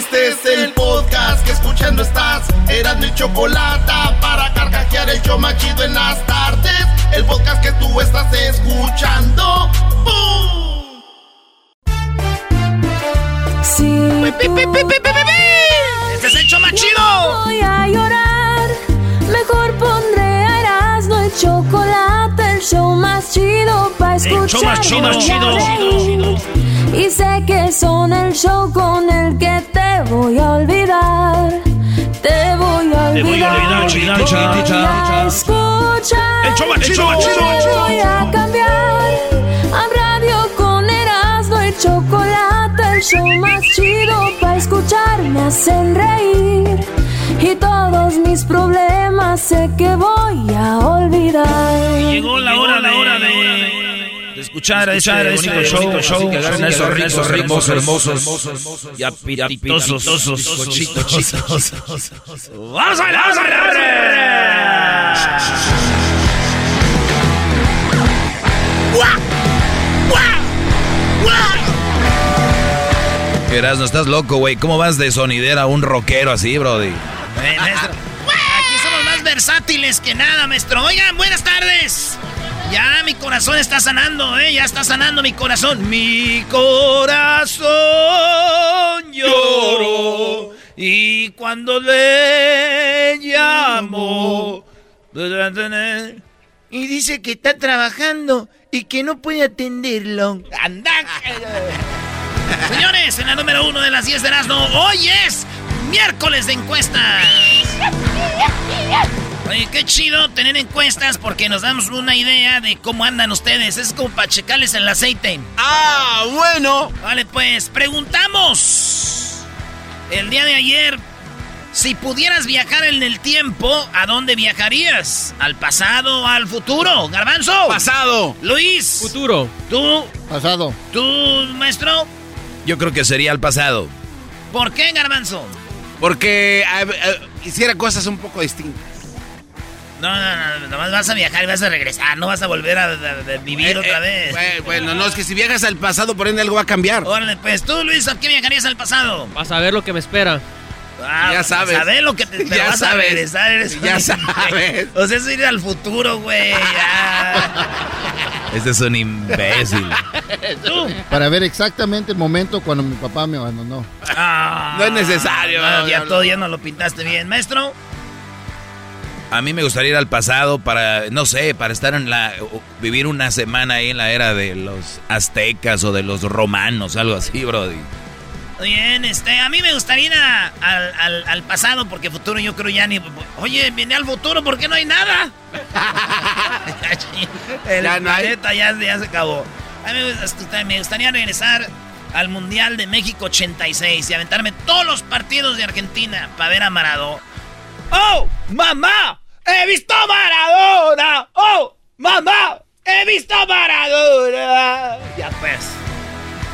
Este es el podcast que escuchando estás. Eran mi chocolate para carcajear el yo machido en las tardes. El podcast que tú estás escuchando. ¡Bum! Sí, ¡Este es el show más chido! Voy a llorar. Mejor pondré a Erasmo el chocolate, el show más chido para escuchar. El show más chido. Y sé que son el show con el que te voy a olvidar. Te voy a olvidar. Te voy a olvidar, olvidar, Voy chiquitita. a escuchar. El show más chido. Voy a cambiar a radio con Erasmo y chocolate. El show más chido para escuchar me hacen reír. Y todos mis problemas sé que voy a olvidar. Llegó la hora, la hora de, de escuchar a ese bonito show, show que agarren esos ricos, hermosos, hermosos y. ¡Vamos a bailar, vamos a bailar! Erasno, estás loco, güey. ¿Cómo vas de sonidera a un rockero así, brody? Eh, maestro, Aquí somos más versátiles que nada, maestro. Oigan, buenas tardes. Ya mi corazón está sanando, ¿eh? Ya está sanando mi corazón. Mi corazón lloró. Y cuando le llamo. Y dice que está trabajando y que no puede atenderlo. ¡Anda! Señores, en la número uno de las 10 de Erasmo, hoy es miércoles de encuestas. Oye, qué chido tener encuestas porque nos damos una idea de cómo andan ustedes. Es como para checarles el aceite. Ah, bueno. Vale, pues preguntamos. El día de ayer, si pudieras viajar en el tiempo, ¿a dónde viajarías? ¿Al pasado o al futuro? Garbanzo. Pasado. Luis. Futuro. ¿Tú? Pasado. ¿Tú, maestro? Yo creo que sería el pasado. ¿Por qué, Garbanzo? Porque eh, eh, hiciera cosas un poco distintas. No, no, no, nomás vas a viajar y vas a regresar, no vas a volver a, a- a vivir Eh, otra eh, vez. eh, bueno, no, es que si viajas al pasado, por ende algo va a cambiar. Órale, pues tú, Luis, ¿a qué viajarías al pasado? Vas a ver lo que me espera. Ah, Ya sabes. Sabes lo que te pero Ya vas a sabes. regresar. Eres Ya un- sabes. O sea, es ir al futuro, güey. ya. Este es un imbécil. Tú. Para ver exactamente el momento cuando mi papá me abandonó. Ah, No es necesario, no, no, ya no. todo ya no lo pintaste bien. Maestro, A mí me gustaría ir al pasado para, no sé, para estar en la, vivir una semana ahí en la era de los aztecas o de los romanos, algo así, brody. Bien, este, a mí me gustaría ir a- al, al- al pasado porque futuro yo creo ya ni... Oye, vine al futuro porque no hay nada. El Ya no hay. ya, ya se acabó. A mí me gust- me gustaría regresar al Mundial de México 86 y aventarme todos los partidos de Argentina para ver a Maradona. ¡Oh, mamá! ¡He visto a Maradona! ¡Oh, mamá! ¡He visto a Maradona! Ya pues.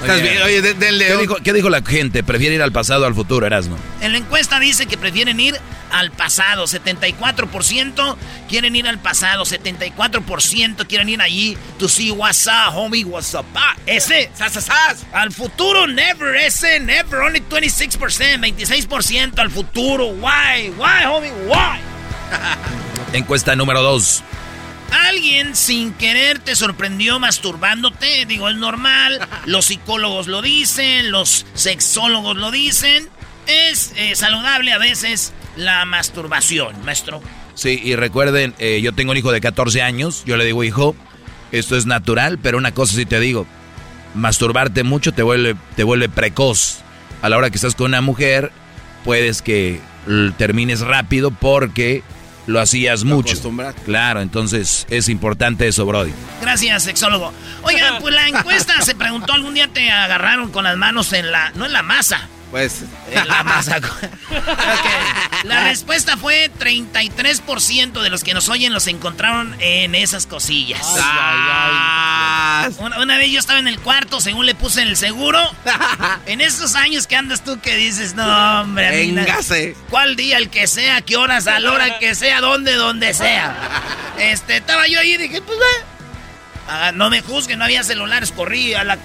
Estás bien, oye, de- ¿Qué león. dijo, qué dijo la gente? ¿Prefiere ir al pasado o al futuro, Erasmo? En la encuesta dice que prefieren ir al pasado. 74% quieren ir al pasado. 74% quieren ir allí. To see what's up, homie, what's up. Ah, ese. ¡Sas, sas, sas! Al futuro, never. Ese, never. Only 26%. 26% al futuro. Why? Why, homie? Why? Encuesta número dos. Alguien sin querer te sorprendió masturbándote. Digo, es normal. Los psicólogos lo dicen, los sexólogos lo dicen. Es eh, saludable a veces la masturbación, maestro. Sí, y recuerden, eh, yo tengo un hijo de 14 años, yo le digo, hijo, esto es natural, pero una cosa sí te digo, masturbarte mucho te vuelve, te vuelve precoz. A la hora que estás con una mujer, puedes que termines rápido porque lo hacías mucho. acostumbraste. Claro, entonces es importante eso, Brody. Gracias, sexólogo. Oigan, pues la encuesta se preguntó, ¿algún día te agarraron con las manos en la... no en la masa? Pues. En la respuesta fue 33% de los que nos oyen los encontraron en esas cosillas. Una, una vez yo estaba en el cuarto, según le puse el seguro. en esos años que andas tú que dices, no, hombre, Véngase. ¿Cuál día, el que sea, qué horas, a la hora que sea, donde, donde sea? Este, estaba yo ahí y dije, pues, eh, Ah, no me juzguen, no había celulares, corrí a la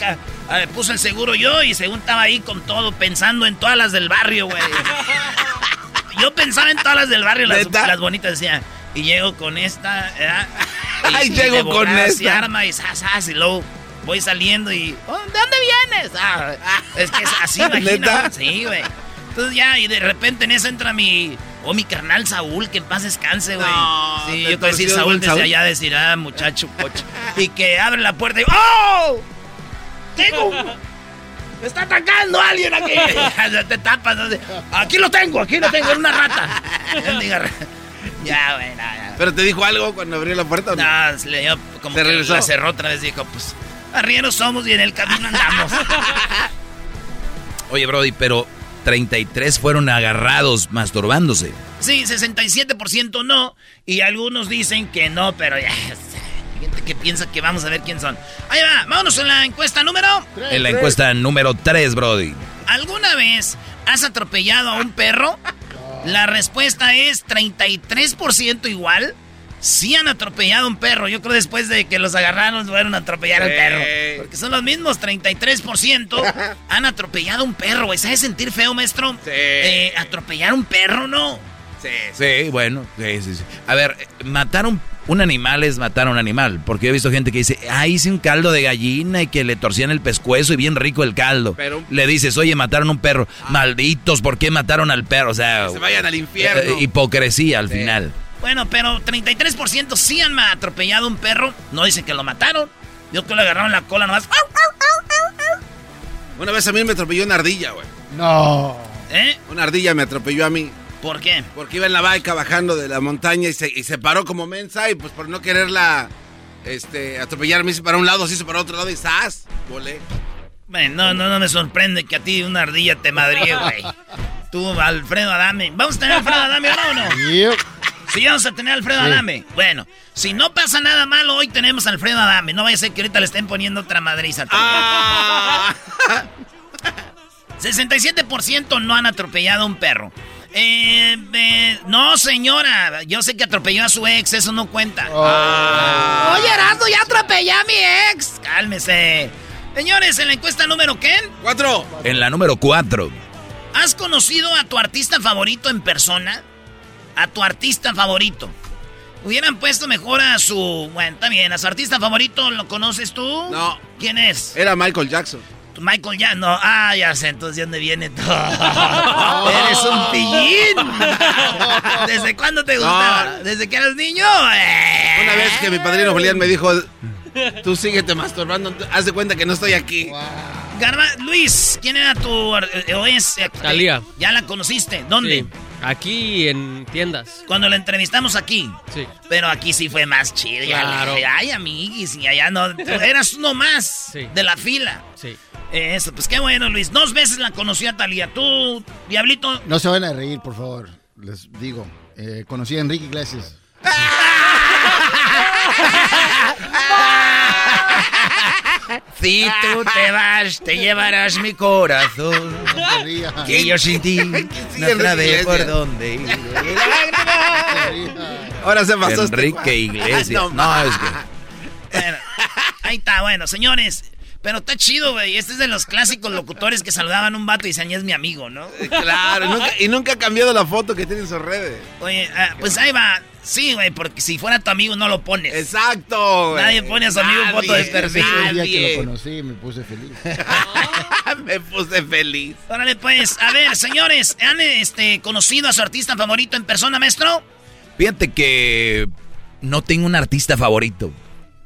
puse el seguro yo y según estaba ahí con todo, pensando en todas las del barrio, güey. yo pensaba en todas las del barrio, las, las bonitas, decía, y llego con esta, Y, llego con esta. Y arma y sas, y luego voy saliendo y, oh, ¿de dónde vienes? Ah, es que es así, imagina. Sí, güey. Entonces ya, y de repente en eso entra mi Oh, mi carnal Saúl, que en paz descanse, güey. sí, yo decir Saúl desde allá, decir, ah, muchacho, coche. y que abre la puerta y ¡Oh! ¡Tengo! ¡Me está atacando alguien aquí! Te tapas. Aquí lo tengo, aquí lo tengo, en una rata. ya, güey, ya. ¿Pero te dijo algo cuando abrió la puerta? No, no se le dio como que la cerró otra vez. Dijo, pues, arrieros somos y en el camino andamos. Oye, Brody, pero 33 fueron agarrados masturbándose. Sí, 67% no. Y algunos dicen que no, pero ya. Gente que piensa que vamos a ver quién son. Ahí va, vámonos en la encuesta número. En la encuesta número 3, Brody. ¿Alguna vez has atropellado a un perro? La respuesta es 33% igual sí han atropellado a un perro. Yo creo después de que los agarraron fueron a atropellar al perro. Porque son los mismos, 33% han atropellado a un perro, güey. ¿Sabes sentir feo, maestro? Sí. Eh, atropellar a un perro, ¿no? Sí. Sí, bueno. Sí, sí, sí. A ver, matar un, animal es matar a un animal. Porque he visto gente que dice, ah, hice un caldo de gallina y que le torcían el pescuezo y bien rico el caldo. Pero, le dices, oye, mataron a un perro. Ah. Malditos, ¿por qué mataron al perro? O sea... Que se vayan al infierno. Eh, hipocresía al final. Bueno, pero 33% sí han atropellado un perro. No dicen que lo mataron. Yo que le agarraron la cola nomás. Una vez a mí me atropelló una ardilla, güey. No. ¿Eh? Una ardilla me atropelló a mí. ¿Por qué? Porque iba en la baica bajando de la montaña y se, paró como mensa y pues por no quererla este, atropellar me hizo para un lado, se hizo para otro lado y ¡zas! Volé. Bueno, no, no, no me sorprende que a ti una ardilla te madríe, güey. Tú, Alfredo Adame. ¿Vamos a tener Alfredo Adame o no? Yep. Sí, vamos a tener a Alfredo Adame. Bueno, si no pasa nada malo, hoy tenemos a Alfredo Adame. No vaya a ser que ahorita le estén poniendo otra madriza. Ah. 67% no han atropellado a un perro. Eh, eh, no, señora. Yo sé que atropelló a su ex, eso no cuenta. Oh. Oye, Erasmo, ya atropellé a mi ex. Cálmese. Señores, en la encuesta número ¿qué? Cuatro. En la número cuatro. ¿Has conocido a tu artista favorito en persona? a tu artista favorito. Hubieran puesto mejor a su. Bueno, está bien, a su artista favorito, ¿lo conoces tú? No. ¿Quién es? Era Michael Jackson. Michael Jackson, no. Ah, ya sé, entonces ¿de dónde viene todo? Eres un pillín. ¿Desde cuándo te gustaba? ¿Desde que eras niño? Una vez que mi padrino Julián me dijo, tú síguete masturbando, haz de cuenta que no estoy aquí. Garba, Luis, ¿quién era tu... o es... Talía. ¿Ya la conociste? ¿Dónde? Aquí en tiendas. Cuando la entrevistamos aquí. Sí. Pero aquí sí fue más chido. Claro. Ay, amiguis, y allá no. eras uno más de la fila. Sí. Eso, pues qué bueno, Luis. Dos veces la conocí a Talía. ¿Tú, Diablito? No se van a reír, por favor. Les digo. Eh, conocí a Enrique Iglesias. Si tú te vas, te llevarás mi corazón. que yo sin ti no sabe por dónde ir. Ahora se pasó. Este Enrique Iglesias. No, es que. Bueno, ahí está, bueno, señores. Pero está chido, güey. Este es de los clásicos locutores que saludaban a un vato y decían, es mi amigo, ¿no? Claro, y nunca ha cambiado la foto que tiene en sus redes. Oye, ah, pues ahí va. Sí, güey, porque si fuera tu amigo no lo pones. Exacto. Nadie pone a su amigo foto de perfil. El día que lo conocí me puse feliz. me puse feliz. Órale, pues, a ver, señores, ¿han este, conocido a su artista favorito en persona, maestro? Fíjate que no tengo un artista favorito.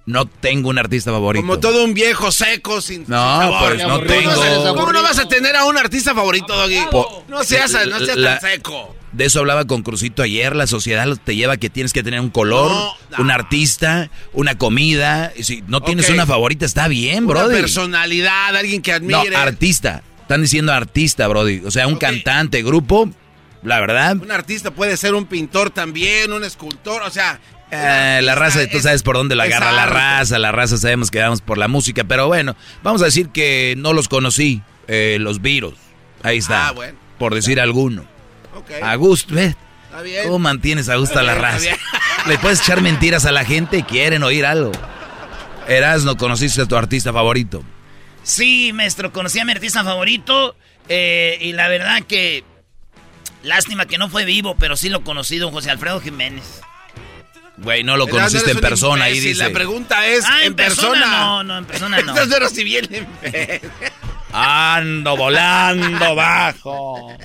No tengo un artista favorito. Como todo un viejo seco sin, no, Pues no tengo. ¿Cómo no vas a tener a un artista favorito, Doggy? no seas, no seas tan seco. De eso hablaba con Crucito ayer. La sociedad te lleva que tienes que tener un color, un artista, una comida. Si no tienes una favorita, está bien, bro. Una personalidad, alguien que admire. No, artista. Están diciendo artista, Brody. O sea, un cantante, grupo. La verdad. Un artista puede ser un pintor también, un escultor. O sea, eh, la raza, tú sabes por dónde la agarra la raza, la raza sabemos que vamos por la música, pero bueno, vamos a decir que no los conocí, eh, los virus. Ahí está, ah, por decir alguno. A gusto, ¿ves? ¿Cómo mantienes a gusto a la raza? Le puedes echar mentiras a la gente, quieren oír algo. Erasno, ¿conociste a tu artista favorito? Sí, maestro, conocí a mi artista favorito eh, y la verdad que lástima que no fue vivo, pero sí lo conocí, don José Alfredo Jiménez. Güey, no lo conociste en persona ahí dice. La pregunta es, Ah, ¿en, persona? No, no, en persona no. Pero si viene... Ando volando bajo.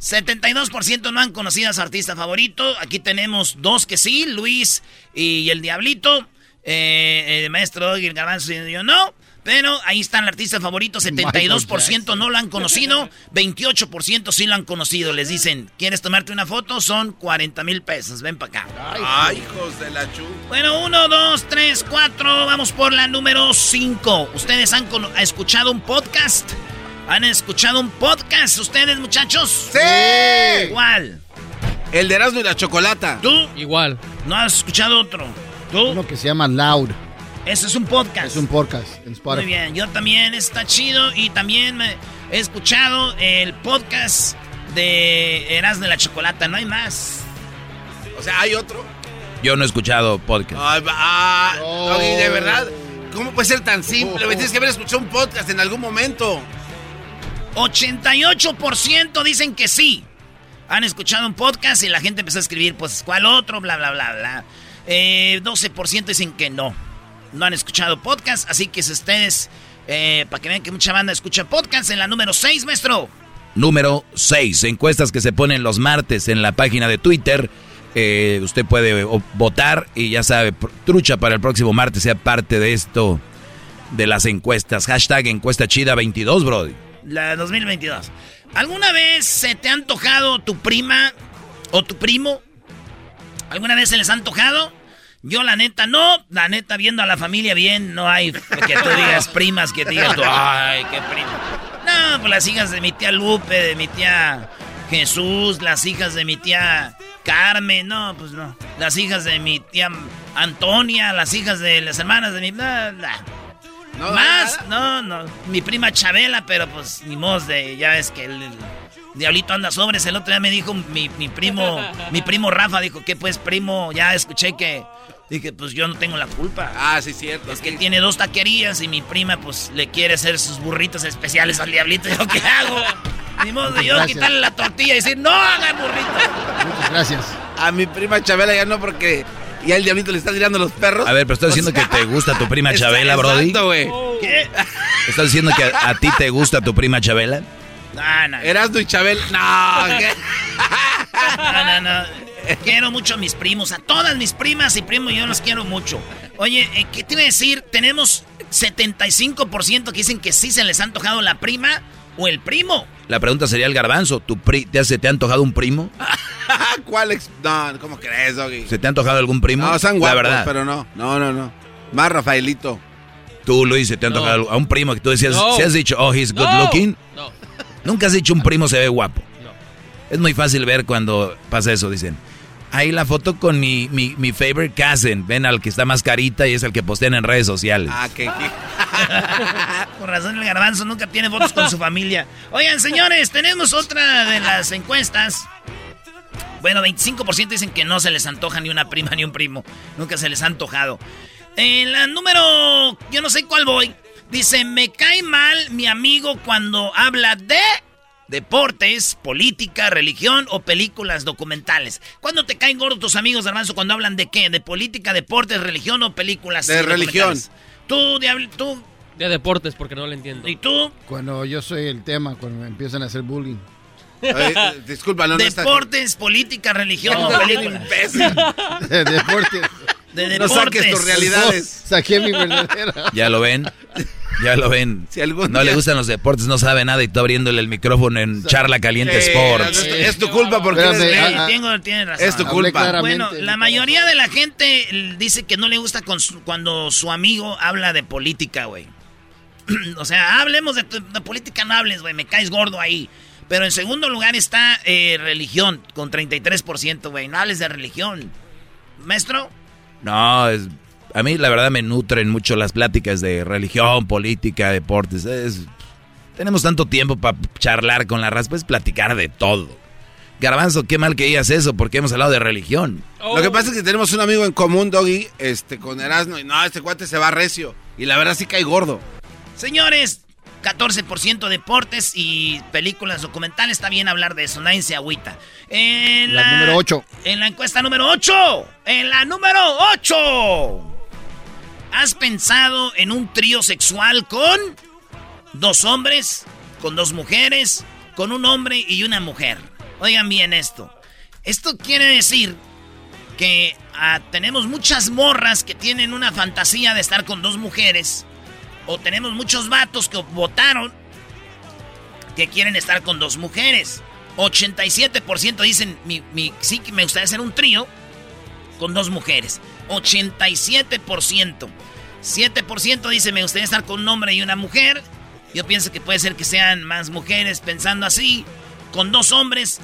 72% no han conocido a su artista favorito. Aquí tenemos dos que sí, Luis y el Diablito. Eh, el maestro Doggy, el Garbanzo y yo no. Pero ahí está el artista favorito, 72% no lo han conocido, 28% sí lo han conocido. Les dicen, ¿quieres tomarte una foto? Son 40 mil pesos, ven para acá. Ay, hijos de la chu. Bueno, uno, dos, tres, cuatro, vamos por la número cinco. ¿Ustedes han escuchado un podcast? ¿Han escuchado un podcast ustedes, muchachos? ¡Sí! ¿Cuál? El de Erasmo y la Chocolata. ¿Tú? Igual. ¿No has escuchado otro? ¿Tú? Uno que se llama Loud. Ese es un podcast. Es un podcast en Muy Spotify. bien, yo también está chido y también me he escuchado el podcast de Eras de la Chocolata, no hay más. O sea, ¿hay otro? Yo no he escuchado podcast. Ah, No. De verdad. ¿Cómo puede ser tan simple? güey? Tienes que haber escuchado un podcast en algún momento. 88% dicen que sí. Han escuchado un podcast y la gente empezó a escribir, pues, ¿cuál otro? Bla, bla, bla, bla. Eh, 12% dicen que no. No han escuchado podcast, así que si ustedes, eh, para que vean que mucha banda escucha podcast, en la número 6, maestro. Número 6. Encuestas que se ponen los martes en la página de Twitter. Eh, usted puede o- votar y ya sabe, trucha para el próximo martes sea parte de esto, de las encuestas. Hashtag encuesta chida 22, Brody. La 2022. ¿Alguna vez se te ha antojado tu prima o tu primo? ¿Alguna vez se les ha antojado? Yo la neta no, la neta viendo a la familia bien, no hay que tú digas primas, que digas tú, ay, qué prima. No, pues las hijas de mi tía Lupe, de mi tía Jesús, las hijas de mi tía Carmen, no, pues no. Las hijas de mi tía Antonia, las hijas de las hermanas de mi... no. Más, no, no. Mi prima Chabela, pero pues ni modo de. Ya ves que el, el diablito anda sobres. El otro día me dijo mi, mi primo, mi primo Rafa, dijo que pues primo, ya escuché que. Dije, pues yo no tengo la culpa. Ah, sí, cierto. Es que sí. tiene dos taquerías y mi prima pues le quiere hacer sus burritos especiales al diablito. ¿Yo qué hago? Ni modo de yo Gracias. quitarle la tortilla y decir, no hagan burritos. Muchas gracias. A mi prima Chabela ya no, porque ya el diablito le está tirando los perros. A ver, pero estás O diciendo sea, que te gusta tu prima Chabela, Brody. Exacto, güey. ¿Qué? ¿Estás diciendo que a, a ti te gusta tu prima Chabela? No, no. Erasmo y Chabela. No, ¿qué? No, no, no. Quiero mucho a mis primos, a todas mis primas y primos, yo los quiero mucho. Oye, eh, ¿qué te iba a decir? Tenemos 75% que dicen que sí se les ha antojado la prima o el primo. La pregunta sería el garbanzo. ¿Tu pri ¿te, has- ¿Te ha antojado un primo? ¿Cuál? ex- No, ¿cómo crees, Doggy? ¿Se te ha antojado algún primo? No, son La guapos, verdad. pero no. No, no, no. Más Rafaelito. Tú, Luis, ¿se te ha antojado No. a un primo que tú decías, No. si has dicho, oh, he's good No. looking? No. Nunca has dicho un primo se ve guapo. Es muy fácil ver cuando pasa eso, dicen. Ahí la foto con mi, mi, mi favorite cousin. Ven al que está más carita y es el que postean en redes sociales. Ah, que... Por razón el garbanzo nunca tiene fotos con su familia. Oigan, señores, tenemos otra de las encuestas. Bueno, 25% dicen que no se les antoja ni una prima ni un primo. Nunca se les ha antojado. En la número, yo no sé cuál voy. Dice, me cae mal mi amigo cuando habla de deportes, política, religión o películas documentales. ¿Cuándo te caen gordos tus amigos, Garbanzo, cuando hablan de qué? ¿De política, deportes, religión o películas? De religión. Tú, Diablo, tú, De deportes, porque no lo entiendo. ¿y tú? Cuando yo soy el tema, cuando me empiezan a hacer bullying. Oye, eh, disculpa, no, no está... Deportes, política, religión o Estás bien películas. De deportes. De No deportes. saques tus realidades. Saqué mi verdadera. ¿Ya lo ven? ¿Ya lo ven? Si algún no le gustan los deportes, no sabe nada y tú abriéndole el micrófono en Charla Caliente Sí, Sports. Es, es tu culpa porque eres ah, ah. Tengo, tiene razón. Es tu culpa. Bueno, la mayoría de la gente dice que no le gusta con su- cuando su amigo habla de política, güey. o sea, hablemos de, tu- de política, no hables, güey, me caes gordo ahí. Pero en segundo lugar está eh, religión, con 33%, güey. No hables de religión. Maestro, No, es, a mí la verdad me nutren mucho las pláticas de religión, política, deportes. Es- tenemos tanto tiempo para charlar con la raza, pues platicar de todo. Garbanzo, qué mal que digas eso, porque hemos hablado de religión. Lo que pasa es que tenemos un amigo en común, Doggy, este, con Erasmo, y no, este cuate se va recio. Y la verdad sí cae gordo. Señores, 14% deportes y películas documentales. Está bien hablar de eso, nadie se agüita. En la, número 8. En la encuesta número 8. En la número 8. ¿Has pensado en un trío sexual con dos hombres, con dos mujeres, con un hombre y una mujer? Oigan bien esto. Esto quiere decir que ah, tenemos muchas morras que tienen una fantasía de estar con dos mujeres. O tenemos muchos vatos que votaron que quieren estar con dos mujeres. 87% dicen, sí que me gustaría hacer un trío con dos mujeres. 87%. 7% dice, me gustaría estar con un hombre y una mujer. Yo pienso que puede ser que sean más mujeres pensando así. Con dos hombres,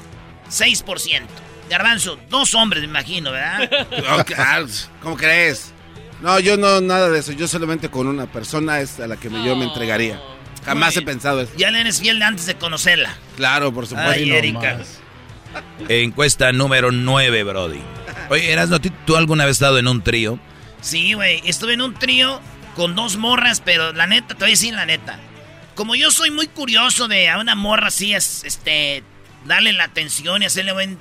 6%. Garbanzo, dos hombres, me imagino, ¿verdad? ¿Cómo crees? No, yo no, nada de eso. Yo solamente con una persona es a la que yo me entregaría. Jamás he pensado eso. Ya le eres fiel antes de conocerla. Claro, por supuesto. Ay, Erika. Encuesta número 9, Brody. Oye, Erasno, ¿tú alguna vez has estado en un trío? Sí, güey. Estuve en un trío con dos morras, pero la neta, te voy a decir la neta. Como yo soy muy curioso de a una morra así, es, este, darle la atención y hacerle buen,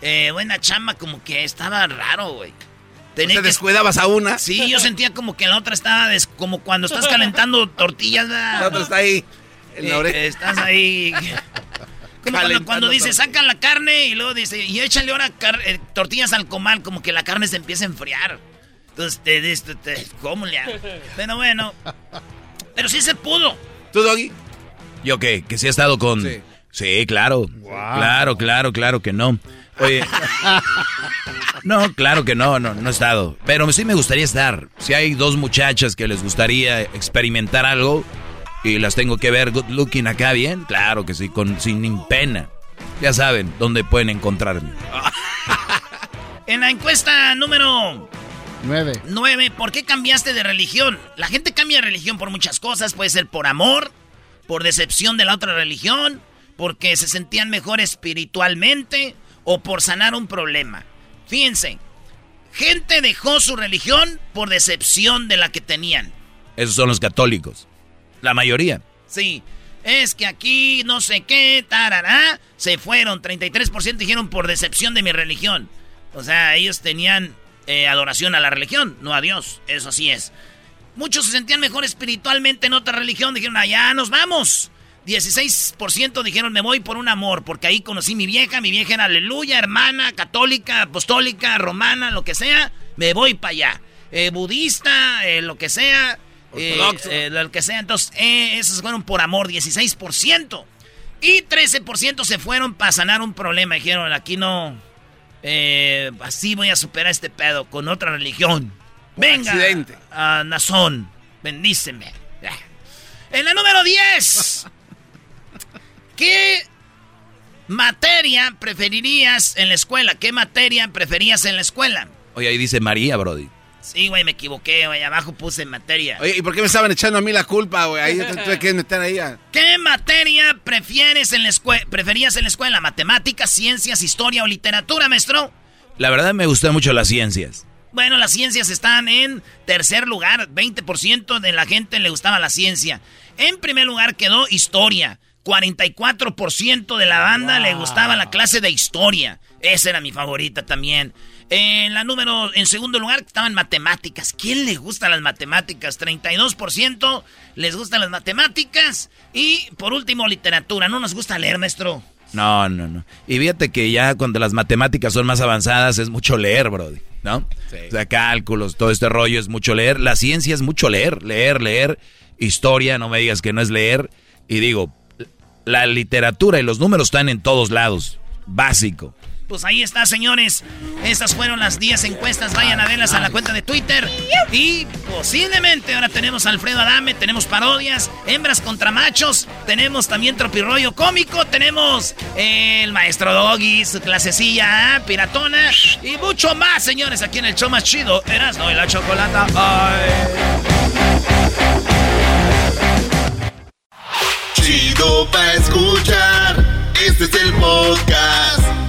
eh, buena chamba, como que estaba raro, güey. ¿Te descuidabas a una? Sí, yo sentía como que la otra estaba como cuando estás calentando tortillas. La otra está ahí. En la eh, estás ahí. Como cuando, cuando dice, sacan la carne y luego dice, y échale ahora eh, tortillas al comal, como que la carne se empieza a enfriar. Entonces, te, te, ¿cómo le hago? Pero bueno, pero sí se pudo. ¿Tú, Doggy? ¿Yo qué? Que sí he estado con... Sí, claro. Claro, claro, claro que no. Oye. no, claro que no, no, no he estado. Pero sí me gustaría estar. Si hay dos muchachas que les gustaría experimentar algo y las tengo que ver good looking acá bien, claro que sí, con, sin pena. Ya saben dónde pueden encontrarme. en la encuesta número Nueve. Nueve, ¿por qué cambiaste de religión? La gente cambia de religión por muchas cosas. Puede ser por amor, por decepción de la otra religión, porque se sentían mejor espiritualmente o por sanar un problema. Fíjense, gente dejó su religión por decepción de la que tenían. Esos son los católicos. La mayoría. Sí. Es que aquí no sé qué, tarará, se fueron. 33% dijeron por decepción de mi religión. O sea, ellos tenían eh, adoración a la religión, no a Dios. Eso sí es. Muchos se sentían mejor espiritualmente en otra religión. Dijeron, allá nos vamos. 16% dijeron, me voy por un amor, porque ahí conocí mi vieja, mi vieja era aleluya, hermana, católica, apostólica, romana, lo que sea, me voy para allá. Eh, budista, eh, lo que sea, eh, lo que sea. Entonces, esos fueron por amor, 16%. Y 13% se fueron para sanar un problema. Dijeron, aquí no, así voy a superar este pedo con otra religión. Venga, a Nazón, bendíceme. En la número 10. ¿Qué materia preferirías en la escuela? ¿Qué materia preferías en la escuela? Oye, ahí dice María, Brody. Sí, güey, me equivoqué, güey. Abajo puse materia. Oye, ¿y por qué me estaban echando a mí la culpa, güey? Ahí tuve que meter ahí. ¿Qué materia prefieres en la escuela? ¿Preferías en la escuela? ¿Matemáticas, ciencias, historia o literatura, maestro? La verdad me gustan mucho las ciencias. Bueno, las ciencias están en tercer lugar. 20% de la gente le gustaba la ciencia. En primer lugar quedó historia. 44% de la banda le gustaba la clase de historia. Esa era mi favorita también. En la número, en segundo lugar, estaban matemáticas. ¿Quién le gusta las matemáticas? 32% les gustan las matemáticas. Y por último, literatura. ¿No nos gusta leer, maestro? No, no, no. Y fíjate que ya cuando las matemáticas son más avanzadas es mucho leer, brody, ¿no? O sea, cálculos, todo este rollo es mucho leer. La ciencia es mucho leer, leer, leer. Historia, no me digas que no es leer. Y digo, la literatura y los números están en todos lados. Básico. Pues ahí está, señores. Estas fueron las 10 encuestas. Vayan a verlas a la cuenta de Twitter. Y posiblemente ahora tenemos a Alfredo Adame, tenemos parodias, hembras contra machos, tenemos también tropirroyo cómico, tenemos el maestro Doggy, su clasecilla ¿eh? piratona y mucho más, señores, aquí en el show más chido. Erasno y la chocolata. Chido pa' escuchar. Este es el podcast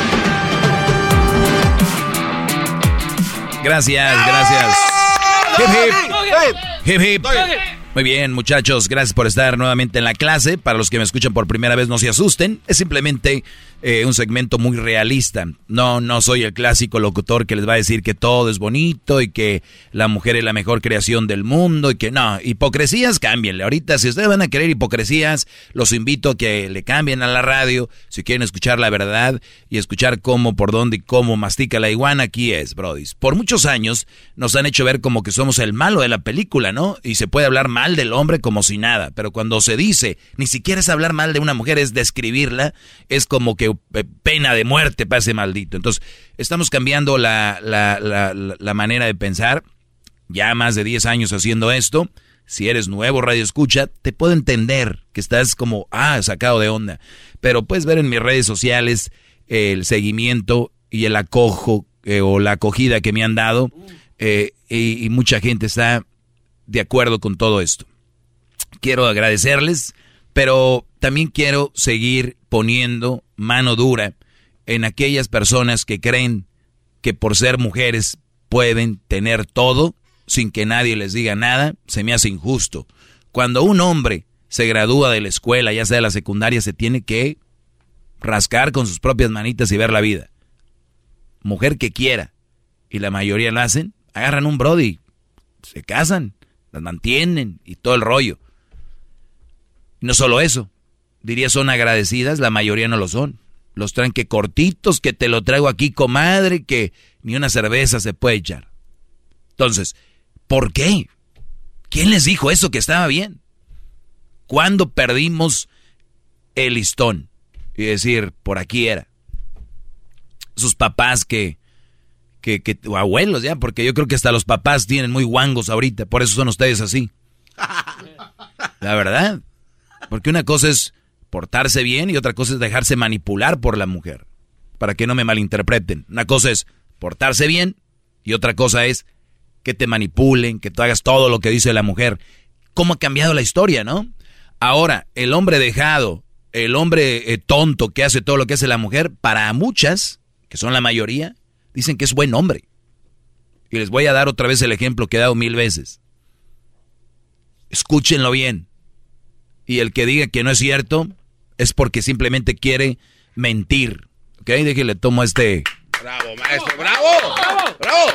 Gracias, gracias. Hip, hip. Hip, hip. Muy bien, muchachos, gracias por estar nuevamente en la clase. Para los que me escuchan por primera vez, no se asusten. Es simplemente eh, un segmento muy realista. No, no soy el clásico locutor que les va a decir que todo es bonito y que la mujer es la mejor creación del mundo y que no. Hipocresías, cámbienle. Ahorita, si ustedes van a querer hipocresías, los invito a que le cambien a la radio. Si quieren escuchar la verdad y escuchar cómo, por dónde y cómo mastica la iguana, aquí es, brodis. Por muchos años nos han hecho ver como que somos el malo de la película, ¿no? Y se puede hablar mal del hombre como si nada, pero cuando se dice, ni siquiera es hablar mal de una mujer, es describirla, es como que eh, pena de muerte para ese maldito. Entonces, estamos cambiando la, la, manera de pensar, ya más de 10 años haciendo esto. Si eres nuevo radio escucha, te puedo entender que estás como, ah, sacado de onda. Pero puedes ver en mis redes sociales el seguimiento y el acojo eh, o la acogida que me han dado. Eh, y mucha gente está de acuerdo con todo esto quiero agradecerles, pero también quiero seguir poniendo mano dura en aquellas personas que creen que por ser mujeres pueden tener todo sin que nadie les diga nada, se me hace injusto. Cuando un hombre se gradúa de la escuela, ya sea de la secundaria, se tiene que rascar con sus propias manitas y ver la vida. Mujer que quiera, y la mayoría lo hacen, agarran un brody, se casan, las mantienen y todo el rollo. No solo eso, diría son agradecidas, la mayoría no lo son. Los traen que cortitos, que te lo traigo aquí, comadre, que ni una cerveza se puede echar. Entonces, ¿por qué? ¿Quién les dijo eso que estaba bien? ¿Cuándo perdimos el listón? Y decir, por aquí era. Sus papás que, que, que, abuelos ya, porque yo creo que hasta los papás tienen muy guangos ahorita, por eso son ustedes así. La verdad. Porque una cosa es portarse bien y otra cosa es dejarse manipular por la mujer. Para que no me malinterpreten. Una cosa es portarse bien y otra cosa es que te manipulen, que tú hagas todo lo que dice la mujer. ¿Cómo ha cambiado la historia, no? Ahora, el hombre dejado, el hombre eh, tonto que hace todo lo que hace la mujer, para muchas, que son la mayoría, dicen que es buen hombre. Y les voy a dar otra vez el ejemplo que he dado mil veces. Escúchenlo bien y el que diga que no es cierto es porque simplemente quiere mentir. ¿Ok? Déjale, tomo este. Bravo, maestro, bravo. Bravo.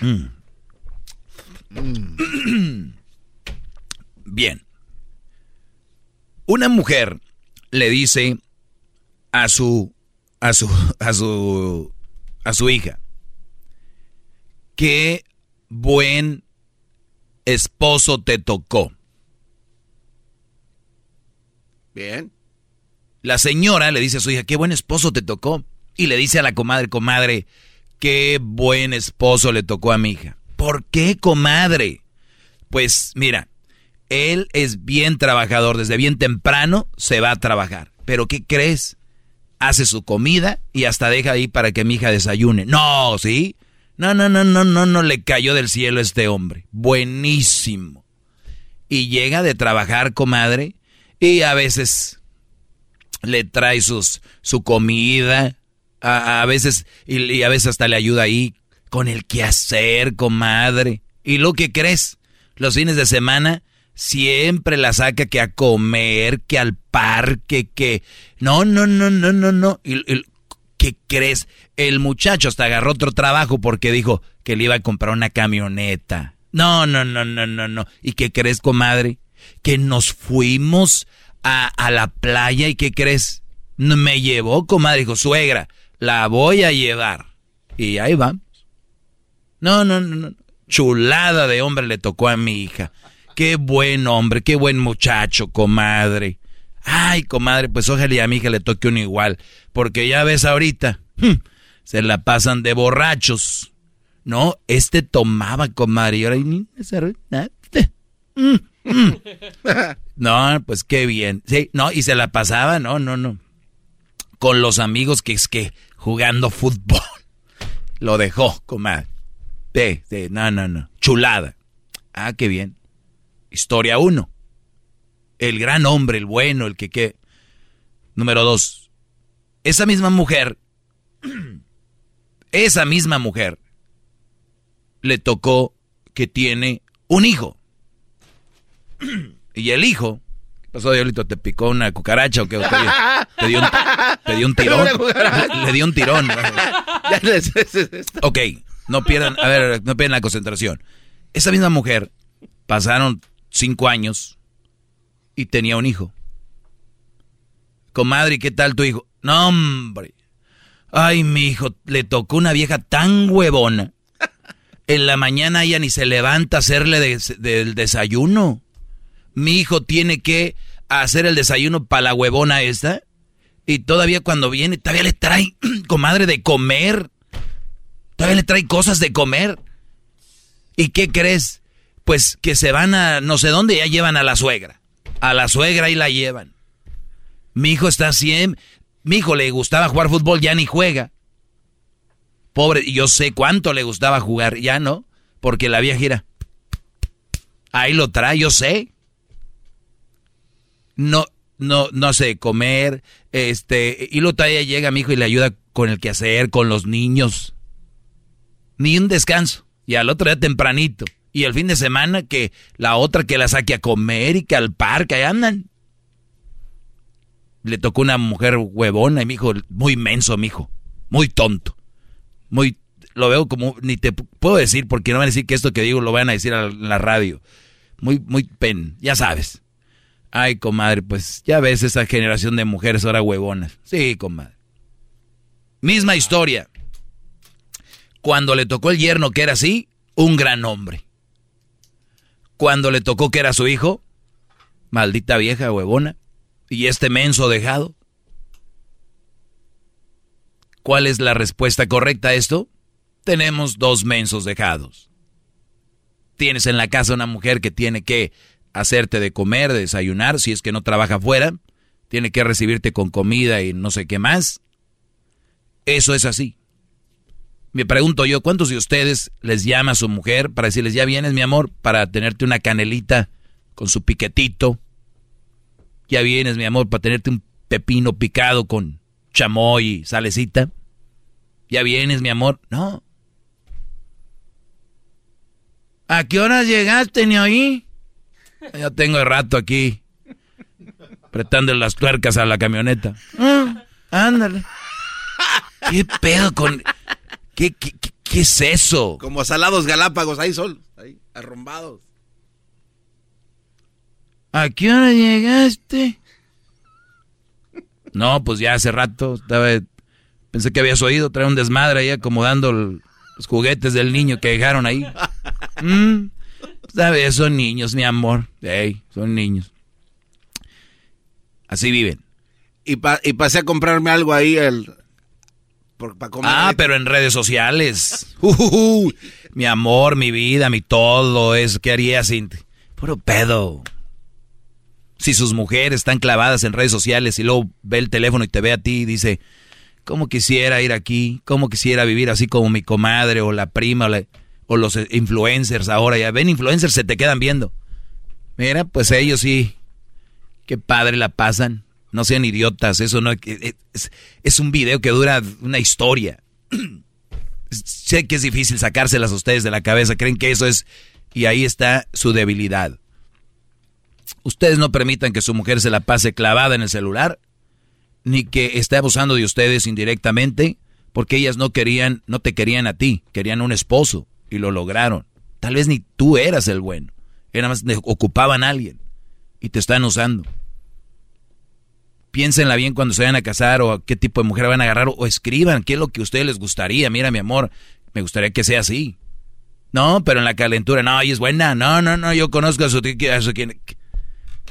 Mm. Bien. Una mujer le dice a su a su a su a su hija qué buen esposo te tocó. Bien. La señora le dice a su hija, qué buen esposo te tocó. Y le dice a la comadre, comadre, qué buen esposo le tocó a mi hija. ¿Por qué, comadre? Pues mira, él es bien trabajador, desde bien temprano se va a trabajar. Pero ¿qué crees? Hace su comida y hasta deja ahí para que mi hija desayune. No, ¿sí? No, no, no, no, no, no le cayó del cielo este hombre. Buenísimo. Y llega de trabajar, comadre, y a veces le trae sus, su comida, a, veces, y, a veces hasta le ayuda ahí con el quehacer, comadre. ¿Y lo que crees? Los fines de semana siempre la saca que a comer, que al parque, que... No, no, no, no, no, no. Y, ¿Qué crees? El muchacho hasta agarró otro trabajo porque dijo que le iba a comprar una camioneta. No, no, no, no, no, no. ¿Y qué crees, comadre? Que nos fuimos a, la playa y ¿qué crees? Me llevó, comadre, dijo, suegra, la voy a llevar. Y ahí vamos. No, no, no, no. Chulada de hombre le tocó a mi hija. Qué buen hombre, qué buen muchacho, comadre. Ay, comadre, pues ojalá y a mi hija le toque uno igual. Porque ya ves ahorita, se la pasan de borrachos. No, este tomaba, comadre, y ahora No, pues qué bien. Sí, no, y se la pasaba, no, no, no. Con los amigos que es que jugando fútbol. Lo dejó, comadre. Sí, sí, no, no, no. Chulada. Ah, qué bien. Historia uno. El gran hombre, el bueno, el que qué. Número dos. Esa misma mujer, esa misma mujer, le tocó que tiene un hijo. y el hijo, ¿qué pasó, Diolito? ¿Te picó una cucaracha o qué? ¿Te dio, te dio un, tirón? Le, dio un tirón. ok, no pierdan, a ver, no pierdan la concentración. Esa misma mujer, pasaron cinco años y tenía un hijo. Comadre, ¿qué tal tu hijo? No, hombre. Ay, mi hijo, le tocó una vieja tan huevona. En la mañana ella ni se levanta a hacerle del desayuno. Mi hijo tiene que hacer el desayuno para la huevona esta. Y todavía cuando viene, todavía le trae, comadre, de comer. Todavía le trae cosas de comer. ¿Y qué crees? Pues que se van a no sé dónde, ya llevan a la suegra. A la suegra y la llevan. Mi hijo está siempre... Mi hijo le gustaba jugar fútbol, ya ni juega. Pobre, yo sé cuánto le gustaba jugar, ya no. Porque la vieja gira. Ahí lo trae, yo sé. No, no, no sé, comer, este, y lo trae, llega mi hijo y le ayuda con el quehacer, con los niños ni un descanso. Y al otro día tempranito. Y el fin de semana que la otra que la saque a comer y que al parque, ahí andan. Le tocó una mujer huevona y mi hijo, muy menso, mi hijo. Muy tonto. Muy, lo veo como, ni te puedo decir porque no van a decir que esto que digo lo van a decir en la radio. Muy, muy pen, ya sabes. Ay, comadre, pues ya ves esa generación de mujeres ahora huevonas. Sí, comadre. Misma historia. Cuando le tocó el yerno que era así, un gran hombre. Cuando le tocó que era su hijo, maldita vieja huevona, y este menso dejado. ¿Cuál es la respuesta correcta a esto? Tenemos dos mensos dejados. Tienes en la casa una mujer que tiene que hacerte de comer, de desayunar, si es que no trabaja afuera, tiene que recibirte con comida y no sé qué más. Eso es así. Me pregunto yo, ¿cuántos de ustedes les llama a su mujer para decirles, ya vienes mi amor, para tenerte una canelita con su piquetito? Ya vienes mi amor, para tenerte un pepino picado con chamoy y salecita. Ya vienes mi amor. No. ¿A qué horas llegaste, ni? Ya tengo el rato aquí, apretando las tuercas a la camioneta. Ah, ándale. ¿Qué pedo con...? ¿Qué, qué, es eso? Como salados galápagos, ahí son, ahí, arrombados. ¿A qué hora llegaste? No, pues ya hace rato, estaba, pensé que habías oído, trae un desmadre ahí acomodando los juguetes del niño que dejaron ahí. Mm, ¿Sabes? Son niños, mi amor. Hey, son niños. Así viven. Y, y pasé a comprarme algo ahí el, ah, pero en redes sociales. Uh, mi amor, mi vida, mi todo, eso. ¿Qué haría sin...? Puro pedo. Si sus mujeres están clavadas en redes sociales y luego ve el teléfono y te ve a ti y dice, ¿cómo quisiera ir aquí? ¿Cómo quisiera vivir así como mi comadre o la prima o, los influencers ahora? Ya ven influencers, se te quedan viendo. Mira, pues ellos sí, qué padre la pasan. No sean idiotas, eso no es, es un video que dura una historia. sé que es difícil sacárselas a ustedes de la cabeza, creen que eso es y ahí está su debilidad. Ustedes no permitan que su mujer se la pase clavada en el celular, ni que esté abusando de ustedes indirectamente, porque ellas no querían, no te querían a ti, querían un esposo y lo lograron. Tal vez ni tú eras el bueno, era más ocupaban a alguien y te están usando piénsenla bien cuando se vayan a casar o qué tipo de mujer van a agarrar o, escriban qué es lo que a ustedes les gustaría. Mira, mi amor, me gustaría que sea así. No, pero en la calentura, no, ella es buena. No, no, no, yo conozco a su, a quien.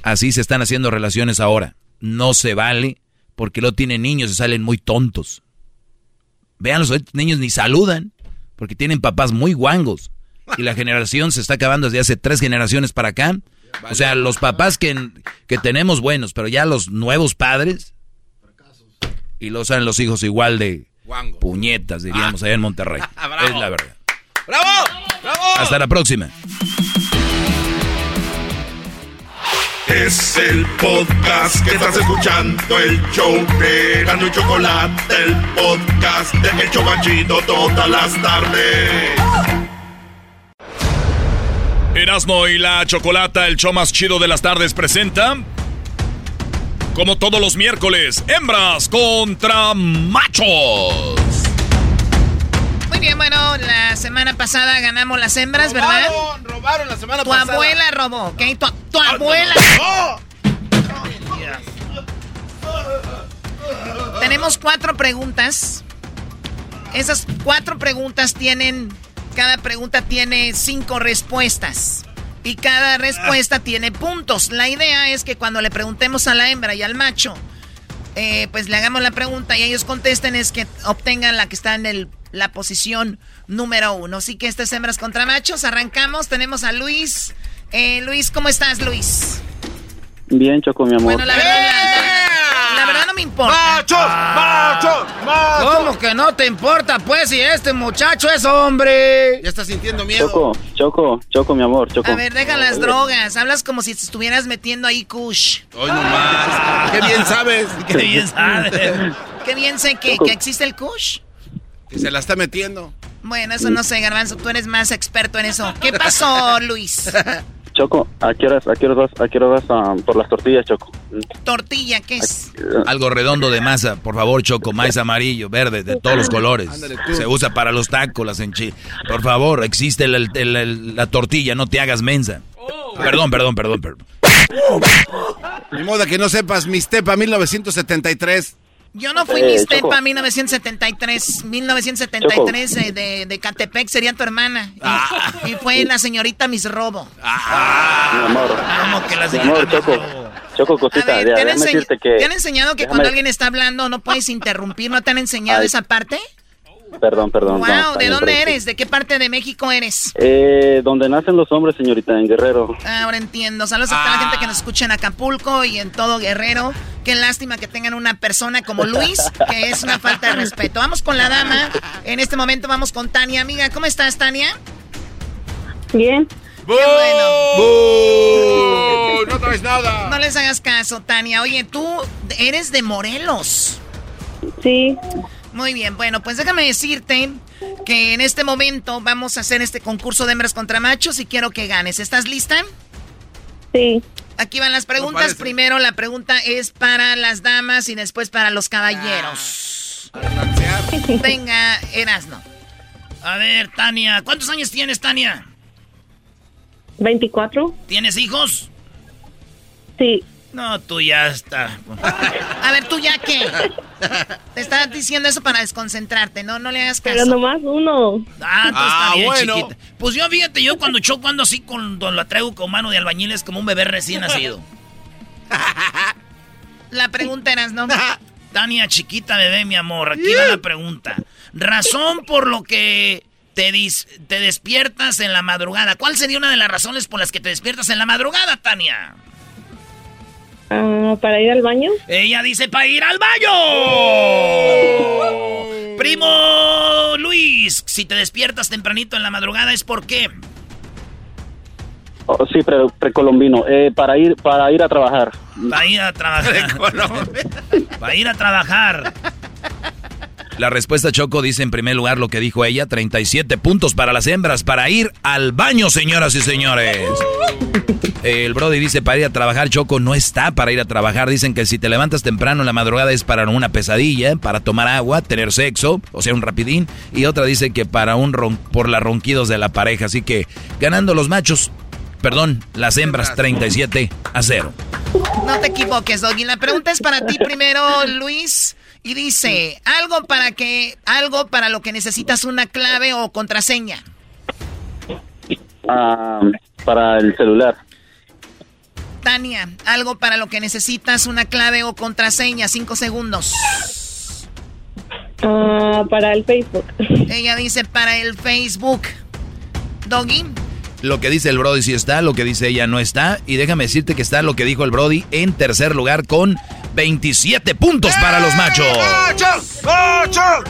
Así se están haciendo relaciones ahora. No se vale porque lo tienen niños y salen muy tontos. Vean, los niños ni saludan. Porque tienen papás muy guangos. Y la generación se está acabando desde hace tres generaciones para acá. O sea, los papás que, que tenemos buenos, pero ya los nuevos padres. Y lo saben los hijos igual de puñetas, diríamos, allá en Monterrey. es la verdad. ¡Bravo! ¡Bravo! Hasta la próxima. Es el podcast que estás escuchando, el show de y Chocolate, el podcast de El Chobachito todas las tardes. Erasmo y la Chocolata, el show más chido de las tardes, presenta. Como todos los miércoles, hembras contra machos. Muy bien, bueno, la semana pasada ganamos las hembras, ¿verdad? Robaron, robaron la semana Tu pasada. abuela robó, ¿ok? Tu, tu abuela. Tenemos cuatro preguntas. Esas cuatro preguntas tienen. Cada pregunta tiene cinco respuestas. Y cada respuesta tiene puntos. La idea es que cuando le preguntemos a la hembra y al macho, eh, pues le hagamos la pregunta y ellos contesten, es que obtengan la que está en el, la posición número uno. Así que estas hembras contra machos, arrancamos. Tenemos a Luis. Eh, Luis, ¿cómo estás, Luis? Bien, Choco, mi amor. Bueno, la verdad, la, la verdad no me importa. ¡Machos! ¡Machos! ¿Cómo que no te importa, pues, si este muchacho es hombre? Ya está sintiendo miedo. Choco, Choco, Choco, mi amor, Choco. A ver, deja las drogas. Hablas como si te estuvieras metiendo ahí kush. Hoy nomás. ¡Qué bien sabes! Qué bien sabes. Qué bien sé que, que existe el kush. Que se la está metiendo. Bueno, eso no sé, Garbanzo. Tú eres más experto en eso. ¿Qué pasó, Luis? Choco, ¿a qué horas, a qué horas vas, a qué horas vas ah, por las tortillas, Choco? Tortilla, ¿qué es? Algo redondo de masa, por favor, Choco, maíz amarillo, verde, de todos los colores. Ándale, tú. Se usa para los tacos, las enchiladas. Por favor, existe el- el- el- la tortilla, no te hagas mensa. Perdón, perdón, perdón, perdón. Ni modo que no sepas, Mistepa 1973. Yo no fui Eh, Mistepa Choco. 1973. 1973 eh, de, de Catepec sería tu hermana. Y, y fue la señorita Miss Robo. Mi amor, ¿Cómo que la mi amor, Choco. Choco, A cosita, ver, ya, ¿te han, te enseñado que déjame- cuando alguien está hablando no puedes interrumpir? ¿No te han enseñado Ay. esa parte? Perdón, perdón. wow, no, ¿de dónde eres? ¿De qué parte de México eres? Eh, donde nacen los hombres, señorita, en Guerrero. Ahora entiendo. Saludos a toda la gente que nos escucha en Acapulco y en todo Guerrero. Qué lástima que tengan una persona como Luis, que es una falta de respeto. Vamos con la dama. En este momento vamos con Tania. Amiga, ¿cómo estás, Tania? Bien, Qué bueno. ¡Bú! ¡No traes nada! No les hagas caso, Tania. Oye, tú eres de Morelos. sí, Muy bien, bueno, pues déjame decirte que en este momento vamos a hacer este concurso de hembras contra machos y quiero que ganes. ¿Estás lista? sí. Aquí van las preguntas. Primero la pregunta es para las damas y después para los caballeros. Venga, Erasno. A ver, Tania, ¿cuántos años tienes, Tania? 24, ¿Tienes hijos? sí. No, tú ya está. A ver, ¿tú ya qué? Te estaba diciendo eso para desconcentrarte, no, no le hagas Pero caso. nomás uno. Ah, Ah, está bien, bueno. chiquita. Pues yo, fíjate, yo cuando choco ando así, con, cuando la traigo con mano de albañil, es como un bebé recién nacido. La pregunta era, ¿no? Tania, chiquita bebé, mi amor, aquí va la pregunta. Razón por lo que te, dis- te despiertas en la madrugada. ¿Cuál sería una de las razones por las que te despiertas en la madrugada, Tania? Ah, para ir al baño. Ella dice para ir al baño. Primo Luis, si te despiertas tempranito en la madrugada es por qué. Oh, sí, pre- precolombino. Eh, para ir, para ir a trabajar. Para ir a trabajar. Para ir a trabajar. La respuesta Choco dice en primer lugar lo que dijo ella, 37 puntos para las hembras, para ir al baño, señoras y señores. El Brody dice para ir a trabajar, Choco no está para ir a trabajar. Dicen que si te levantas temprano en la madrugada es para una pesadilla, para tomar agua, tener sexo, o sea, un rapidín. Y otra dice que para un ron por los ronquidos de la pareja. Así que ganando los machos, perdón, las hembras 37 a 0. No te equivoques, Doggy. La pregunta es para ti primero, Luis. Y dice, algo para que, algo para lo que necesitas una clave o contraseña. Ah, para el celular. Tania, algo para lo que necesitas una clave o contraseña. Cinco segundos. Ah, para el Facebook. Ella dice para el Facebook. Doggy. Lo que dice el Brody sí está, lo que dice ella no está. Y déjame decirte que está lo que dijo el Brody en tercer lugar con 27 puntos para los machos.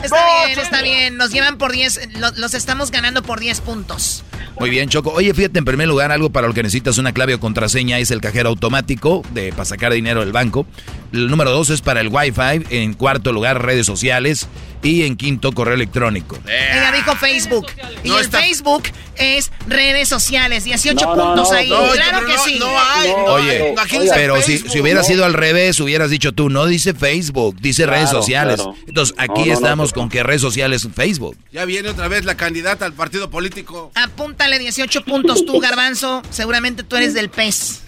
Está bien, está bien. Nos llevan por 10. lo- Los estamos ganando por 10 puntos. Muy bien, Choco. Oye, fíjate, en primer lugar, algo para lo que necesitas una clave o contraseña es el cajero automático de, para sacar dinero del banco. El número dos es para el Wi-Fi. En cuarto lugar, redes sociales. Y en quinto, correo electrónico. Ella dijo Facebook. Y No el está- Facebook es redes sociales. 18 No, no, puntos no, ahí. no, claro pero que no- sí. no hay. No, Oye, pero si, si hubiera no. sido al revés, hubieras dicho tú, no dice Facebook, dice Claro, redes sociales. claro. Entonces, aquí no, no, estamos con que redes sociales es Facebook. Ya viene otra vez la candidata al partido político. Apúntale 18 puntos tú, Garbanzo. Seguramente tú eres del pez.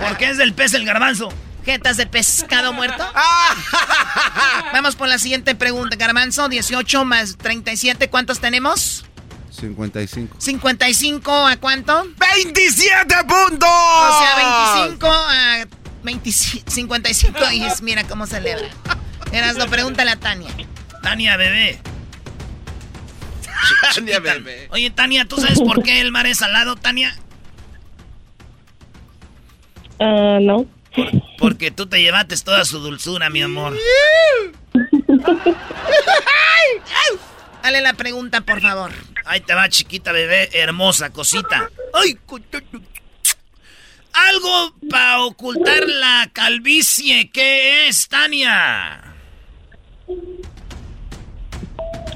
¿Por qué es del pez el garbanzo? ¿Jetas de pescado muerto? Vamos por la siguiente pregunta. Garbanzo, 18 más 37, ¿cuántos tenemos? 55. 55 a cuánto? ¡27 puntos! O sea, 25 a 25, 55 y es, mira cómo celebra. Erasno, pregúntale a Tania. Tania, bebé. Tania, bebé. Oye, Tania, ¿tú sabes por qué el mar es salado, Tania? Ah, no. Porque tú te llevaste toda su dulzura, mi amor. Dale la pregunta, por favor. Ahí te va, chiquita bebé, hermosa cosita. Ay, algo para ocultar la calvicie. ¿Qué es, Tania?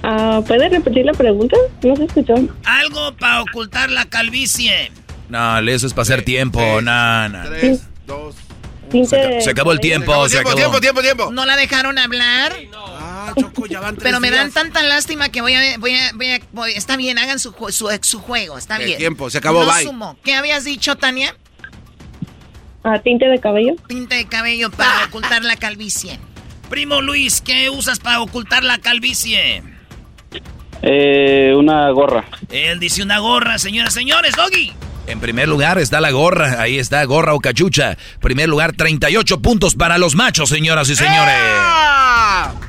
Ah, ¿Puede repetir la pregunta? No se escuchó. Algo para ocultar la calvicie. No, eso es para hacer tiempo. No, no. Tres, dos. Se acabó el tiempo, se acabó. tiempo, tiempo, tiempo. ¿No la dejaron hablar? Ah, Choco, ya van tres Pero me dan días. tanta lástima que voy a, voy a, voy a- voy- está bien, hagan su, su, su juego, está El bien. tiempo, se acabó, no bye. sumo. ¿Qué habías dicho, Tania? ah, tinte de cabello. Tinte de cabello para ocultar la calvicie. Primo Luis, ¿qué usas para ocultar la calvicie? Eh, una gorra. Él dice una gorra, señoras, señores, Doggy. En primer lugar está la gorra. Ahí está, gorra o cachucha. Primer lugar, 38 puntos para los machos, señoras y señores.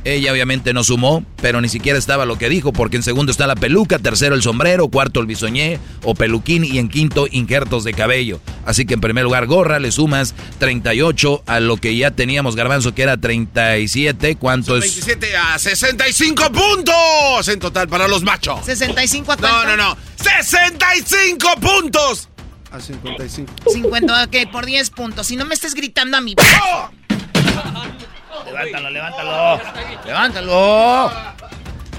Ella obviamente no sumó, pero ni siquiera estaba lo que dijo, porque en segundo está la peluca, tercero el sombrero, cuarto el bisoñé o peluquín y en quinto injertos de cabello. Así que en primer lugar gorra, le sumas 38 a lo que ya teníamos garbanzo que era 37. ¿Cuánto es? 27 a 65 puntos en total para los machos. 65 a No, cuánto? no, no. 65 puntos. A 55. 50, ok, por 10 puntos. Si no me estés gritando a mí. Levántalo, levántalo. Levántalo.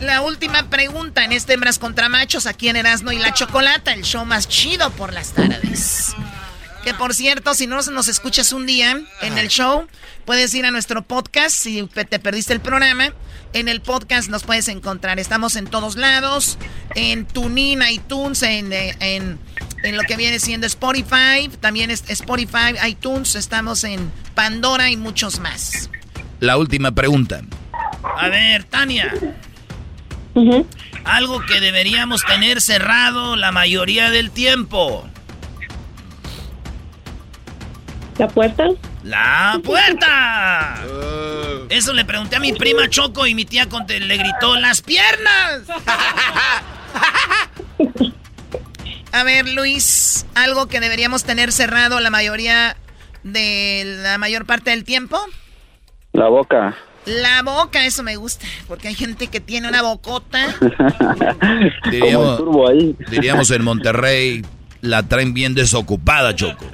La última pregunta en este Hembras contra Machos aquí en Erasmo y la Chocolata, el show más chido por las tardes. Que por cierto, si no nos escuchas un día en el show, puedes ir a nuestro podcast si te perdiste el programa. En el podcast nos puedes encontrar. Estamos en todos lados, en TuneIn, iTunes, en, eh, en, en lo que viene siendo Spotify. También es Spotify, iTunes. Estamos en Pandora y muchos más. La última pregunta. A ver, Tania. Algo que deberíamos tener cerrado la mayoría del tiempo. ¿La puerta? ¡La puerta! Eso le pregunté a mi prima Choco y mi tía le gritó ¡Las piernas! A ver, Luis, algo que deberíamos tener cerrado la mayoría de la mayor parte del tiempo. La boca. La boca, eso me gusta, porque hay gente que tiene una bocota. Como el turbo ahí. diríamos en Monterrey, la traen bien desocupada, Choco.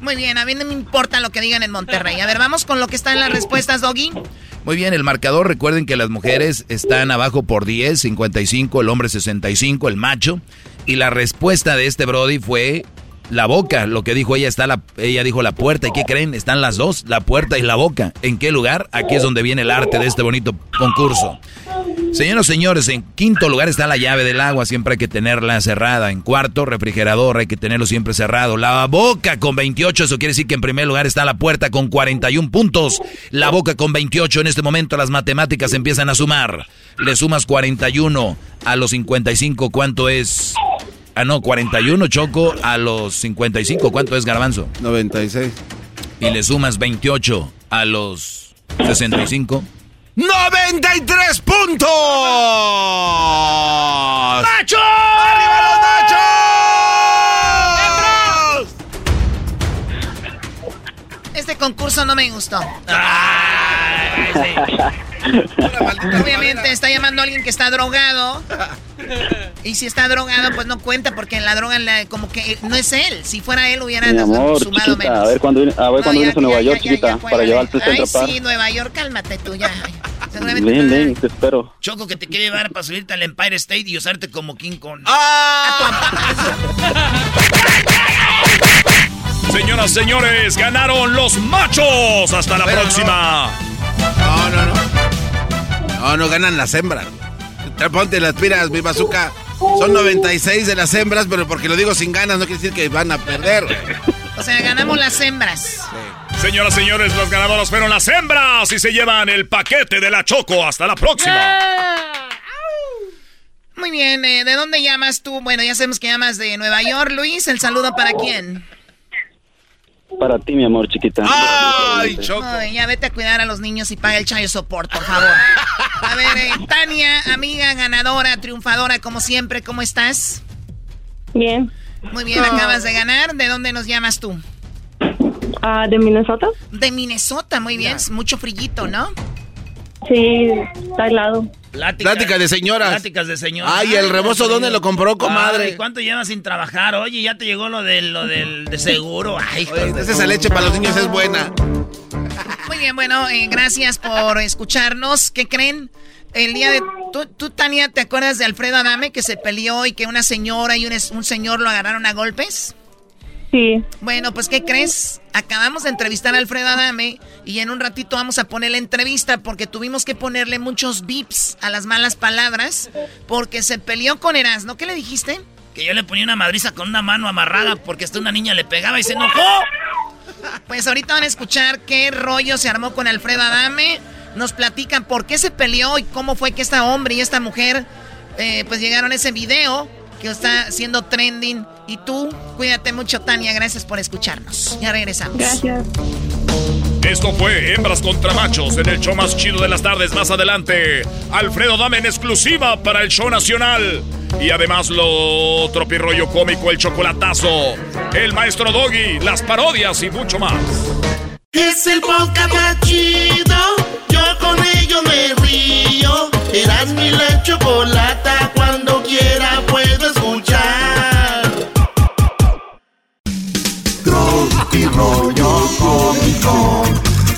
Muy bien, a mí no me importa lo que digan en Monterrey. A ver, vamos con lo que está en las respuestas, Doggy. Muy bien, el marcador, recuerden que las mujeres están abajo por 10, 55, el hombre 65, el macho. Y la respuesta de este Brody fue la boca. Lo que dijo ella está la, ella dijo la puerta. ¿Y qué creen? Están las dos, la puerta y la boca. ¿En qué lugar? Aquí es donde viene el arte de este bonito concurso. Señoras y señores, en quinto lugar está la llave del agua, siempre hay que tenerla cerrada. En cuarto, refrigerador, hay que tenerlo siempre cerrado. La boca con 28, eso quiere decir que en primer lugar está la puerta con 41 puntos. La boca con 28, en este momento las matemáticas empiezan a sumar. Le sumas 41 a los 55, ¿cuánto es? Ah, no, 41, Choco, a los 55, ¿cuánto es Garbanzo? 96. Y le sumas 28 a los 65. ¡93 puntos! ¡Macho! ¡Arriba los machos! Este concurso no me gustó. Obviamente está llamando a alguien que está drogado. Y si está drogado, pues no cuenta porque en la droga la- como que no es él. Si fuera él hubiera Mi amor, sumado chiquita, menos. a ver viene- a ver No, cuándo ya, vienes a Nueva ya, York, ya, chiquita, ya, para llevarte Ay, Park. sí, Nueva York, cálmate tú ya. Seguramente Ven, tú- ven, te espero. Choco que te quiere llevar para subirte al Empire State y usarte como King Kong. Señoras, señores, ganaron los machos. Hasta la Pero próxima. No, no, no. No, no ganan las hembras. Te Ponte las piras, mi bazooka. Son 96 de las hembras, pero porque lo digo sin ganas no quiere decir que van a perder. O sea, ganamos las hembras. Señoras, señores, los ganadores fueron las hembras y se llevan el paquete de la Choco. Hasta la próxima. Muy bien, eh, ¿de dónde llamas tú? Bueno, ya sabemos que llamas de Nueva York. Luis, ¿el saludo para quién? Para ti, mi amor, chiquita. ¡Ay, Choco! Ay, ya vete a cuidar a los niños y paga el chayo support, por favor. A ver, eh, Tania, amiga, ganadora, triunfadora, como siempre, ¿cómo estás? Bien. Muy bien, acabas de ganar. ¿De dónde nos llamas tú? Ah, ¿De Minnesota? De Minnesota, muy bien. Mucho frillito, ¿no? Sí, está helado. Plática de señoras. Pláticas de señora. Ay, el rebozo, ¿dónde lo compró, comadre? Ay, ¿Cuánto llevas sin trabajar? Oye, ya te llegó lo del, lo del de seguro. Ay, Oye, de- esa leche para los niños es buena. Muy bien, bueno, eh, gracias por escucharnos. ¿Qué creen? El día de... ¿tú, tú, Tania, ¿te acuerdas de Alfredo Adame que se peleó y que una señora y un, un señor lo agarraron a golpes? Sí. Bueno, pues ¿qué crees? Acabamos de entrevistar a Alfredo Adame y en un ratito vamos a poner la entrevista porque tuvimos que ponerle muchos bips a las malas palabras porque se peleó con Erasmo. ¿Qué le dijiste? Que yo le ponía una madriza con una mano amarrada porque hasta una niña le pegaba y se enojó. Pues ahorita van a escuchar qué rollo se armó con Alfredo Adame. Nos platican por qué se peleó y cómo fue que este hombre y esta mujer eh, pues llegaron a ese video que está siendo trending. Y tú, cuídate mucho, Tania. Gracias por escucharnos. Ya regresamos. Gracias. Esto fue Hembras contra Machos en el show más chido de las tardes. Más adelante, Alfredo Dame en exclusiva para el show nacional. Y además lo tropirroyo cómico, el chocolatazo, el maestro Doggy, las parodias y mucho más. Es el podcast más chido. Yo con ello me río. Eras mi la chocolata. Cuando quiera puedo Tropi rollo cómico.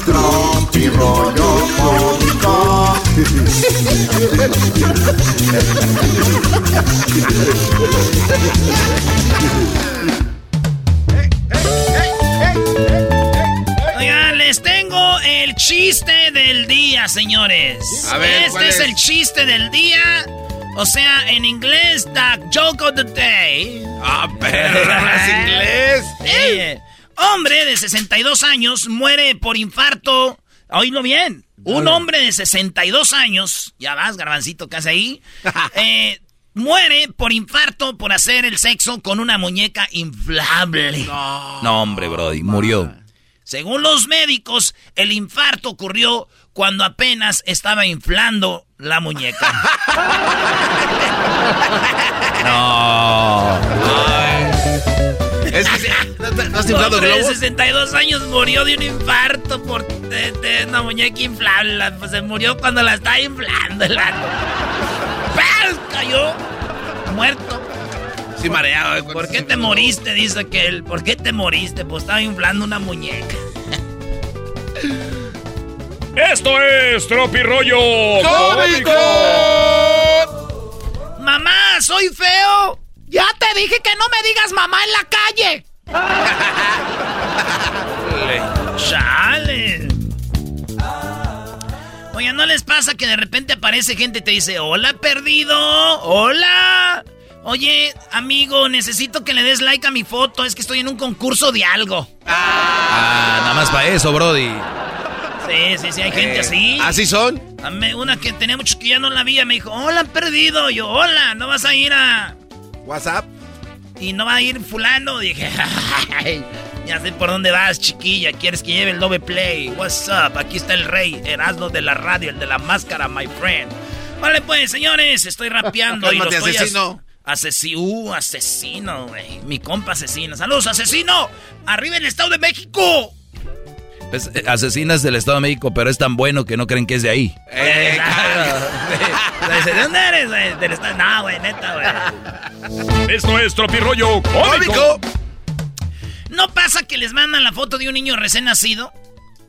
Tropi rollo cómico. Oigan, les tengo el chiste del día, señores. A ver, ¿cuál este es? es? el chiste del día. O sea, en inglés, the joke of the day. Ah, perra, es inglés. Eh, hombre de 62 años muere por infarto. Oílo bien. Un hombre de 62 años, ya vas, garbancito, casi ahí, eh, muere por infarto por hacer el sexo con una muñeca inflable. No, hombre, Brody, murió. Según los médicos, el infarto ocurrió cuando apenas estaba inflando la muñeca. No. Es que no, no- no has inflado hombre de globos. 62 años murió de un infarto por de, de una muñeca inflable. Pues se murió cuando la estaba inflando el. Cayó muerto. Sí, mareado. eh, ¿Por qué te moriste? Dice que él. ¿Por qué te moriste? Pues estaba inflando una muñeca. Esto es tropirroyo ¡Cómico! Mamá, soy feo. Ya te dije que no me digas mamá en la calle. ¡Chale! Oye, ¿no les pasa que de repente aparece gente y te dice, hola, perdido? ¡Hola! Oye, amigo, necesito que le des like a mi foto. Es que estoy en un concurso de algo. Ah, nada más para eso, Brody. Sí, sí, sí, hay gente Eh, así. ¿Así son? A mí, Una que tenía muchos que ya no la vi, me dijo, hola, perdido. Yo, hola, ¿no vas a ir a...? WhatsApp. Y no va a ir fulano. Dije, ay, Ya sé por dónde vas, chiquilla. ¿Quieres que lleve el doble play? What's up? Aquí está el rey, Erasmo de la radio, el de la máscara, my friend. Vale, pues, señores, estoy rapeando y lo estoy asesino. Asesino, uh, asesino, güey. Mi compa asesino. ¡Saludos, asesino! ¡Arriba el Estado de México! Eh, asesinas del Estado de México, pero es tan bueno que no creen que es de ahí. Eh, ¿De dónde eres, güey? Del Estado. No, güey, neta, güey. Esto es Tropirollo Cómico. ¿No pasa que les mandan la foto de un niño recién nacido?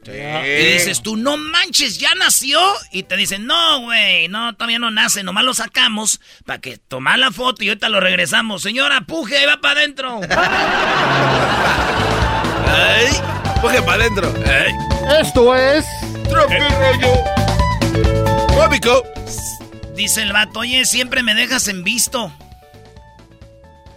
Y dices tú, no manches, ya nació. Y te dicen, no, güey, no, todavía no nace, nomás lo sacamos para que tomar la foto y ahorita lo regresamos. Señora, puje, va para adentro. Coge para adentro. Esto es. Tropirollo Cómico. Dice el vato, oye, siempre me dejas en visto.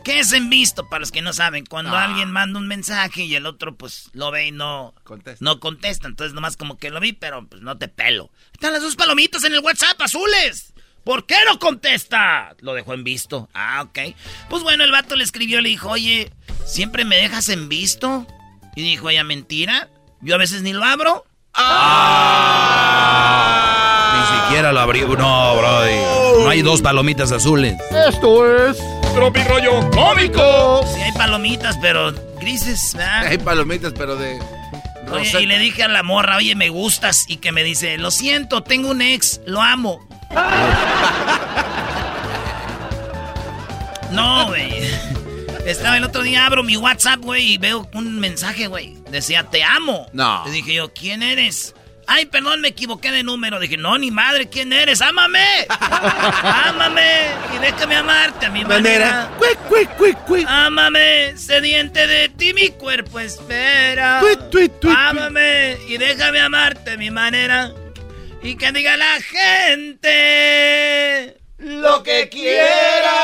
¿Qué es en visto? Para los que no saben, cuando Ah. alguien manda un mensaje y el otro pues lo ve y no Contesta. no contesta. Entonces nomás como que lo vi, pero pues no te pelo. Están las dos palomitas en el WhatsApp azules. ¿Por qué no contesta? Lo dejó en visto. Ah, ok. Pues bueno, el vato le escribió, le dijo, oye, ¿siempre me dejas en visto? Y dijo ella, mentira. Yo a veces ni lo abro. Ni siquiera lo abrió. No, Brody. No hay dos palomitas azules. Esto es. Tropirollo Cómico. Sí hay palomitas, pero grises, ¿verdad? Hay palomitas, pero de. Oye, y le dije a la morra, oye, me gustas. Y que me dice, lo siento, tengo un ex, lo amo. no, güey. Estaba el otro día, abro mi WhatsApp, güey, y veo un mensaje, güey. Decía, te amo. No. Le dije yo, ¿quién eres? Ay, perdón, me equivoqué de número. Dije, no, ni madre, ¿quién eres? ¡Ámame! ¡Ámame! Y déjame amarte a mi manera. Manera. Cuic, cuic, cuic, cuic. Ámame, sediente de ti mi cuerpo espera. Tuit, tuit, tuit, Ámame y déjame amarte a mi manera. Y que diga la gente lo que quiera.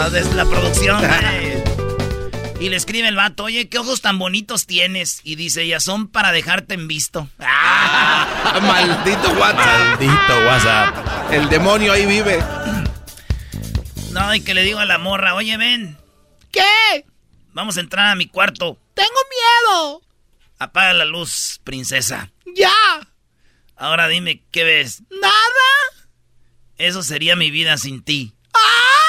Ah, Desde la producción, güey. Y le escribe el vato, oye, qué ojos tan bonitos tienes. Y dice ella, son para dejarte en visto. Ah, maldito WhatsApp. Maldito WhatsApp. El demonio ahí vive. No, y que le digo a la morra, oye, ven. ¿Qué? Vamos a entrar a mi cuarto. Tengo miedo. Apaga la luz, princesa. Ya. Ahora dime, ¿qué ves? Nada. Eso sería mi vida sin ti. ¡Ay!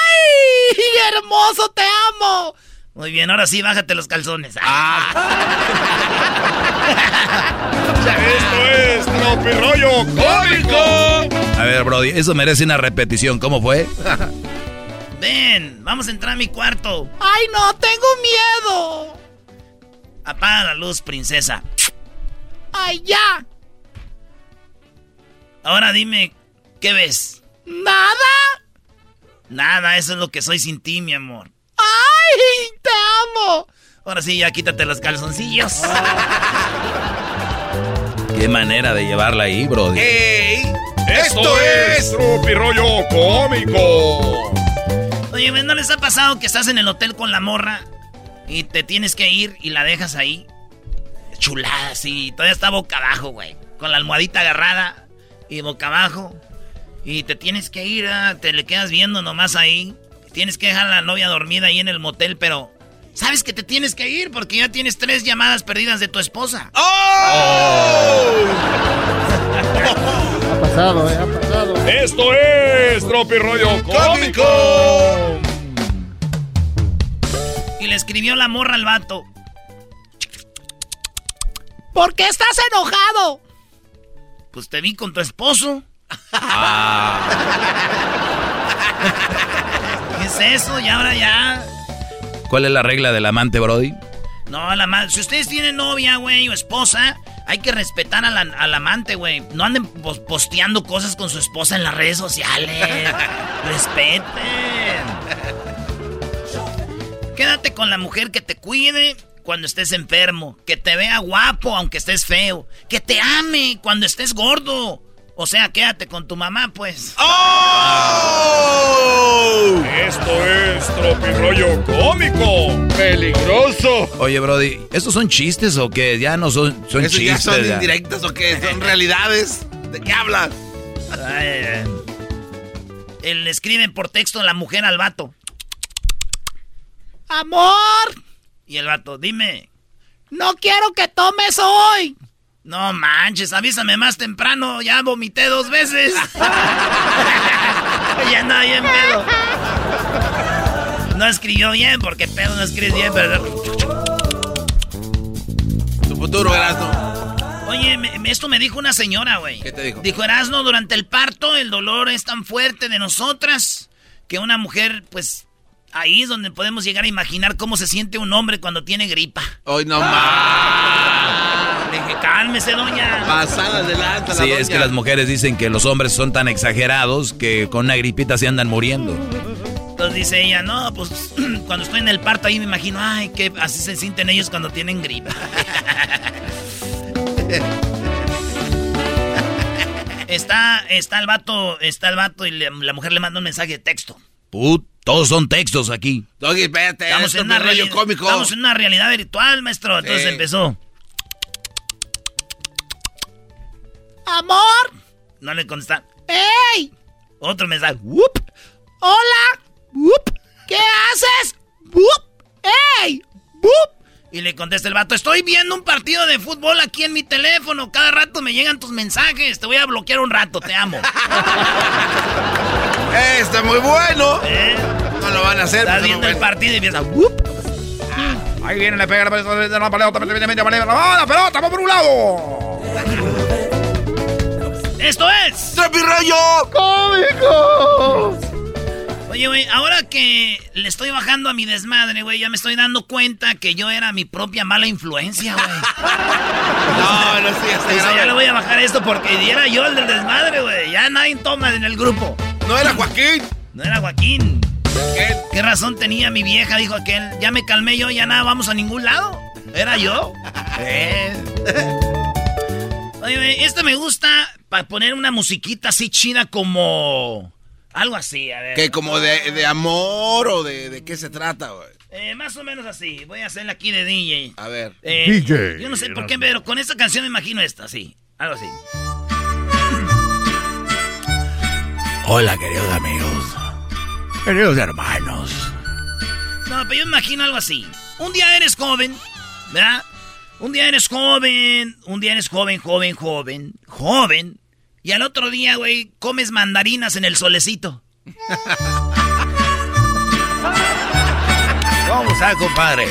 ¡Hermoso, te amo! Muy bien, ahora sí, bájate los calzones. Esto es Tropirollo Cómico. A ver, Brody, eso merece una repetición. ¿Cómo fue? Ven, vamos a entrar a mi cuarto. ¡Ay, no, tengo miedo! Apaga la luz, princesa. ¡Ay, ya! Ahora dime, ¿qué ves? ¿Nada? Nada, eso es lo que soy sin ti, mi amor. ¡Ay, te amo! Ahora sí, ya quítate los calzoncillos. Qué manera de llevarla ahí, Brody. ¡Ey! Esto es Tropirollo Cómico. Oye, ¿no les ha pasado que estás en el hotel con la morra y te tienes que ir y la dejas ahí? Chulada, sí. Todavía está boca abajo, güey. Con la almohadita agarrada y boca abajo. Y te tienes que ir, ah, te le quedas viendo nomás ahí. Tienes que dejar a la novia dormida ahí en el motel, pero... ¿Sabes que te tienes que ir? Porque ya tienes tres llamadas perdidas de tu esposa. ¡Oh! Ha pasado, eh, ha pasado. Esto es Tropirollo Cómico. ¡Cómico! Y le escribió la morra al vato. ¿Por qué estás enojado? Pues te vi con tu esposo. ¿Qué es eso? Y ahora ya. ¿Cuál es la regla del amante, Brody? No, la ma- si ustedes tienen novia, güey, o esposa, hay que respetar a la- al amante, güey. No anden pos- posteando cosas con su esposa en las redes sociales. Respeten. Quédate con la mujer que te cuide cuando estés enfermo, que te vea guapo aunque estés feo, que te ame cuando estés gordo. O sea, quédate con tu mamá, pues. ¡Oh! Esto es Tropirollo Cómico. ¡Peligroso! Oye, Brody, ¿estos son chistes o qué? Ya no son, son ¿Esos ya chistes. son ya. indirectas o qué? ¿Son realidades? ¿De qué hablas? Ay, ay. Él le escribe por texto la mujer al vato. Amor. Y el vato, dime. No quiero que tomes hoy. No manches, avísame más temprano, ya vomité dos veces. ya anda bien pedo. No escribió bien, porque pedo no escribes bien, pero... Tu futuro, Erasmo. Oye, me- esto me dijo una señora, güey. ¿Qué te dijo? Dijo, Erasno, durante el parto el dolor es tan fuerte de nosotras que una mujer, pues, ahí es donde podemos llegar a imaginar cómo se siente un hombre cuando tiene gripa. Hoy no más. Cálmese, doña. Pasada adelante, Sí, es que las mujeres dicen que los hombres son tan exagerados que con una gripita se andan muriendo. Entonces dice ella, no, pues cuando estoy en el parto ahí me imagino, ay, que así se sienten ellos cuando tienen gripa. está, está el vato, está el vato y le- la mujer le manda un mensaje de texto. Put, todos son textos aquí. Doggy, espérate, Estamos en, una es rollo reali- cómico. estamos en una realidad virtual, maestro. Entonces Sí. empezó. Amor. No le contesta. ¡Ey! Otro mensaje. ¡Whoop! ¡Hola! ¡Whoop! ¿Qué haces? ¡Whoop! ¡Ey! ¡Whoop! Y le contesta el vato, estoy viendo un partido de fútbol aquí en mi teléfono. Cada rato me llegan tus mensajes. Te voy a bloquear un rato, te amo. Eh, está muy bueno. No lo van a hacer. Estás viendo el bueno. partido y empieza. ¡Whoop! Ahí viene, le pega la pelota, la pelota, la pelota, la pelota, vamos por un lado. ¡Esto es! ¡Tropirollo cómico! Oye, güey, ahora que le estoy bajando a mi desmadre, güey, ya me estoy dando cuenta que yo era mi propia mala influencia, güey. No, no sí, O sea, ya le voy a bajar esto porque era yo el del desmadre, güey. Ya nadie toma en el grupo. No era Joaquín. No era Joaquín. ¿Qué razón tenía mi vieja? Dijo aquel. Ya me calmé yo, ya nada, vamos a ningún lado. Era yo. Eh. Oye, este me gusta para poner una musiquita así chida como... Algo así, a ver. Que como de, de amor o de, de qué se trata, güey. Eh, más o menos así. Voy a hacerla aquí de DJ. A ver. Eh, DJ. Yo no sé por qué, pero con esta canción me imagino esta, sí. Algo así. Hola, queridos amigos. Queridos hermanos. No, pero yo me imagino algo así. Un día eres joven, ¿verdad? Un día eres joven, un día eres joven, joven, joven, joven. Y al otro día, güey, comes mandarinas en el solecito. ¿Cómo está, compadre?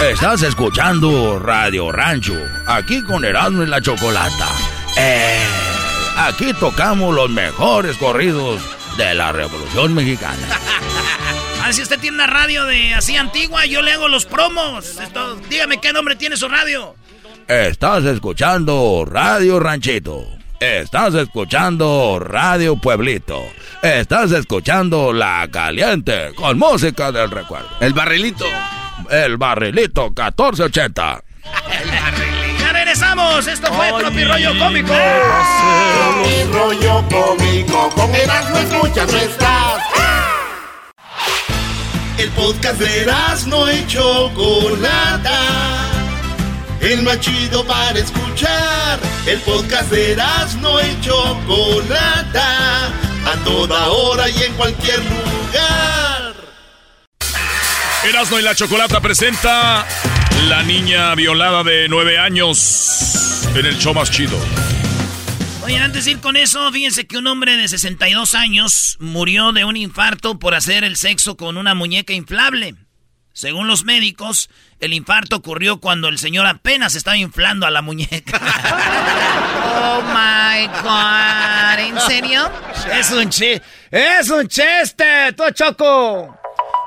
Estás escuchando Radio Rancho, aquí con Erasmo y la Chocolata. Eh, aquí tocamos los mejores corridos de la Revolución Mexicana. Ah, si usted tiene una radio de así antigua, yo le hago los promos. Esto, dígame qué nombre tiene su radio. Estás escuchando Radio Ranchito. Estás escuchando Radio Pueblito. Estás escuchando La Caliente con música del recuerdo. El barrilito. El barrilito 1480. Ya regresamos. Esto fue Tropi Rollo Cómico. Mi rollo cómico, con Erasmo escuchas no estás. El podcast de Erasmo y Chocolata. El más chido para escuchar. El podcast de Erasmo y Chocolata. A toda hora y en cualquier lugar. Erasmo y la Chocolata presenta La niña violada de nueve años en el show más chido. Oye, antes de ir con eso, fíjense que un hombre de 62 años murió de un infarto por hacer el sexo con una muñeca inflable. Según los médicos, el infarto ocurrió cuando el señor apenas estaba inflando a la muñeca. Oh my God. ¿En serio? es un chiste. Es un chiste, tú choco.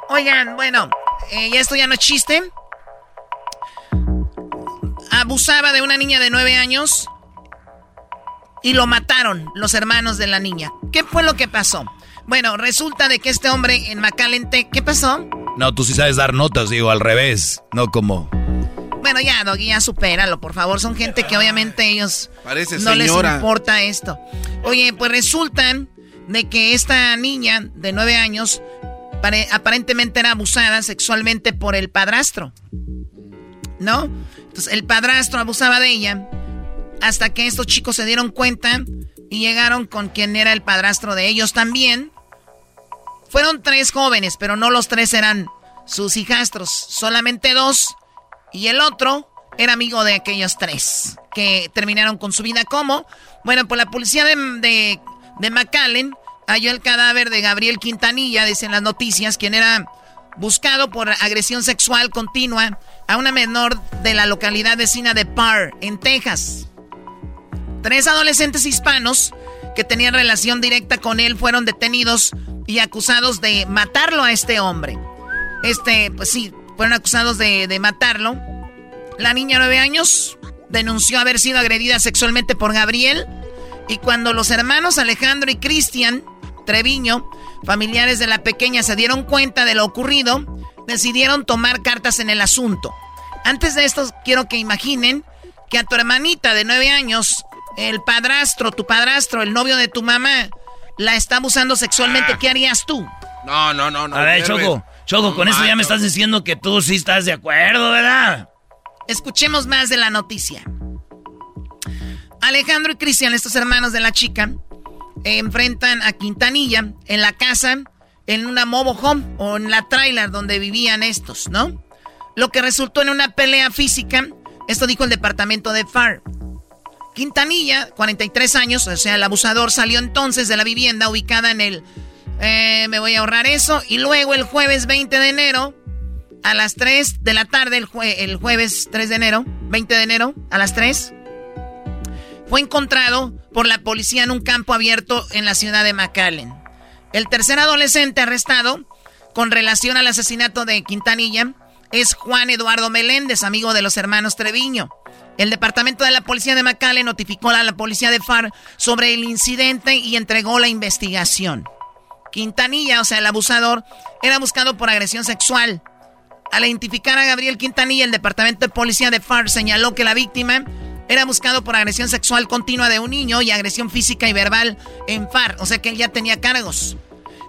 Oigan, bueno, eh, ¿y esto ya no es chiste? Abusaba de una niña de nueve años y lo mataron los hermanos de la niña. ¿Qué fue lo que pasó? Bueno, resulta de que este hombre en Macalente, ¿qué pasó? No, tú sí sabes dar notas, digo, al revés. No como. Bueno, ya, Doggy, ya supéralo, por favor. Son gente que obviamente ellos Parece no les importa esto. Oye, pues resultan de que esta niña de nueve años pare- aparentemente era abusada sexualmente por el padrastro. ¿No? Entonces el padrastro abusaba de ella hasta que estos chicos se dieron cuenta y llegaron con quien era el padrastro de ellos también. Fueron tres jóvenes, pero no los tres eran sus hijastros, solamente dos, y el otro era amigo de aquellos tres que terminaron con su vida. ¿Cómo? Bueno, pues la policía de, de, de McAllen halló el cadáver de Gabriel Quintanilla, dicen las noticias, quien era buscado por agresión sexual continua a una menor de la localidad vecina de Parr, en Texas. Tres adolescentes hispanos que tenían relación directa con él fueron detenidos y acusados de matarlo a este hombre. Este, pues sí, fueron acusados de, de matarlo. La niña de nueve años denunció haber sido agredida sexualmente por Gabriel. Y cuando los hermanos Alejandro y Cristian Treviño, familiares de la pequeña, se dieron cuenta de lo ocurrido, decidieron tomar cartas en el asunto. Antes de esto, quiero que imaginen que a tu hermanita de nueve años, el padrastro, tu padrastro, el novio de tu mamá, la está abusando sexualmente. ¿Qué harías tú? No, no, no, no. A ver, Choco, Choco, con eso ya me estás diciendo que tú sí estás de acuerdo, ¿verdad? Escuchemos más de la noticia. Alejandro y Cristian, estos hermanos de la chica, enfrentan a Quintanilla en la casa, en una mobile home o en la trailer donde vivían estos, ¿no? Lo que resultó en una pelea física, esto dijo el departamento de FAR. Quintanilla, 43 años, o sea, el abusador salió entonces de la vivienda ubicada en el... Eh, me voy a ahorrar eso. Y luego el jueves 20 de enero, a las 3 de la tarde, el, jueves 3 de enero, 20 de enero, a las 3, fue encontrado por la policía en un campo abierto en la ciudad de McAllen. El tercer adolescente arrestado con relación al asesinato de Quintanilla es Juan Eduardo Meléndez, amigo de los hermanos Treviño. El departamento de la policía de McAllen notificó a la policía de FAR sobre el incidente y entregó la investigación. Quintanilla, o sea, el abusador, era buscado por agresión sexual. Al identificar a Gabriel Quintanilla, el departamento de policía de FAR señaló que la víctima era buscado por agresión sexual continua de un niño y agresión física y verbal en FAR, o sea que él ya tenía cargos.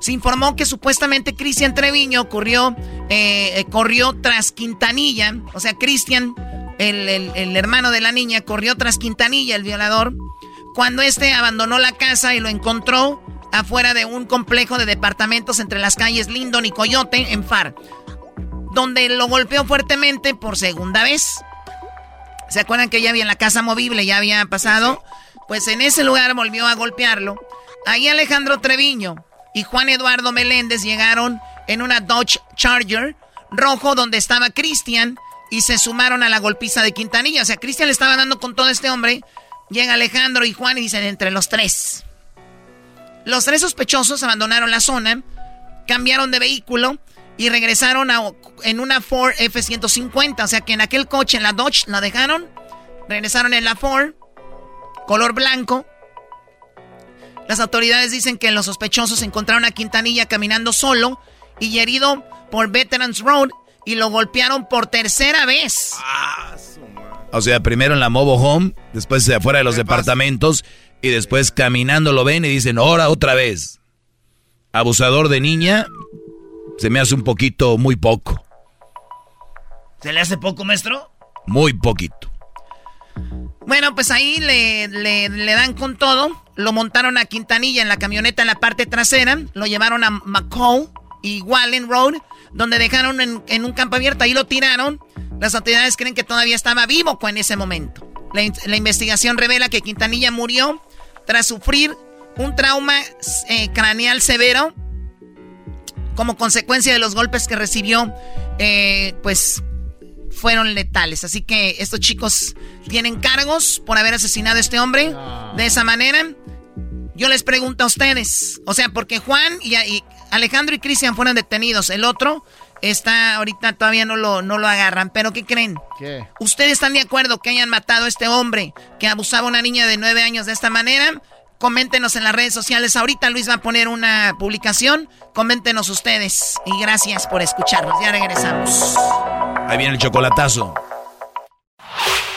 Se informó que supuestamente Cristian Treviño corrió, eh, eh, corrió tras Quintanilla, o sea, Cristian, el, hermano de la niña, corrió tras Quintanilla, el violador, cuando este abandonó la casa y lo encontró afuera de un complejo de departamentos entre las calles Lindon y Coyote en FAR, donde lo golpeó fuertemente por segunda vez. ¿Se acuerdan que ya había en la casa movible, ya había pasado? Pues en ese lugar volvió a golpearlo. Ahí Alejandro Treviño y Juan Eduardo Meléndez llegaron en una Dodge Charger rojo donde estaba Cristian y se sumaron a la golpiza de Quintanilla. O sea, Cristian le estaba dando con todo este hombre. Llega Alejandro y Juan y dicen entre los tres. Los tres sospechosos abandonaron la zona, cambiaron de vehículo y regresaron en una Ford F-150. O sea que en aquel coche, en la Dodge, la dejaron. Regresaron en la Ford, color blanco. Las autoridades dicen que los sospechosos encontraron a Quintanilla caminando solo y herido por Veterans Road y lo golpearon por tercera vez. o sea, primero en la Mobo Home, después afuera de los departamentos y después caminando lo ven y dicen, ahora otra vez. Abusador de niña, se me hace un poquito muy poco. ¿Se le hace poco, maestro? Muy poquito. Bueno, pues ahí le, le, dan con todo. Lo montaron a Quintanilla en la camioneta en la parte trasera. Lo llevaron a McCall y Wallen Road, donde dejaron en, en, un campo abierto. Ahí lo tiraron. Las autoridades creen que todavía estaba vivo en ese momento. La, la investigación revela que Quintanilla murió tras sufrir un trauma eh, craneal severo como consecuencia de los golpes que recibió, eh, pues fueron letales. Así que estos chicos tienen cargos por haber asesinado a este hombre de esa manera. Yo les pregunto a ustedes, o sea, porque Juan y, Alejandro y Cristian fueron detenidos, el otro está ahorita todavía no lo, no lo agarran, pero ¿qué creen? ¿Qué? ¿Ustedes están de acuerdo que hayan matado a este hombre que abusaba a una niña de nueve años de esta manera? Coméntenos en las redes sociales. Ahorita Luis va a poner una publicación. Coméntenos ustedes. Y gracias por escucharnos. Ya regresamos. Ahí viene el chocolatazo.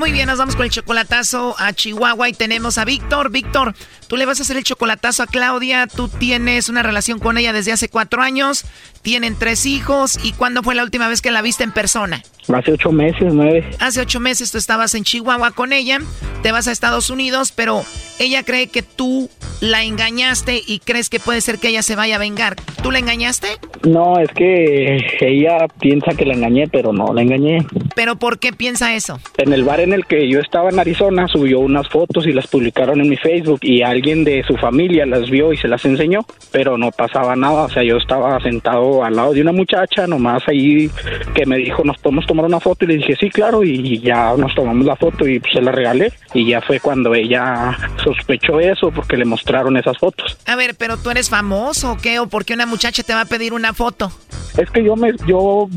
Muy bien, nos vamos con el chocolatazo a Chihuahua y tenemos a Víctor. Víctor, tú le vas a hacer el chocolatazo a Claudia. Tú tienes una relación con ella desde hace cuatro años. Tienen tres hijos. ¿Y cuándo fue la última vez que la viste en persona? Hace ocho meses, nueve. Hace ocho meses tú estabas en Chihuahua con ella. Te vas a Estados Unidos, pero ella cree que tú la engañaste y crees que puede ser que ella se vaya a vengar. ¿Tú la engañaste? No, es que ella piensa que la engañé, pero no la engañé. ¿Pero por qué piensa eso? En el bar en el que yo estaba en Arizona subió unas fotos y las publicaron en mi Facebook y alguien de su familia las vio y se las enseñó, pero no pasaba nada. O sea, yo estaba sentado al lado de una muchacha, nomás ahí que me dijo, nos podemos tomar una foto y le dije, sí, claro, y ya nos tomamos la foto y se la regalé. Y ya fue cuando ella sospechó eso porque le mostraron esas fotos. A ver, pero tú eres famoso o qué? ¿O por qué una muchacha te va a pedir una foto? Es que yo me, yo,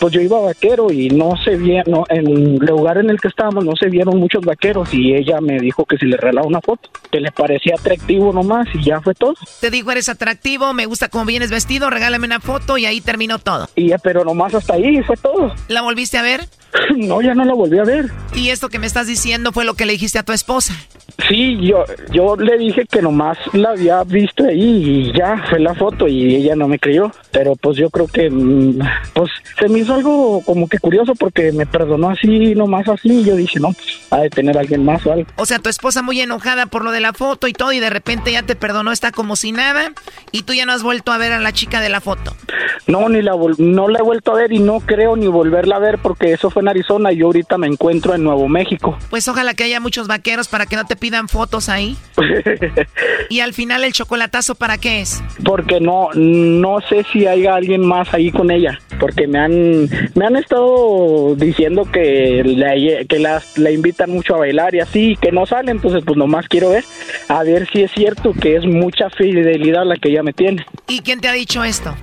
pues yo iba vaquero y no se vieron, no, en el lugar en el que estábamos no se vieron muchos vaqueros y ella me dijo que si le regalaba una foto, que le parecía atractivo nomás y ya fue todo. Te dijo eres atractivo, me gusta cómo vienes vestido, regálame una foto y ahí terminó todo. Y ya, pero nomás hasta ahí fue todo. ¿La volviste a ver? No, ya no la volví a ver. ¿Y esto que me estás diciendo fue lo que le dijiste a tu esposa? Sí, yo, yo le dije que nomás la había visto ahí y ya fue la foto y ella no me creyó. Pero pues yo creo que mm, pues se me hizo algo como que curioso porque me perdonó así, nomás así. Y yo dije, no, pues, ha de tener alguien más o algo. O sea, tu esposa muy enojada por lo de la foto y todo y de repente ya te perdonó, está como si nada y tú ya no has vuelto a ver a la chica de la foto. No, ni la no la he vuelto a ver y no creo ni volverla a ver porque eso fue en Arizona y yo ahorita me encuentro en Nuevo México. Pues ojalá que haya muchos vaqueros para que no te pidan fotos ahí. y al final el chocolatazo para qué es? Porque no no sé si hay alguien más ahí con ella, porque me han me han estado diciendo que la, que las la invitan mucho a bailar y así que no sale, entonces pues nomás quiero ver a ver si es cierto que es mucha fidelidad la que ella me tiene. ¿Y quién te ha dicho esto?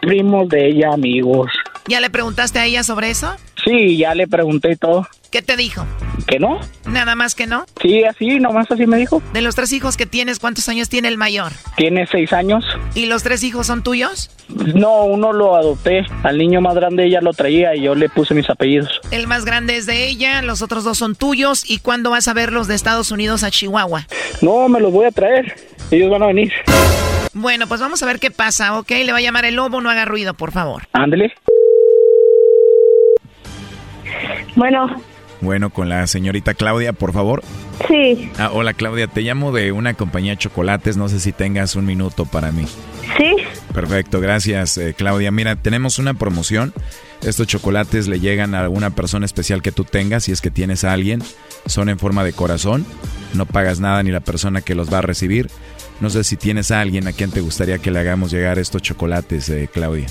Primos de ella, amigos. ¿Ya le preguntaste a ella sobre eso? Sí, ya le pregunté todo. ¿Qué te dijo? ¿Que no? ¿Nada más que no? Sí, así, nomás así me dijo. De los tres hijos que tienes, ¿cuántos años tiene el mayor? Tiene seis años. ¿Y los tres hijos son tuyos? No, uno lo adopté. Al niño más grande ella lo traía y yo le puse mis apellidos. El más grande es de ella, los otros dos son tuyos. ¿Y cuándo vas a verlos de Estados Unidos a Chihuahua? No, me los voy a traer. Ellos van a venir. Bueno, pues vamos a ver qué pasa, ¿ok? Le va a llamar el lobo, no haga ruido, por favor. Ándele. Bueno. Bueno, con la señorita Claudia, por favor. Sí. Ah, hola Claudia, te llamo de una compañía de chocolates, no sé si tengas un minuto para mí. Sí. Perfecto, gracias eh, Claudia. Mira, tenemos una promoción. Estos chocolates le llegan a alguna persona especial que tú tengas, si es que tienes a alguien. Son en forma de corazón, no pagas nada ni la persona que los va a recibir. No sé si tienes a alguien a quien te gustaría que le hagamos llegar estos chocolates, eh, Claudia.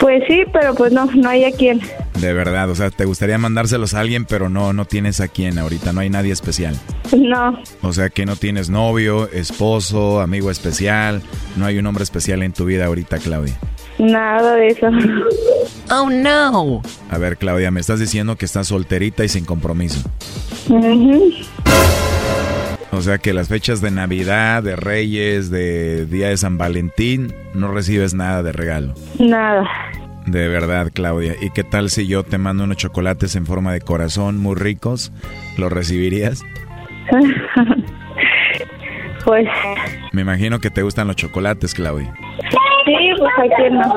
Pues sí, pero pues no, no hay a quien. De verdad, o sea, te gustaría mandárselos a alguien, pero no, no tienes a quien ahorita, no hay nadie especial. No. O sea, que no tienes novio, esposo, amigo especial, no hay un hombre especial en tu vida ahorita, Claudia. Nada de eso. Oh, no. A ver, Claudia, me estás diciendo que estás solterita y sin compromiso. O sea que las fechas de Navidad, de Reyes, de Día de San Valentín, no recibes nada de regalo. Nada. De verdad, Claudia. ¿Y qué tal si yo te mando unos chocolates en forma de corazón muy ricos? ¿Los recibirías? pues... Me imagino que te gustan los chocolates, Claudia. Sí, pues aquí no.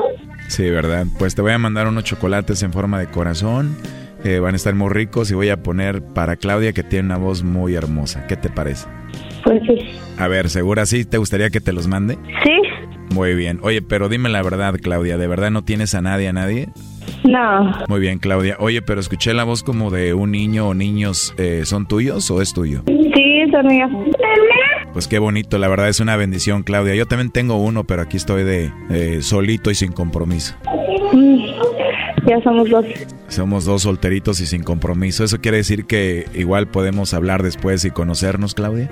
Sí, ¿verdad? Pues te voy a mandar unos chocolates en forma de corazón. Eh, van a estar muy ricos y voy a poner para Claudia que tiene una voz muy hermosa. ¿Qué te parece? Pues sí. A ver, ¿segura sí te gustaría que te los mande? Sí. Muy bien. Oye, pero dime la verdad, Claudia, ¿de verdad no tienes a nadie, a nadie? No. Muy bien, Claudia. Oye, pero escuché la voz como de un niño o niños. Eh, ¿Son tuyos o es tuyo? Sí, son míos. Pues qué bonito, la verdad es una bendición, Claudia. Yo también tengo uno, pero aquí estoy de eh, solito y sin compromiso. Mm, ya somos dos. Somos dos solteritos y sin compromiso. ¿Eso quiere decir que igual podemos hablar después y conocernos, Claudia?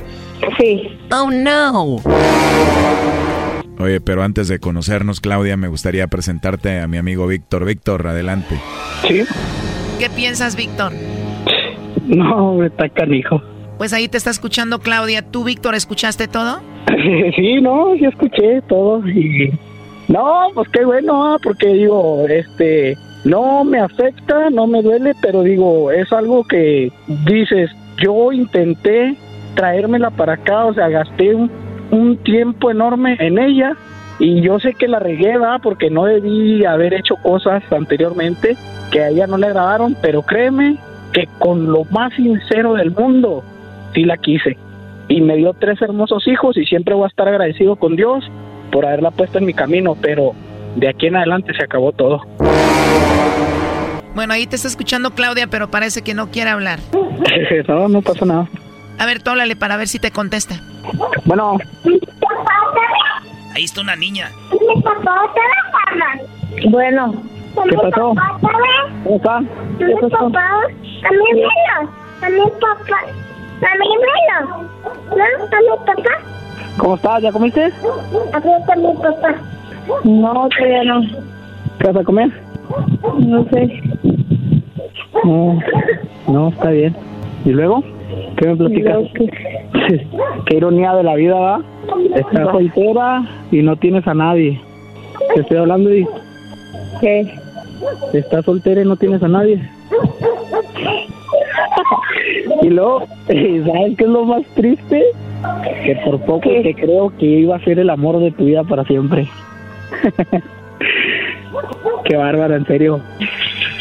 Sí. Oh, no. Oye, pero antes de conocernos, Claudia, me gustaría presentarte a mi amigo Víctor. Víctor, adelante. Sí. ¿Qué piensas, Víctor? No, está canijo. Pues ahí te está escuchando Claudia. ¿Tú, Víctor, escuchaste todo? Sí, no, sí escuché todo y... No, pues qué bueno, ah, porque digo, este, no me afecta, no me duele, pero digo, es algo que dices, yo intenté traérmela para acá, o sea, gasté un, un tiempo enorme en ella y yo sé que la regué, ¿va? porque no debí haber hecho cosas anteriormente que a ella no le agradaron, pero créeme que con lo más sincero del mundo, sí la quise. Y me dio tres hermosos hijos y siempre voy a estar agradecido con Dios por haberla puesto en mi camino, pero de aquí en adelante se acabó todo. Bueno, ahí te está escuchando Claudia, pero parece que no quiere hablar. no, no pasa nada. A ver, tú háblale para ver si te contesta. Bueno. Ahí está una niña. Bueno. ¿Qué pasó? ¿Cómo está? ¿Qué pasó? A mi abuelo. A mi papá. A mi abuelo. ¿No? A mi papá. ¿Cómo estás? ¿Ya comiste? Aquí está mi papá. No, todavía no. ¿Qué vas a comer? No sé. No, no, está bien. ¿Y luego? ¿Qué me platicas? Qué ironía de la vida, ¿va? Estás soltera y no tienes a nadie. Te estoy hablando y... ¿Qué? Estás soltera y no tienes a nadie. Y luego, ¿sabes qué es lo más triste? Que por poco te creo que iba a ser el amor de tu vida para siempre. qué bárbara, en serio.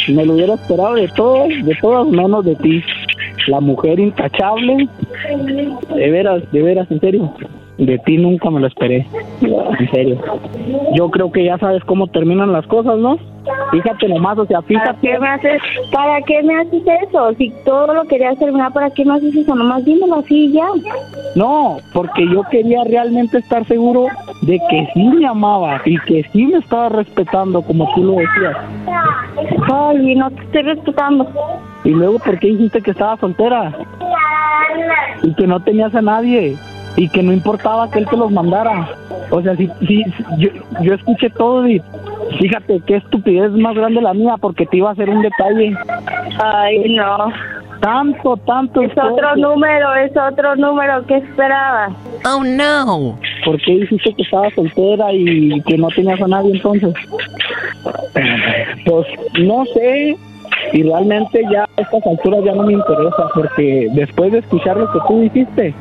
Me lo hubiera esperado de todos, de todas menos de ti. La mujer intachable. De veras, de veras, en serio. De ti nunca me lo esperé. En serio. Yo creo que ya sabes cómo terminan las cosas, ¿no? Fíjate nomás, o sea, ¿Para fíjate. qué me haces, para qué me haces eso? Si todo lo querías terminar, ¿para qué me haces eso? Nomás dímelo así ya. No, porque yo quería realmente estar seguro de que sí me amaba y que sí me estaba respetando como tú lo decías. Ay, no te estoy respetando. Y luego, ¿por qué dijiste que estaba soltera? Y que no tenías a nadie. Y que no importaba que él te los mandara. O sea, sí, sí, yo, yo escuché todo y fíjate qué estupidez más grande la mía porque te iba a hacer un detalle. Ay, no. Tanto, tanto. Es otro número, es otro número. ¿Qué esperabas? Oh, no. ¿Por qué dijiste que estaba soltera y que no tenías a nadie entonces? Pues no sé. Y realmente ya a estas alturas ya no me interesa porque después de escuchar lo que tú dijiste,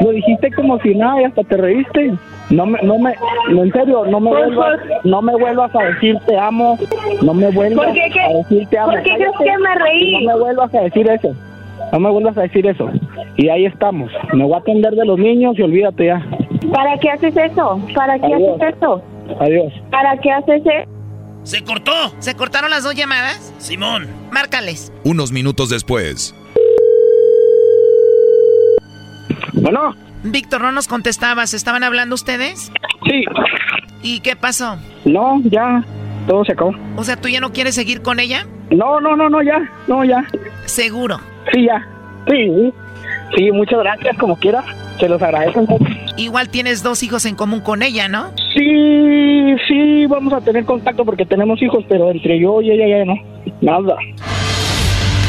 lo dijiste como si nada y hasta te reíste. No me, no me, no, en serio, no me vuelvas, no me vuelvas a decir te amo, no me vuelvas ¿Por qué, qué? a decir te amo. ¿Por qué crees que me reí? No me vuelvas a decir eso, no me vuelvas a decir eso. Y ahí estamos, me voy a atender de los niños y olvídate ya. ¿Para qué haces eso? ¿Para qué Adiós. haces eso? Adiós. ¿Para qué haces eso? ¡Se cortó! ¿Se cortaron las dos llamadas? Simón. Márcales. Unos minutos después. Bueno. Víctor, no nos contestabas. ¿Estaban hablando ustedes? Sí. ¿Y qué pasó? No, ya, todo se acabó. O sea, ¿tú ya no quieres seguir con ella? No, no, no, no, ya, no, ya. Seguro. Sí, ya. Sí, sí, muchas gracias, como quiera. Se los agradezco. Igual tienes dos hijos en común con ella, ¿no? Sí, sí, vamos a tener contacto porque tenemos hijos, pero entre yo y ella ya no. Nada.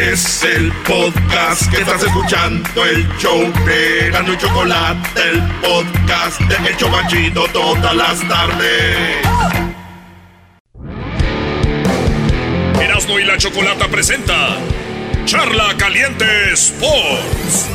Es el podcast que estás escuchando, el show de Gano y Chocolate, el podcast de El Chobachito todas las tardes. Erasno y la chocolata presenta Charla Caliente Sports.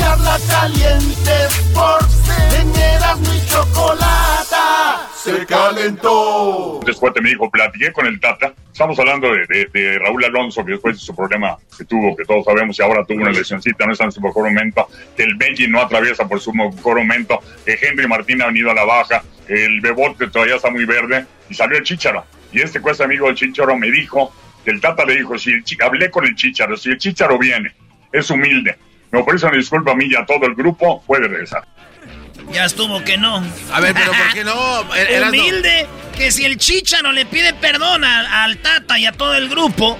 Charla caliente Sports, en Erasmo y Chocolata, se calentó. Después de mi hijo, platiqué con el Tata. Estamos hablando de, de- de Raúl Alonso, que después de su problema que tuvo, que todos sabemos, y ahora tuvo una lesioncita, no está en su mejor momento, que el Benji no atraviesa por su mejor momento, que Henry Martín ha venido a la baja, el Bebote todavía está muy verde, y salió el Chicharo. Y este cuesta amigo del Chicharo me dijo, que el Tata le dijo, si el hablé con el Chicharo, si el Chicharo viene, es humilde, Me ofrece una disculpa a mí y a todo el grupo, puede regresar. Ya estuvo que no. A ver, pero ¿por qué no? Er- Erasno. Humilde, que si el Chicharo le pide perdón al, al Tata y a todo el grupo,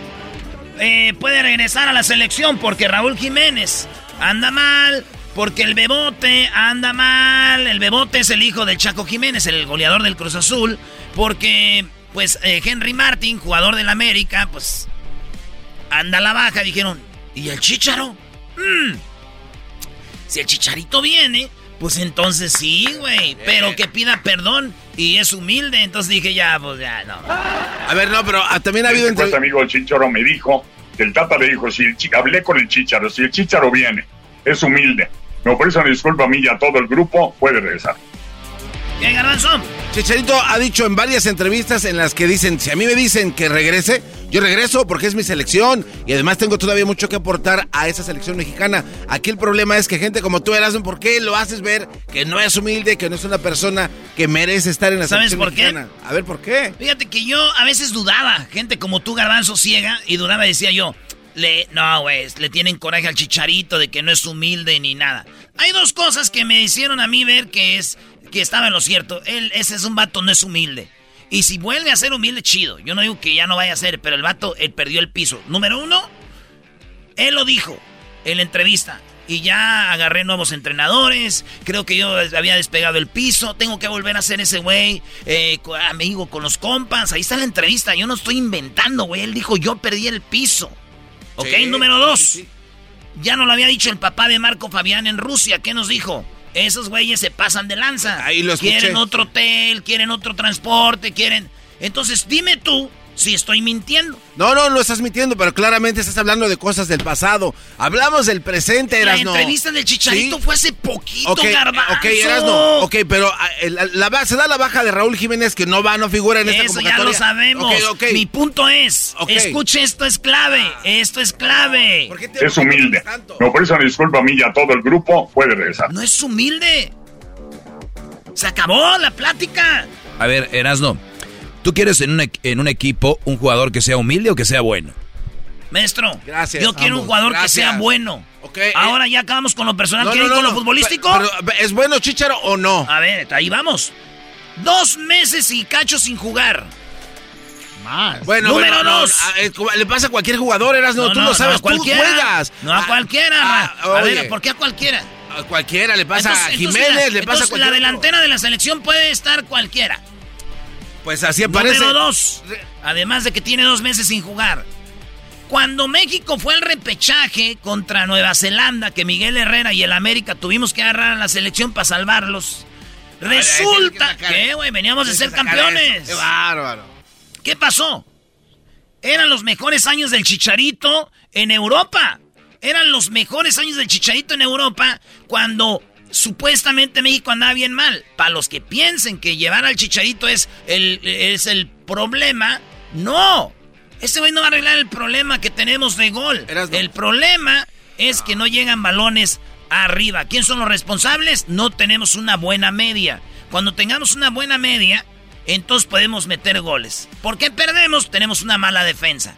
eh, puede regresar a la selección porque Raúl Jiménez anda mal, porque el Bebote anda mal. El Bebote es el hijo del Chaco Jiménez, el goleador del Cruz Azul, porque pues eh, Henry Martin, jugador del América, pues anda a la baja. Dijeron, ¿y el Chicharo? Mm. Si el Chicharito viene, pues entonces sí, güey. Pero que pida perdón y es humilde. Entonces dije, ya, pues ya, no. A ver, no, pero ah, también ha habido Este entre... amigo el Chicharo me dijo, que el Tata le dijo, si el hablé con el Chicharo, si el Chicharo viene, es humilde, me ofrece una disculpa a mí y a todo el grupo, puede regresar. ¿Qué, Garbanzo? Chicharito ha dicho en varias entrevistas en las que dicen, si a mí me dicen que regrese, yo regreso porque es mi selección y además tengo todavía mucho que aportar a esa selección mexicana. Aquí el problema es que gente como tú, Erasmo, ¿por qué lo haces ver que no es humilde, que no es una persona que merece estar en la ¿Sabes selección por qué? mexicana? A ver, ¿por qué? Fíjate que yo a veces dudaba, gente como tú, Garbanzo, ciega, y dudaba decía yo, le, no, güey, le tienen coraje al chicharito de que no es humilde ni nada. Hay dos cosas que me hicieron a mí ver que es, que estaba en lo cierto. Él, ese es un vato, no es humilde. Y si vuelve a ser humilde, chido. Yo no digo que ya no vaya a ser, pero el vato, él perdió el piso. Número uno, él lo dijo en la entrevista. Y ya agarré nuevos entrenadores. Creo que yo había despegado el piso. Tengo que volver a ser ese güey. eh, amigo con los compas. Ahí está la entrevista. Yo no estoy inventando, güey. Él dijo, yo perdí el piso. Ok, Sí, número dos. sí, sí. Ya nos lo había dicho el papá de Marco Fabián en Rusia. ¿Qué nos dijo? Esos güeyes se pasan de lanza. Ahí lo escuché. Quieren otro hotel, quieren otro transporte, quieren... Entonces dime tú si estoy mintiendo. No, no, no estás mintiendo, pero claramente estás hablando de cosas del pasado. Hablamos del presente, La Erasno. entrevista del Chicharito Sí. fue hace poquito, Ok, garbanzo. ok, Erasno, ok, pero ah, la, la se da la baja de Raúl Jiménez que no va, no figura en esta Eso ya convocatoria. lo sabemos. Ok, ok. Mi punto es, escuche, esto es clave. Esto es clave. ¿Por qué te- Es humilde. Me ofrece una disculpa a mí y a todo el grupo, puede regresar. No es humilde. Se acabó la plática. A ver, Erasno, ¿tú quieres en un, en un equipo un jugador que sea humilde o que sea bueno? Maestro, Gracias, yo quiero un jugador Gracias. que sea bueno. Ok, eh, Ahora ya acabamos con lo personal. No, ¿Quieren no, ir con no, lo no, futbolístico? pero- pero, ¿Es bueno Chicharo o no? A ver, ahí vamos. Dos meses y cacho sin jugar. Más. Bueno, Número bueno, no, dos. como- le pasa a cualquier jugador, Erasno, tú lo sabes, tú cualquiera. juegas. No a Ah, cualquiera. ah, a ver, ¿por qué a cualquiera? a cualquiera le pasa Entonces- a Jiménez, le pasa a entonces cualquier la delantera de la selección puede estar cualquiera. Pues así aparece. Número dos. Además de que tiene dos meses sin jugar. Cuando México fue al repechaje contra Nueva Zelanda, que Miguel Herrera y el América tuvimos que agarrar a la selección para salvarlos. Resulta que güey, veníamos de ser campeones. Qué bárbaro. ¿Qué pasó? Eran los mejores años del Chicharito en Europa. Eran los mejores años del Chicharito en Europa cuando supuestamente México andaba bien mal. Para los que piensen que llevar al Chicharito es el, es el problema, no. Ese güey no va a arreglar el problema que tenemos de gol. Erasno. El problema es que no llegan balones arriba. ¿Quién son los responsables? No tenemos una buena media. Cuando tengamos una buena media, entonces podemos meter goles. ¿Por qué perdemos? Tenemos una mala defensa.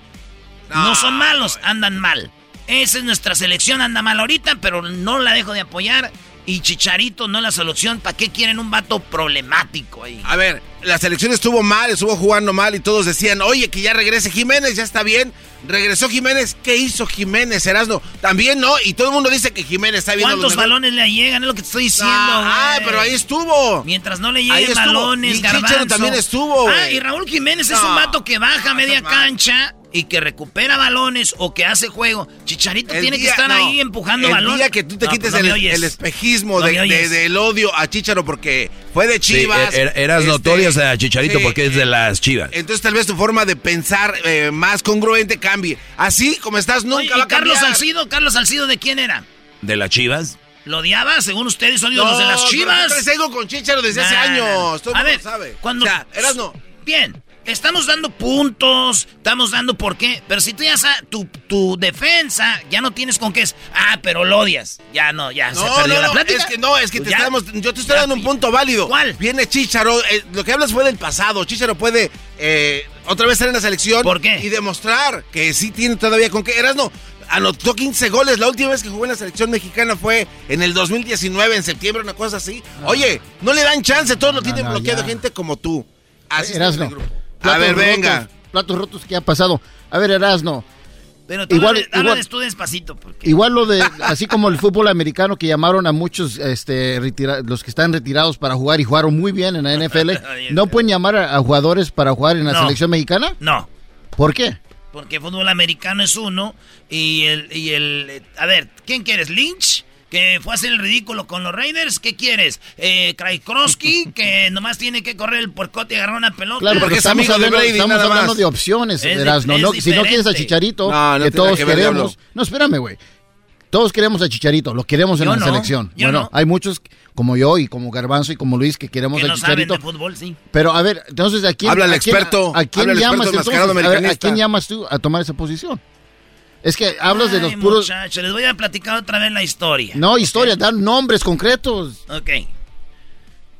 No, son malos, andan mal. Esa es nuestra selección, anda mal ahorita, pero no la dejo de apoyar. Y Chicharito no es la solución. ¿Para qué quieren un vato problemático ahí? A ver, la selección estuvo mal, estuvo jugando mal y todos decían, oye, que ya regrese Jiménez, ya está bien. Regresó Jiménez, ¿qué hizo Jiménez, Erasno? También no, y todo el mundo dice que Jiménez está viendo ¿Cuántos balones le llegan? Es lo que te estoy diciendo. Ah, güey. pero ahí estuvo. Mientras no le lleguen balones, Y Chicharo también estuvo, Ah, y Raúl Jiménez es un vato que baja No, media cancha y que recupera balones o que hace juego. Chicharito El tiene que estar no, ahí empujando el balones. día que tú te No, quites pues no el, el espejismo No de- de- del odio a Chicharo porque fue de Sí, Chivas. er- eras este, notorias a Chicharito sí, porque es de las Chivas. Entonces tal vez tu forma de pensar eh, más congruente cambie. Así como estás nunca Oye, va ¿y a cambiar. Carlos Salcido? ¿Carlos Salcido de quién era? ¿De las Chivas? ¿Lo odiaba? Según ustedes, son los de las Chivas. algo con Chicharo desde hace Nah, años. Todo el A ver, sabe. cuando... O sea, Erasno, Bien, estamos dando puntos, estamos dando por qué, pero si tú ya sabes, tu, tu defensa, ya no tienes con qué es, ah, pero lo odias, ya no, ya se No, perdió no, la no, plática. es que no, es que Pues te ya. estamos, yo te estoy Ya, dando un punto válido. ¿Cuál? Viene Chicharo, eh, lo que hablas fue del pasado. Chicharo puede eh, otra vez estar en la selección. ¿Por qué? Y demostrar que sí tiene todavía con qué. Erasno, anotó 15 goles. La última vez que jugó en la selección mexicana fue en el 2019, en septiembre, una cosa así. Oye, no le dan chance, todo lo no, bloqueado ya. gente como tú. Así Erasno. El. A ver, venga. platos rotos, ¿qué ha pasado? A ver, Erasno. Pero tú Igual- tú despacito. Porque... Igual lo de, así como el fútbol americano que llamaron a muchos, este, retira- los que están retirados para jugar y jugaron muy bien en la NFL, ¿no pueden llamar a, a jugadores para jugar en la No. selección mexicana? No. ¿Por qué? Porque fútbol americano es uno y el, y el... A ver, ¿quién quieres? ¿Lynch? Que fue a hacer el ridículo con los Raiders. ¿Qué quieres? Eh, Krajkowski, que nomás tiene que correr el puercote y agarrar una pelota. Claro, porque estamos hablando, estamos hablando de opciones, Es di- No, es si no quieres a. Chicharito, No, no que todos nada que ver, queremos. diablo. No, espérame, güey. Todos queremos a Chicharito, lo queremos en Yo la no, selección. yo bueno, no. hay muchos como yo y como Garbanzo y como Luis que queremos Que a no saben Chicharito. de fútbol, sí. Pero a ver, entonces a quién Habla el a quién- experto, ¿A quién habla el llamas experto entonces? enmascarado A ver, ¿A americanista. quién llamas tú a tomar esa posición? Es que hablas de los Ay, puros muchachos, les voy a platicar otra vez la historia. No, historia, dan nombres concretos. Ok.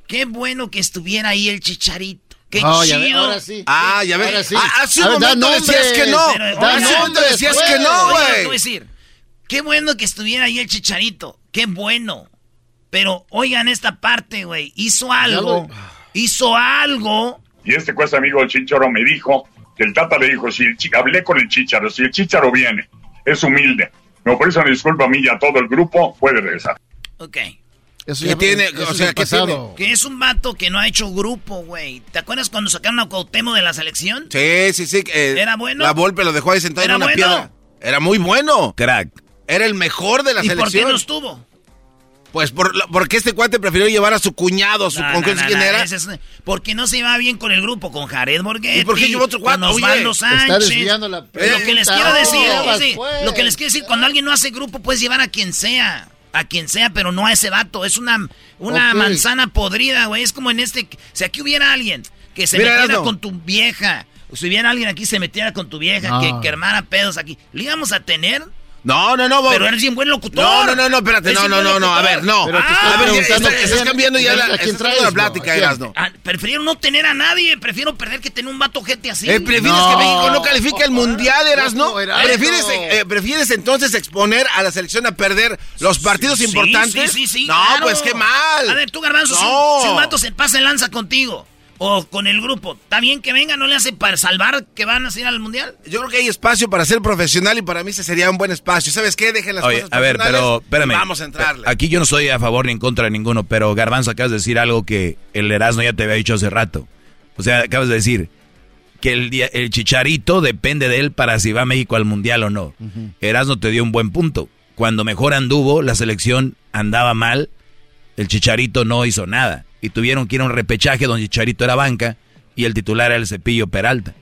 Qué bueno que estuviera ahí el chicharito. Qué Oh, ya ve, chido. ahora sí. Ah, ya ves. Ahora sí. Ah, hace A un ver, momento decías que no. Pero- da Hace un momento decías pues. que no, güey. decir, qué bueno que estuviera ahí el chicharito. Qué bueno. Pero oigan esta parte, güey. Hizo algo. Hizo algo. Y este cuesta amigo del Chicharo me dijo que el Tata le dijo, si el hablé con el Chicharo, si el Chicharo viene, es humilde, me ofrece una disculpa a mí y a todo el grupo, puede regresar. Ok. Eso ¿Qué ya- tiene? eso O sea, del ¿qué pasado. Que es un vato que no ha hecho grupo, güey. ¿Te acuerdas cuando sacaron a Cuauhtémoc de la selección? Sí, sí, sí. eh, ¿Era bueno? La Volpe lo dejó ahí sentado en ¿Era una bueno? piedra. Era muy bueno. Crack. Era el mejor de la ¿Y por selección. qué no estuvo? Pues por, porque este cuate prefirió llevar a su cuñado, su No, ¿con no, quién no, quién no, era? es- porque no se llevaba bien con el grupo, con Jared Borghetti. ¿Y por qué llevó otro Con cuate? Osvaldo está Sánchez. desviando la lo que les quiero decir, sí, pues. lo que les quiero decir, cuando alguien no hace grupo, puedes llevar a quien sea. A quien sea, pero no a ese vato. Es una, una manzana podrida, güey. Es como en este. Si aquí hubiera alguien que se Mira, metiera con tu vieja. O si hubiera alguien aquí se metiera con tu vieja, No. que, que armara pedos aquí. ¿Le íbamos a tener? No, no, no. Bob. Pero eres bien buen locutor. No, no, no, no, espérate, no, no, no, no, a ver, no. Pero te Ah, estoy a ver, preguntando estás, cambiando ya la, ¿a quién traes, la no? plática, ¿A quién? Erasno. Ah, prefiero no tener a nadie. Prefiero perder que tener un vato gente así. Eh, ¿Prefieres No. que México no califique al mundial, Erasno? No. ¿Prefieres, eh, ¿Prefieres entonces exponer a la selección a perder los partidos Sí, importantes? Sí, sí, sí. No, claro. pues qué mal. A ver, tú, Garbanzo, si- No. si, un vato se pasa el lanza contigo o con el grupo, ¿está bien que venga? ¿No le hace para salvar que van a ir al mundial? Yo creo que hay espacio para ser profesional y para mí ese sería un buen espacio. ¿Sabes qué? Dejen las Oye, cosas a ver, pero espérame. Vamos a entrarle. Aquí yo no estoy a favor ni en contra de ninguno, pero Garbanzo acabas de decir algo que el Erasmo ya te había dicho hace rato. O sea, acabas de decir que el, el chicharito depende de él para si va a México al mundial o no. Erasmo te dio un buen punto. Cuando mejor anduvo, la selección andaba mal, el chicharito no hizo nada. Y tuvieron que ir a un repechaje donde Chicharito era banca y el titular era el Cepillo Peralta.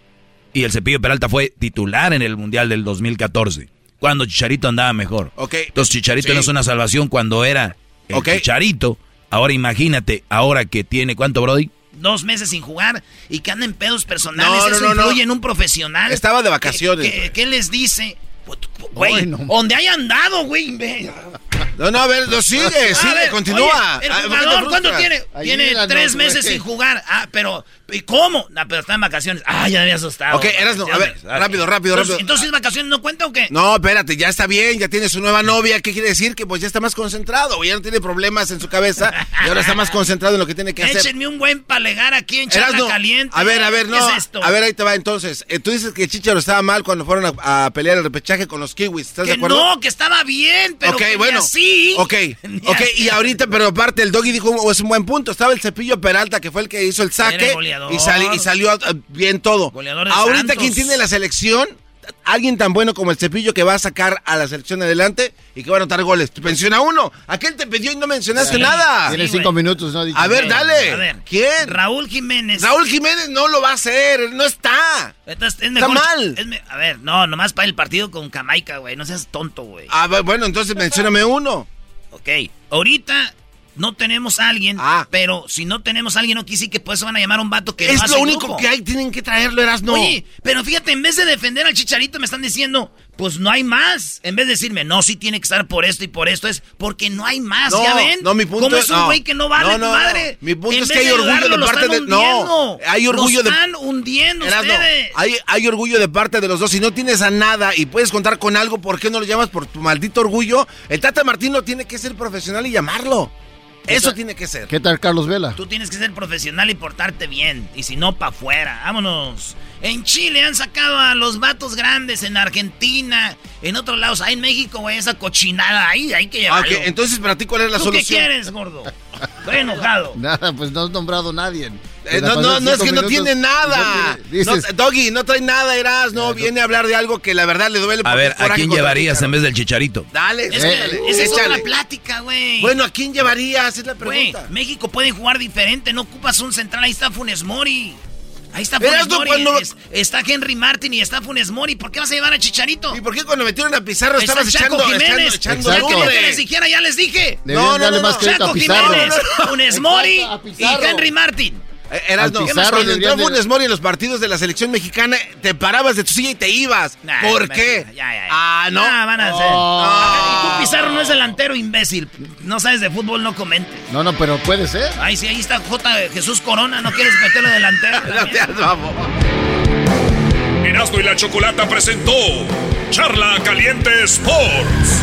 Y el Cepillo Peralta fue titular en el Mundial del 2014, cuando Chicharito andaba mejor. Ok. Entonces Chicharito Sí. no es una salvación cuando era el. Chicharito. Ahora imagínate, ahora que tiene, ¿cuánto, Brody? Dos meses sin jugar y que anda en pedos personales. No, no, Eso no, no. influye en un profesional. Estaba de vacaciones, ¿Qué, qué- güey. qué les dice? Güey, Ay, no. donde haya andado, güey. No, no, a ver, no, sigue, sigue, ver, continúa. oye, el Ah, ¿por qué te jugador, ¿cuánto frustras? tiene? tiene tres meses sin jugar. Ah, pero, ¿y cómo? No, pero está en vacaciones. Ah, ya me había asustado. Ok, Erasno, a ver, rápido, rápido, Entonces, rápido. Entonces, ¿vacaciones no cuenta o qué? No, espérate, ya está bien, ya tiene su nueva novia. ¿Qué quiere decir? Que pues ya está más concentrado, ya no tiene problemas en su cabeza y ahora está más concentrado en lo que tiene que hacer. Échenme un buen palegar aquí en charla Erasno, caliente. a ver, a ver, ¿Qué no. es esto? A ver, ahí te va entonces. Eh, tú dices que Chicharo estaba mal cuando fueron a, a pelear el repechaje con los Kiwis. ¿Estás de que acuerdo? no, que estaba bien, pero ok, que ni bueno. así. Ok, ok, y ahorita, pero aparte, el Doggy dijo, "Oh, es un buen punto. Estaba el Cepillo Peralta, que fue el que hizo el saque. Goleador. Y, sali- y salió eh, bien todo. Goleador de ahorita, Santos. quien tiene la selección? Alguien tan bueno como el Cepillo que va a sacar a la selección adelante y que va a anotar goles. Te menciona uno. Aquel te pidió y no mencionaste Sí, nada. Tiene Sí, cinco minutos, ¿no? A ver, dale. A ver. ¿Quién? Raúl Jiménez. Raúl Jiménez no lo va a hacer. él No está. Entonces, es mejor- mal. es me- a ver, no, nomás para el partido con Jamaica, güey. No seas tonto, güey. Ah, bu- bueno, entonces mencióname uno. Ok. Ahorita no tenemos a alguien, pero si no tenemos a alguien, no quise que pues van a llamar a un vato que Es lo único que hay, tienen que traerlo, eras no. Oye, pero fíjate, en vez de defender al chicharito, me están diciendo, pues no hay más. En vez de decirme, no, sí tiene que estar por esto y por esto, es porque no hay más, No, ¿ya ven? no, mi punto ¿Cómo es- es un no. güey que no vale No, tu madre? Mi punto En es que hay orgullo de parte de- no, hay orgullo Lo de- están hundiendo ustedes. hay, hay orgullo de parte de los dos. Si no tienes a nada y puedes contar con algo, ¿por qué no lo llamas por tu maldito orgullo? El Tata Martino tiene que ser profesional y llamarlo. Eso tiene que ser. ¿Qué tal Carlos Vela? Tú tienes que ser profesional y portarte bien. Y si no, pa' afuera. Vámonos. En Chile han sacado a los vatos grandes. En Argentina. En otros lados. Ahí en México, güey, esa cochinada. Ahí hay que Ah, llevarlo. ok, entonces, ¿para ti cuál es la ¿Tú solución? qué quieres, gordo? Estoy enojado. Nada, pues no has nombrado a nadie. Eh, no, no, no es que no tiene nada. Dices- No, Doggy, no trae nada, Eras. No, viene a hablar de algo que la verdad le duele. A ver, ¿a quién llevarías en vez del chicharito? Dale, Es que esa es otra plática, güey. Bueno, ¿a quién llevarías? Es la pregunta. México puede jugar diferente. No ocupas un central. Ahí está Funes Mori. Ahí está Funes Mori. cuando- es- está Henry Martin y está Funes Mori. ¿Por qué vas a llevar a Chicharito? ¿Y por qué cuando metieron a Pizarro Está estabas Chaco echando, echando, Jiménez. echando Ya nombre? quería que les dijera, ya les dije. Deberían No, no, no, Chaco. Jiménez. Funes Mori Exacto, y. Henry Martin. Eras no. Pizarro Cuando entró Funes Mori en los partidos de la selección mexicana, te parabas de tu silla y te ibas. Nah, ¿Por qué? ya, ya, ya. Ah, no. Ah, van a hacer. Oh. Y tú, Pizarro, no es delantero, imbécil. No sabes de fútbol, no comentes. No, no, pero puede ser. Ay, sí, ahí está J. Jesús Corona. ¿No quieres meterlo delantero? Te vamos. Erasmo y la Chocolata presentó Charla Caliente Sports.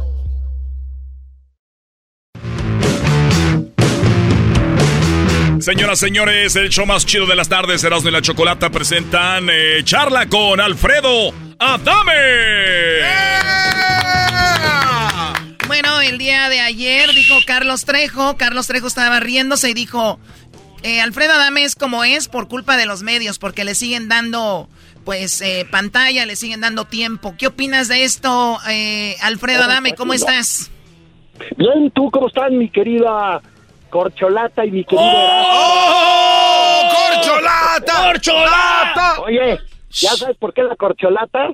Señoras, señores, el show más chido de las tardes, Erasmo y la Chocolata presentan eh, Charla con Alfredo Adame. Bueno, el día de ayer dijo Carlos Trejo, Carlos Trejo estaba riéndose y dijo, eh, Alfredo Adame es como es por culpa de los medios, porque le siguen dando pues eh, pantalla, le siguen dando tiempo. ¿Qué opinas de esto, eh, Alfredo Adame? ¿Cómo estás? Bien, ¿tú cómo estás, mi querida Corcholata y mi querido ¡Oh! ¡Corcholata! ¡Corcholata! Oye, ¿ya sabes por qué la corcholata?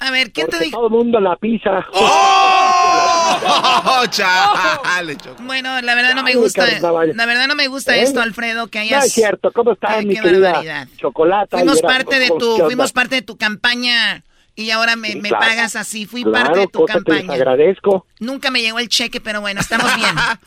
A ver, ¿quién Porque te dijo? todo el mundo la pisa. ¡Oh! ¡Chale! Bueno, la verdad no me gusta, la verdad no me gusta ¿Eh? esto, Alfredo, que No hayas... es cierto, ¿cómo estás, Ay, mi qué querida barbaridad. Chocolata? Fuimos parte de ¿cómo- tu, fuimos parte de tu campaña y ahora me, Sí, me claro. pagas así. Fui Claro, parte de tu cosa que les campaña. agradezco. Nunca me llegó el cheque, pero bueno, estamos bien.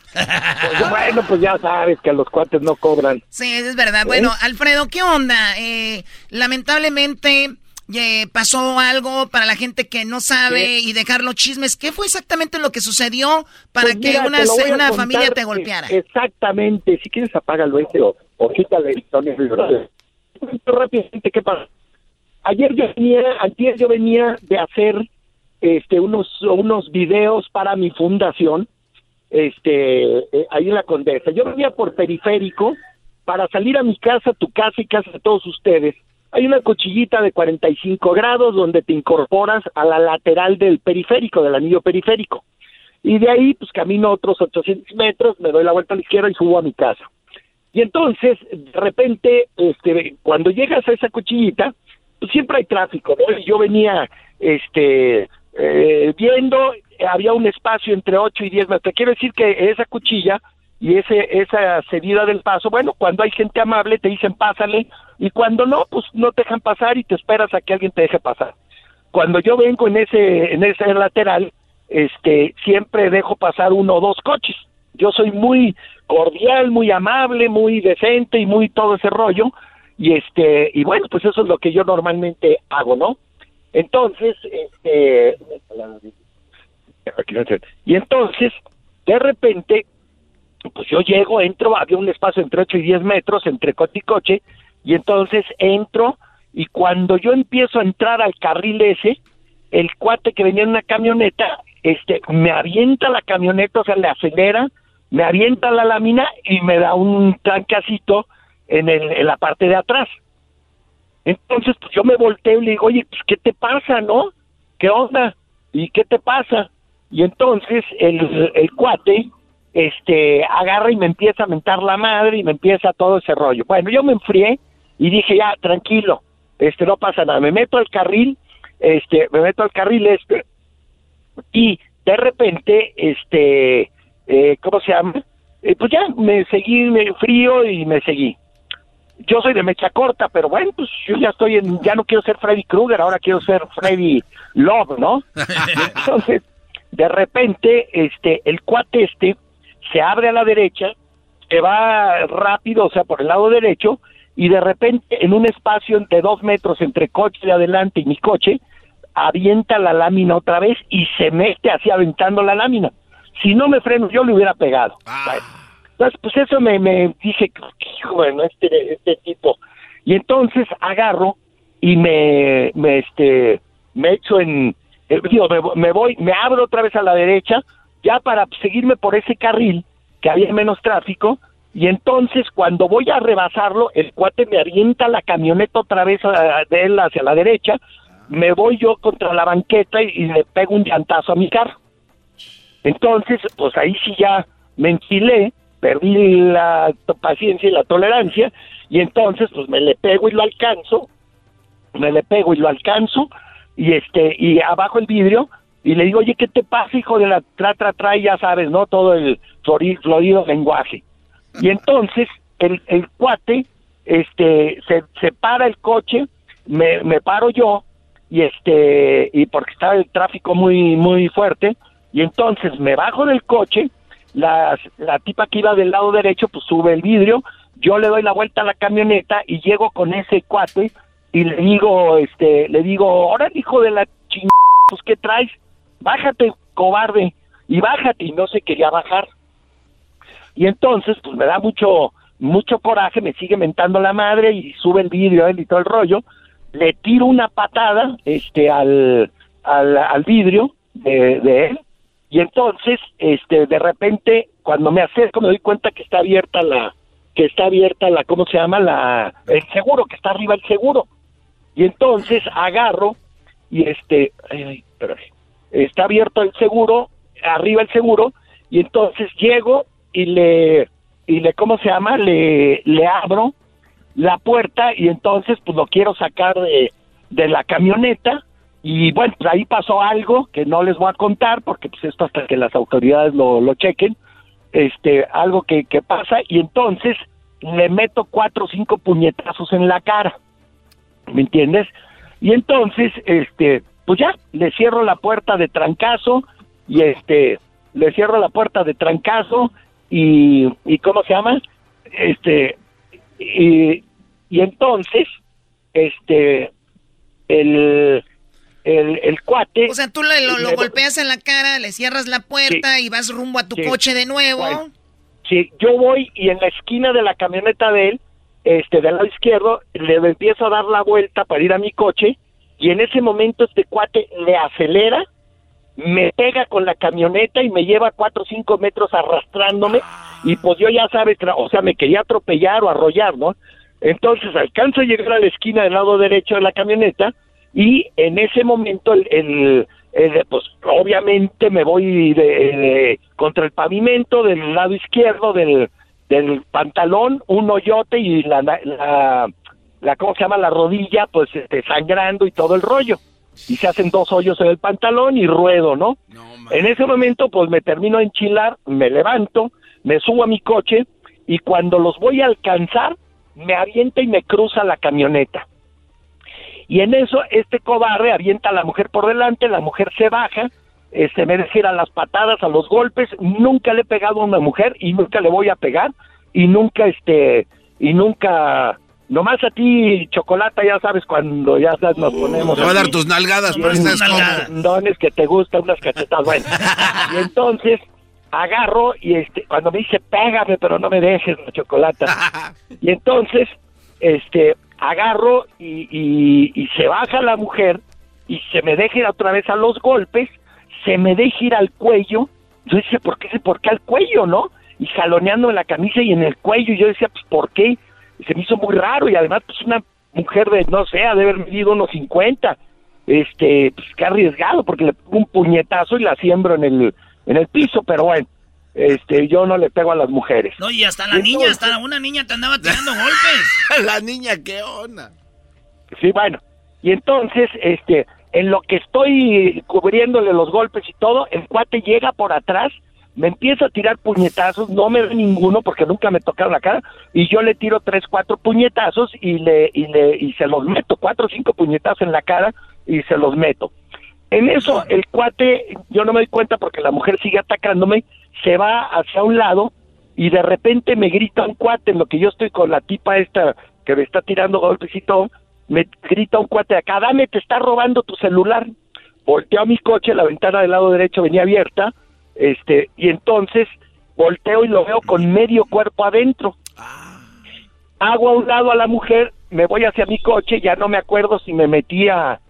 Pues, bueno, pues ya sabes que los cuates no cobran. Sí, es verdad. Bueno, Alfredo, ¿qué onda? Eh, lamentablemente eh, pasó algo para la gente que no sabe y dejar los chismes. ¿Qué fue exactamente lo que sucedió para Pues que una, una familia te eh, golpeara? Exactamente. Si quieres, apágalo ese o, quítale el sonido. Rápidamente, ¿qué pasa? Ayer yo venía, ayer yo venía de hacer este unos unos videos para mi fundación, este eh, ahí en la Condesa. Yo venía por periférico para salir a mi casa, tu casa y casa de todos ustedes. Hay una cuchillita de 45 grados donde te incorporas a la lateral del periférico, del anillo periférico. Y de ahí, pues camino otros 800 metros, me doy la vuelta a la izquierda y subo a mi casa. Y entonces, de repente, este, cuando llegas a esa cuchillita, pues siempre hay tráfico, ¿no? Yo venía, este, eh, viendo, había un espacio entre 8 y 10 metros. Quiero decir que esa cuchilla y ese, esa cedida del paso, bueno, cuando hay gente amable te dicen pásale, y cuando no, pues no te dejan pasar y te esperas a que alguien te deje pasar. Cuando yo vengo en ese, en ese lateral, este, siempre dejo pasar uno o dos coches. Yo soy muy cordial, muy amable, muy decente y muy todo ese rollo, y este, y bueno, pues eso es lo que yo normalmente hago, ¿no? Entonces, este, y entonces, de repente, pues yo llego, entro, había un espacio entre 8 y 10 metros entre coche y coche, y entonces entro, y cuando yo empiezo a entrar al carril ese, el cuate que venía en una camioneta, este, me avienta la camioneta, o sea, le acelera, me avienta la lámina y me da un trancacito en, el, en la parte de atrás. Entonces, pues yo me volteo y le digo, oye, pues, ¿qué te pasa, no? ¿Qué onda? ¿Y qué te pasa? Y entonces el, el cuate, este, agarra y me empieza a mentar la madre y me empieza todo ese rollo. Bueno, yo me enfrié y dije, ya, tranquilo, este, no pasa nada. Me meto al carril, este, me meto al carril este, y de repente, este, eh, ¿cómo se llama? Eh, pues ya, me seguí, me frío y me seguí yo soy de mecha corta, pero bueno, pues yo ya estoy en, ya no quiero ser Freddy Krueger, ahora quiero ser Freddy Love, ¿no? Entonces, de repente, este, el cuate este se abre a la derecha, se va rápido, o sea, por el lado derecho, y de repente, en un espacio de dos metros entre coche de adelante y mi coche, avienta la lámina otra vez y se mete así aventando la lámina. Si no me freno, yo le hubiera pegado. Entonces, pues eso me, me dije, bueno, este, este tipo. Y entonces agarro y me, me, este, me echo en, eh, digo, me, me, voy, me abro otra vez a la derecha, ya para seguirme por ese carril, que había menos tráfico, y entonces cuando voy a rebasarlo, el cuate me avienta la camioneta otra vez de él hacia la derecha, me voy yo contra la banqueta y, y le pego un llantazo a mi carro. Entonces, pues ahí sí ya me enchilé, perdí la paciencia y la tolerancia y entonces pues me le pego y lo alcanzo, me le pego y lo alcanzo y este y abajo el vidrio y le digo, oye, ¿qué te pasa, hijo de la tra, tra, tra? Y ya sabes, ¿no? Todo el florido lenguaje. Y entonces el, el cuate este se, se para el coche, me, me paro yo y este y porque estaba el tráfico muy muy fuerte y entonces me bajo del coche la, la tipa que iba del lado derecho pues sube el vidrio, yo le doy la vuelta a la camioneta y llego con ese cuate y le digo, este, le digo, ahora hijo de la chingada, pues ¿qué traes? Bájate, cobarde, y bájate, y no se quería bajar. Y entonces, pues me da mucho, mucho coraje, me sigue mentando la madre y sube el vidrio él y todo el rollo, le tiro una patada, este, al, al, al vidrio de, de él, y entonces, este, de repente, cuando me acerco me doy cuenta que está abierta la, que está abierta la, ¿cómo se llama? La, el seguro, que está arriba el seguro. Y entonces agarro y este, ay, está abierto el seguro, arriba el seguro, y entonces llego y le, y le, ¿cómo se llama? Le, le abro la puerta y entonces pues lo quiero sacar de, de la camioneta y bueno, pues ahí pasó algo que no les voy a contar porque pues esto hasta que las autoridades lo, lo chequen, este, algo que, que pasa y entonces le meto cuatro o cinco puñetazos en la cara, ¿me entiendes? Y entonces, este, pues ya, le cierro la puerta de trancazo y este, le cierro la puerta de trancazo y, y ¿cómo se llama? Este, y, y entonces, este, el, el, el cuate. O sea, tú lo, lo golpeas en la cara, le cierras la puerta Sí. y vas rumbo a tu Sí. coche de nuevo. Bueno, Sí, yo voy y en la esquina de la camioneta de él, este, del lado izquierdo, le empiezo a dar la vuelta para ir a mi coche y en ese momento este cuate le acelera, me pega con la camioneta y me lleva cuatro o cinco metros arrastrándome y pues yo ya sabes, o sea, me quería atropellar o arrollar, ¿no? Entonces alcanzo a llegar a la esquina del lado derecho de la camioneta y en ese momento el, el- el- pues obviamente me voy de, de- contra el pavimento del lado izquierdo del, del pantalón, un hoyote y la, la, la ¿cómo se llama? La rodilla pues este, sangrando y todo el rollo. Y se hacen dos hoyos en el pantalón y ruedo, ¿no? en ese momento pues me termino de enchilar, me levanto, me subo a mi coche y cuando los voy a alcanzar me avienta y me cruza la camioneta. Y en eso este cobarde avienta a la mujer por delante, la mujer se baja, este, me a las patadas, a los golpes, nunca le he pegado a una mujer y nunca le voy a pegar y nunca este y nunca nomás a ti chocolate ya sabes cuando ya sabes, nos ponemos Te va a dar tus nalgadas, pero cómodo. condones que te gustan unas cachetas bueno y entonces agarro y este, cuando me dice, pégame, pero no me dejes la chocolata. y entonces, este, agarro y, y, y se baja la mujer y se me deja ir otra vez a los golpes, se me deja ir al cuello. Yo decía, ¿por qué? ¿Por qué al cuello, no? Y jaloneando en la camisa y en el cuello. Y yo decía, pues, ¿por qué? Se me hizo muy raro. Y además, pues, una mujer de, no sé, ha de haber medido unos 50. Este, pues, qué arriesgado, porque le pongo un puñetazo y la siembro en el, en el piso. Pero bueno, este, yo no le pego a las mujeres. No, y hasta la niña, hasta una niña te andaba tirando golpes. la niña, ¿qué onda? Sí, bueno. Y entonces, este, en lo que estoy cubriéndole los golpes y todo, el cuate llega por atrás, me empieza a tirar puñetazos, no me ve ninguno porque nunca me tocaron la cara, y yo le tiro tres, cuatro puñetazos y le, y le, y se los meto, cuatro o cinco puñetazos en la cara y se los meto. En eso, el cuate, yo no me doy cuenta porque la mujer sigue atacándome, se va hacia un lado y de repente me grita un cuate en lo que yo estoy con la tipa esta que me está tirando todo, me grita un cuate de acá, dame, te está robando tu celular. Volteo a mi coche, la ventana del lado derecho venía abierta, este, y entonces volteo y lo veo con medio cuerpo adentro. Hago a un lado a la mujer, me voy hacia mi coche, ya no me acuerdo si me metía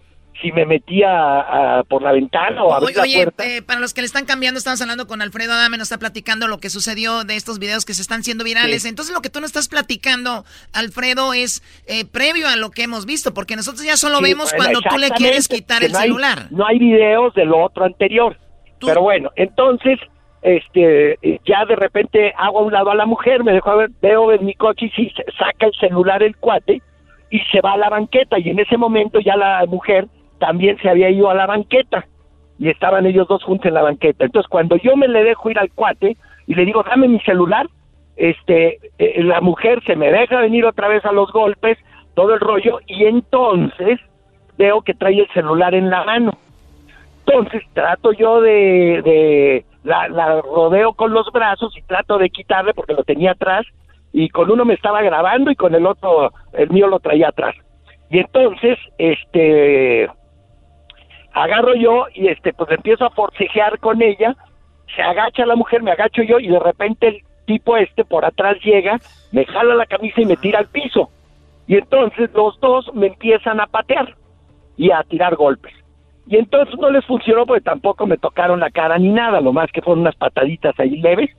si me metía por la ventana o abría oye, la puerta. eh, para los que le están cambiando, estamos hablando con Alfredo Adame, nos está platicando lo que sucedió de estos videos que se están siendo virales. Sí. Entonces, lo que tú nos estás platicando, Alfredo, es eh, previo a lo que hemos visto, porque nosotros ya solo Sí, vemos bueno, cuando tú le quieres quitar el no hay- celular. no hay videos de lo otro anterior. Pero bueno, entonces, este, ya de repente hago a un lado a la mujer, me dejo ver, veo en mi coche y sí, saca el celular el cuate y se va a la banqueta. Y en ese momento ya la mujer también se había ido a la banqueta y estaban ellos dos juntos en la banqueta. Entonces, cuando yo me le dejo ir al cuate y le digo, dame mi celular, este, eh, la mujer se me deja venir otra vez a los golpes, todo el rollo, y entonces veo que trae el celular en la mano. Entonces trato yo de, de la, la rodeo con los brazos y trato de quitarle porque lo tenía atrás y con uno me estaba grabando y con el otro, el mío lo traía atrás. Y entonces, este, agarro yo y este, pues empiezo a forcejear con ella, se agacha la mujer, me agacho yo y de repente el tipo este por atrás llega, me jala la camisa y me tira al piso. Y entonces los dos me empiezan a patear y a tirar golpes. Y entonces no les funcionó porque tampoco me tocaron la cara ni nada, lo más que fueron unas pataditas ahí leves.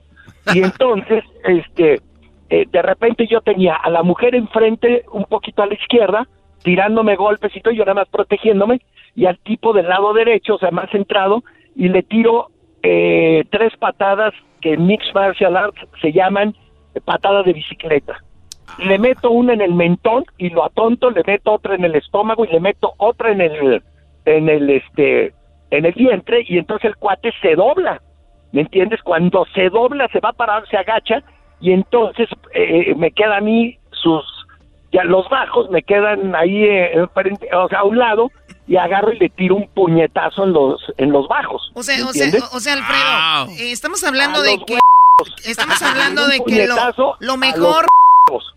Y entonces, este, eh, de repente yo tenía a la mujer enfrente, un poquito a la izquierda, tirándome golpes y todo, yo nada más protegiéndome, y al tipo del lado derecho, o sea, más centrado, y le tiro eh, tres patadas que en Mixed Martial Arts se llaman eh, patadas de bicicleta. Le meto una en el mentón y lo atonto, le meto otra en el estómago y le meto otra en el, en el, este, en el vientre y entonces el cuate se dobla. ¿Me entiendes? Cuando se dobla, se va a parar, se agacha y entonces eh, me queda a mí sus, ya los bajos me quedan ahí, eh, enfrente, o sea, a un lado y agarro y le tiro un puñetazo en los, en los bajos. O sea, ¿me o sea, o sea, Alfredo, eh, estamos hablando A de que estamos hablando de que lo, mejor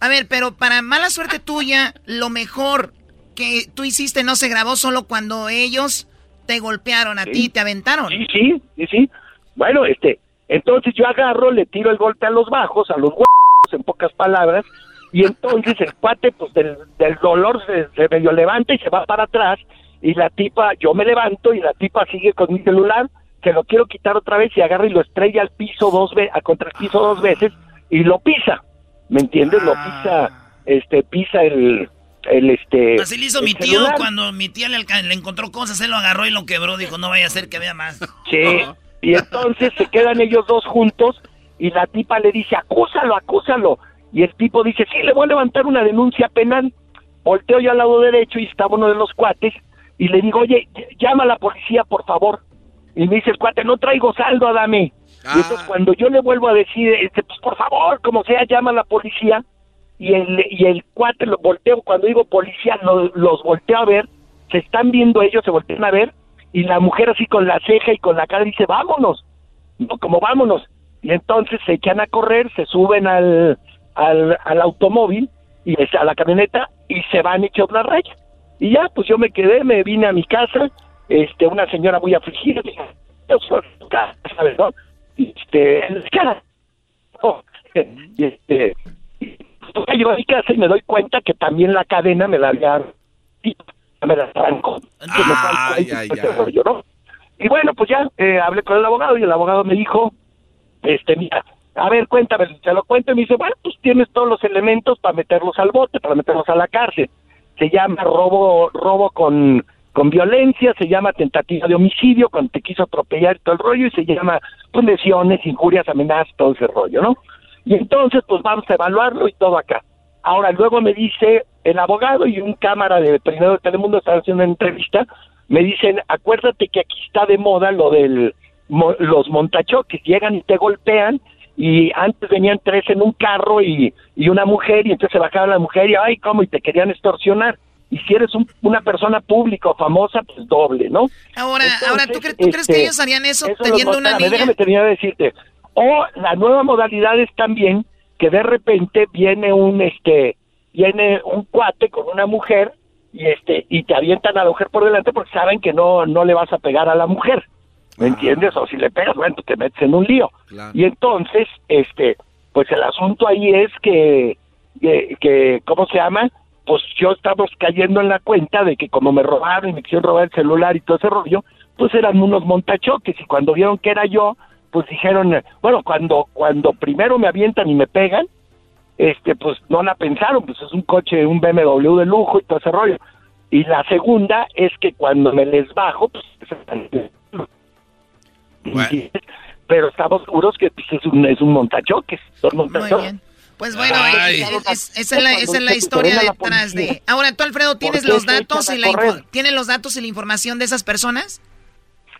A ver, pero para mala suerte tuya, lo mejor que tú hiciste no se grabó solo cuando ellos te golpearon a ti, te aventaron. Sí, sí, sí, sí. Bueno, este, entonces yo agarro, le tiro el golpe a los bajos, a los huevos, en pocas palabras, y entonces el cuate, pues del, del dolor se, se medio levanta y se va para atrás, y la tipa, yo me levanto y la tipa sigue con mi celular, que lo quiero quitar otra vez y agarra y lo estrella al piso dos veces, contra el piso dos veces, y lo pisa, ¿me entiendes? Lo pisa, este, pisa el, el este... Así le hizo mi tío celular. cuando mi tía le, le encontró cosas, él lo agarró y lo quebró. Dijo, no vaya a ser que vea más. Sí, y entonces se quedan ellos dos juntos y la tipa le dice, acúsalo, acúsalo. Y el tipo dice, sí, le voy a levantar una denuncia penal. Volteo yo al lado derecho y estaba uno de los cuates y le digo, oye, ll- llama a la policía, por favor. Y me dice el cuate, no traigo saldo, Adame. Y entonces cuando yo le vuelvo a decir, este, pues por favor, como sea, llama a la policía. Y el, y el cuate lo volteo, cuando digo policía, lo- los volteo a ver, se están viendo ellos, se voltean a ver, y la mujer así con la ceja y con la cara dice, vámonos, no, como vámonos. Y entonces se echan a correr, se suben al, al, al automóvil, y es- a la camioneta, y se van hechos la raya. Y ya, pues yo me quedé, me vine a mi casa, este, una señora muy afligida, dije, "Yo soy tu casa", ¿sabes, no? Y este, en cara. Oh, y este, y pues, yo a mi casa y me doy cuenta que también la cadena me la había me la arrancó. Ay, ay, Ese ay. ¿no? Y bueno, pues ya eh, hablé con el abogado y el abogado me dijo, este, mira, a ver, cuéntame, se lo cuento y me dice, bueno, pues tienes todos los elementos para meterlos al bote, para meterlos a la cárcel. Se llama robo, robo con, con violencia, se llama tentativa de homicidio, cuando te quiso atropellar todo el rollo, y se llama, pues, lesiones, injurias, amenazas, todo ese rollo, ¿no? Y entonces, pues, vamos a evaluarlo y todo acá. Ahora, luego me dice el abogado y un cámara de primero de Telemundo están haciendo una entrevista, me dicen, acuérdate que aquí está de moda lo del mo- los montachoques, llegan y te golpean y antes venían tres en un carro y, y una mujer y entonces se bajaba la mujer y ay, cómo, y te querían extorsionar. Y si eres un- una persona pública o famosa, pues doble, ¿no? Ahora, Entonces, ahora ¿tú, cre- tú crees que este, ellos harían eso, eso teniendo una niña? Déjame terminar de decirte. O la nueva modalidad es también que de repente viene un este viene un cuate con una mujer y este y te avientan a la mujer por delante porque saben que no no le vas a pegar a la mujer. ¿Me entiendes? O si le pegas, bueno, te metes en un lío. Y entonces, este, pues el asunto ahí es que, que, que, ¿cómo se llama? Pues yo estamos cayendo en la cuenta de que como me robaron y me quisieron robar el celular y todo ese rollo, pues eran unos montachoques y cuando vieron que era yo, pues dijeron, bueno, cuando cuando primero me avientan y me pegan, este, pues no la pensaron, pues es un coche, un BMW de lujo y todo ese rollo. Y la segunda es que cuando me les bajo, pues pero estamos seguros que pues, es un es un montachoques, son montachoques. Pues bueno, eh, es- esa es la, esa es la historia detrás de... Ahora, tú, Alfredo, ¿tienes ¿Por qué los datos y la ¿tienes los datos y la información de esas personas?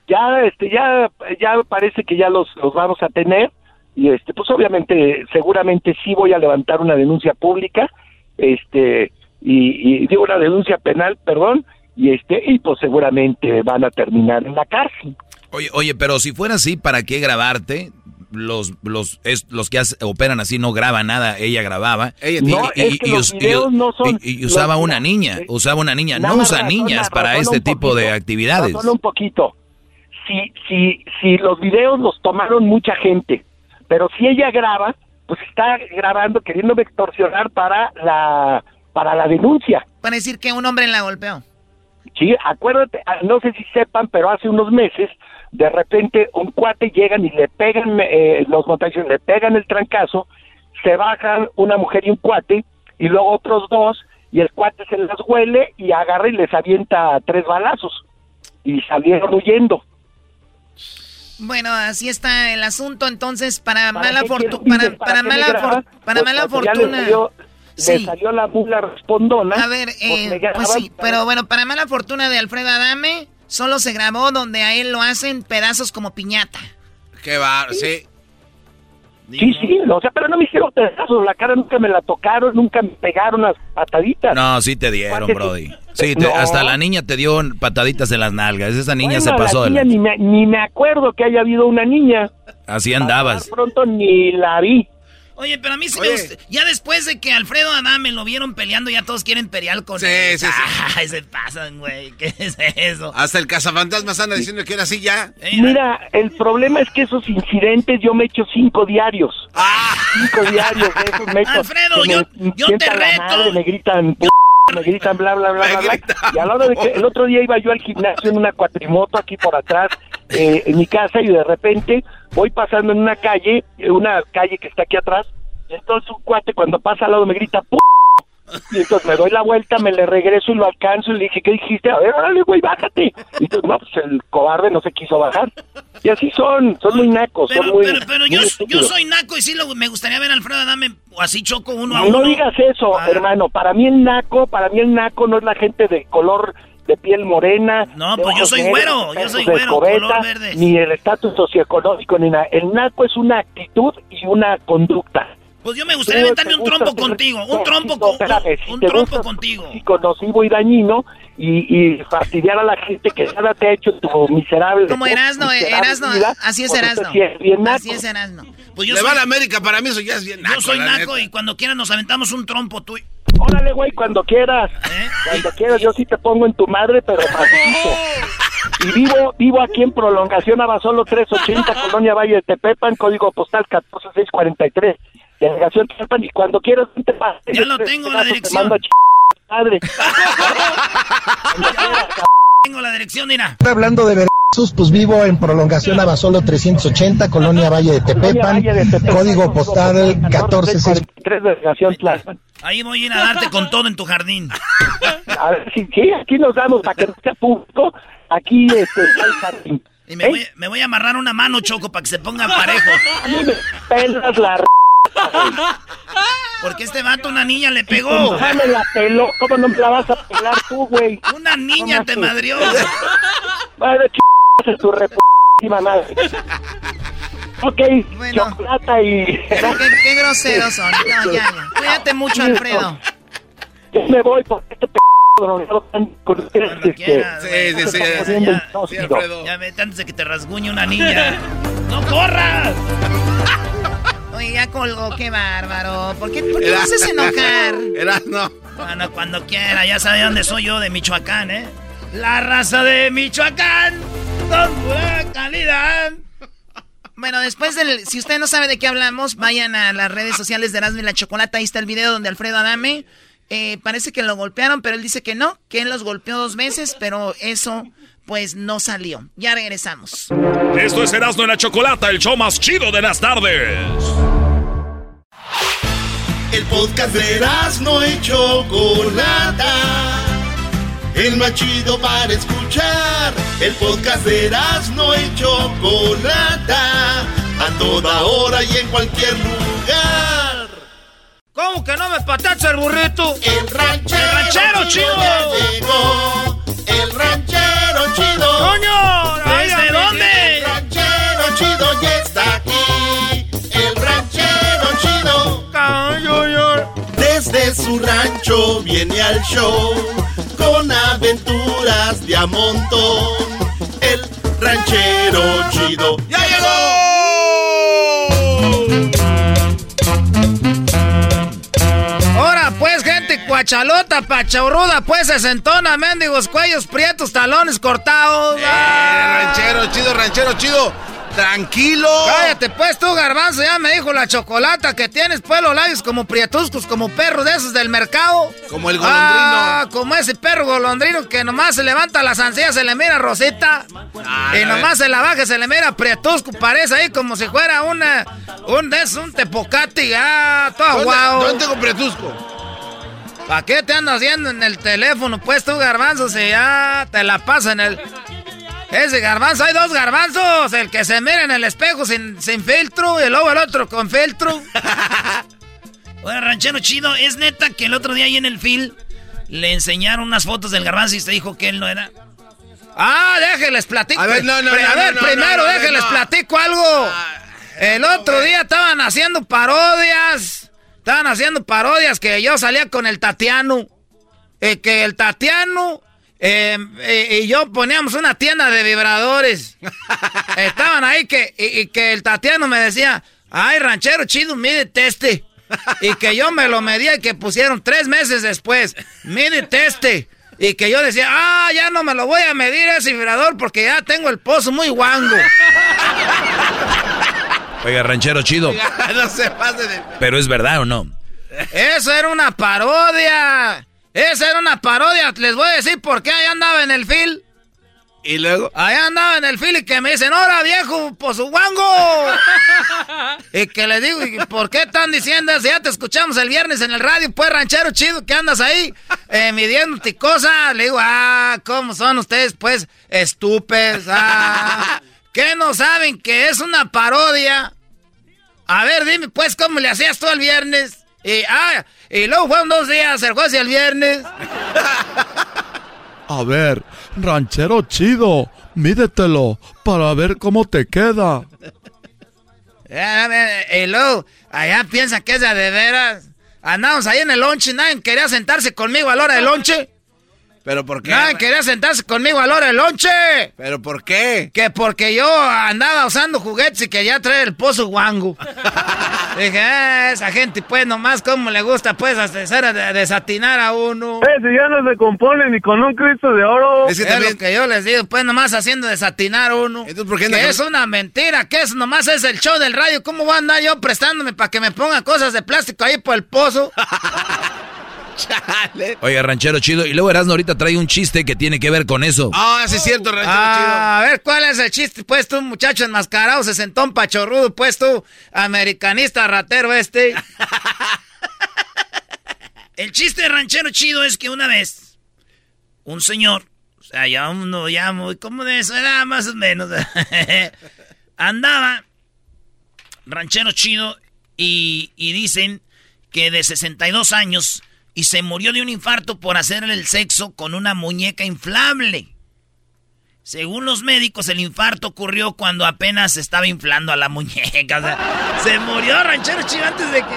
ya este ya ya parece que ya los los vamos a tener y este pues obviamente seguramente sí voy a levantar una denuncia pública este y, y digo una denuncia penal perdón y este y pues seguramente van a terminar en la cárcel Oye, oye, pero si fuera así, ¿para qué grabarte? Los, los, es, los que hace- operan así no graban nada, ella grababa. Ella No, es que los us- videos no son- y- y usaba los- una niña, usaba una niña, no usa niñas para este tipo de actividades. razona un poquito si si si los videos los tomaron mucha gente pero si ella graba pues está grabando queriéndome extorsionar para la para la denuncia Para decir que un hombre la golpeó. Sí, acuérdate, ah, no sé si sepan, pero hace unos meses, de repente un cuate llegan y le pegan, eh, los montaños le pegan el trancazo, se bajan una mujer y un cuate, y luego otros dos, y el cuate se las huele y agarra y les avienta tres balazos. Y salieron huyendo. Bueno, así está el asunto, entonces, para, ¿Para mala quieren- para, para para qué mala for- para Pues mala ya le fortuna. Le Sí. salió la mula respondona. A ver, eh, graban pues sí, pero bueno, para mala fortuna de Alfredo Adame, solo se grabó donde a él lo hacen pedazos como piñata. Qué va, sí. Sí, sí, o sea, pero no me hicieron pedazos, la cara nunca me la tocaron, nunca me pegaron las pataditas. No, sí te dieron, Brody. sí. Sí, te- No. hasta la niña te dio pataditas en las nalgas. Esa niña Bueno, se pasó la de niña la... ni, me, ni me acuerdo que haya habido una niña. Así andabas. Pronto ni la vi. Oye, pero a mí sí me gusta. Ya después de que Alfredo Adame lo vieron peleando, ya todos quieren pelear con Sí, él. sí, sí. Ay, se pasan, güey. ¿Qué es eso? Hasta el cazafantasmas anda diciendo que era así ya. Mira, el problema es que esos incidentes yo me echo cinco diarios. Cinco diarios de esos me echo. Alfredo, yo- me yo te reto. madre, me gritan, p me gritan bla, bla, bla, bla, bla. Y a la hora de que el otro día iba yo al gimnasio en una cuatrimoto aquí por atrás, eh, en mi casa, y de repente voy pasando en una calle, eh, una calle que está aquí atrás, entonces un cuate cuando pasa al lado me grita, p y entonces me doy la vuelta, me le regreso y lo alcanzo y le dije, ¿qué dijiste? A ver, órale, güey, bájate. Y entonces, no, pues el cobarde no se quiso bajar. Y así son, son muy nacos, son Pero, muy... pero, pero muy yo, yo soy naco y sí lo- me gustaría ver a Alfredo Adame así choco uno a No, uno. no digas eso, hermano. Para mí el naco, para mí el naco no es la gente de color de piel morena. No, pues yo soy güero, yo soy güero, color verde. Ni el estatus socioeconómico, ni nada. El naco es una actitud y una conducta. Pues yo me gustaría aventarme un trompo ser contigo, un trompo con, un trompo contigo. tóxico, nocivo y dañino y, y fastidiar a la gente que nada te ha hecho tu miserable. Como Erasno, eh, Erasno, así es Erasno. eso sí es bien naco. Así es Erasno. Pues yo Le soy, va a la América, para mí eso ya es bien naco. yo soy naco neta. y cuando quieras nos aventamos un trompo tú. Órale, güey, cuando quieras. ¿Eh? Cuando quieras, yo sí te pongo en tu madre, pero. Y vivo, vivo aquí en Prolongación Abasolo 380, Colonia Valle de Tepepan, código postal 14643, delegación Tepepan, y cuando quieras te Ya lo tengo la dirección. Te mando a madre. tengo la dirección, mira. Hablando de versos, pues vivo en Prolongación Abasolo 380, Colonia Valle de Tepepan, código postal 14643, delegación Tlalpan. Ahí voy a ir a darte con todo en tu jardín. A ver, sí, sí, aquí nos damos para que no sea público. Aquí este, está el jardín. Y me, voy, me voy a amarrar una mano, Choco, para que se ponga parejo. A mí me pelas la r... Porque este vato una niña le pegó. ¿Cómo me la peló? ¿Cómo no me la vas a pelar tú, güey? Una niña te madrió. Madre ch... tu rep... madre. Ok, Bueno. chocolata y... Qué, qué groseros son. No, ya, ya. Cuídate mucho, Alfredo. Yo me voy porque este p... ustedes, este, Sí, sí, sí. Ya, el tóxico. ya vete antes de que te rasguñe una niña. ¡No corras! Oye, ya colgó, qué bárbaro. ¿Por qué, por qué me haces enojar? Era, no. Bueno, cuando quiera, ya sabe dónde soy yo, de Michoacán, ¿eh? La raza de Michoacán, con pura calidad. Bueno, después del... Si usted no sabe de qué hablamos, vayan a las redes sociales de Erasmo y la Chocolata. Ahí está el video donde Alfredo Adame... eh, parece que lo golpearon, pero él dice que no, que él los golpeó dos veces, pero eso pues no salió. Ya regresamos. Esto es Erasmo en la Chocolata, el show más chido de las tardes. El podcast de Erasmo y Chocolata. El más chido para escuchar. El podcast de Erasmo y Chocolata. A toda hora y en cualquier lugar. ¿Cómo que no me patacha el burrito? El ranchero, ¡El ranchero chido! ya llegó. El ranchero chido. ¡Coño! ¿Desde dónde? El ranchero chido ya está aquí. El ranchero chido. Desde su rancho viene al show con aventuras de a montón. El ranchero chido ya Ahora gente cuachalota, pachorruda, pues se sentona, mendigos, cuellos prietos, talones cortados. Eh, ranchero chido, ranchero chido. Tranquilo. Cállate pues tú, garbanzo, ya me dijo la chocolata que tienes pues los labios como prietuscos, como perros de esos del mercado. Como el golondrino. Ah, como ese perro golondrino que nomás se levanta las ancillas, se le mira rosita. Ah, y nomás se la baja, se le mira prietusco, parece ahí como si fuera una, un de esos, un tepocati, ah, todo ¿Dónde, guau. ¿Dónde tengo Pretusco? ¿Para qué te andas viendo en el teléfono? Pues tú, garbanzo, si ya te la pasa en el... Ese garbanzo, hay dos garbanzos. El que se mira en el espejo sin, sin filtro y luego el otro con filtro. Oye, ranchero chido, ¿es neta que el otro día ahí en el film le enseñaron unas fotos del garbanzo y usted dijo que él no era? Ah, déjenles platico. A ver, no, no, no, A ver, primero no, no, déjenles no. platico algo. El otro día estaban haciendo parodias. Estaban haciendo parodias que yo salía con el Tatiano. Eh, que el Tatiano eh, eh, y yo poníamos una tienda de vibradores. Estaban ahí que, y, y que el Tatiano me decía, ay, ranchero chido, mídete este. Y que yo me lo medía y que pusieron tres meses después, mídete este. Y que yo decía, ah, ya no me lo voy a medir ese vibrador porque ya tengo el pozo muy guango. Oiga, ranchero chido. no se pase de... ¿Pero es verdad o no? Eso era una parodia. Esa era una parodia. Les voy a decir por qué ahí andaba en el fil. Y luego. Ahí andaba en el fil y que me dicen, ¡Hora, viejo, por su guango! y que les digo, ¿y por qué están diciendo eso? Ya te escuchamos el viernes en el radio, pues, ranchero chido, que andas ahí eh, midiéndote cosas. Le digo, ah, ¿cómo son ustedes, pues, estúpidos? Ah, ¿Qué no saben que es una parodia? A ver, dime, pues, ¿cómo le hacías tú el viernes? Y, ah, y luego fueron dos días, el jueves y el viernes. A ver, ranchero chido, mídetelo para ver cómo te queda. Ya, Y luego, allá piensan que es de, de veras. Andamos ahí en el lonche, nadie quería sentarse conmigo a la hora del lonche. ¿Pero por qué? Nadie quería sentarse conmigo a la hora del lonche. ¿Pero por qué? Que porque yo andaba usando juguetes y quería traer el pozo guango. Dije, ah, esa gente, pues, nomás como le gusta, pues, hacer a desatinar a uno. Eh, si ya no se compone ni con un Cristo de oro. Es, que lo que yo les digo, pues, nomás haciendo desatinar a uno. Entonces, ¿por qué que es una mentira, que eso nomás es el show del radio. ¿Cómo voy a andar yo prestándome para que me ponga cosas de plástico ahí por el pozo? Chale. Oye, ranchero chido. Y luego Erasmo ahorita trae un chiste que tiene que ver con eso. Ah, sí es cierto, ranchero Ah, chido. A ver, ¿cuál es el chiste? Pues tú, muchacho enmascarado, se sentó un pachorrudo, pues tú, americanista ratero este. El chiste de ranchero chido es que una vez, un señor, o sea, ya uno ya muy, como de eso era más o menos, andaba ranchero chido y, y dicen que de 62 años y se murió de un infarto por hacerle el sexo con una muñeca inflable. Según los médicos, el infarto ocurrió cuando apenas se estaba inflando a la muñeca. O sea, se murió ranchero chido antes de que...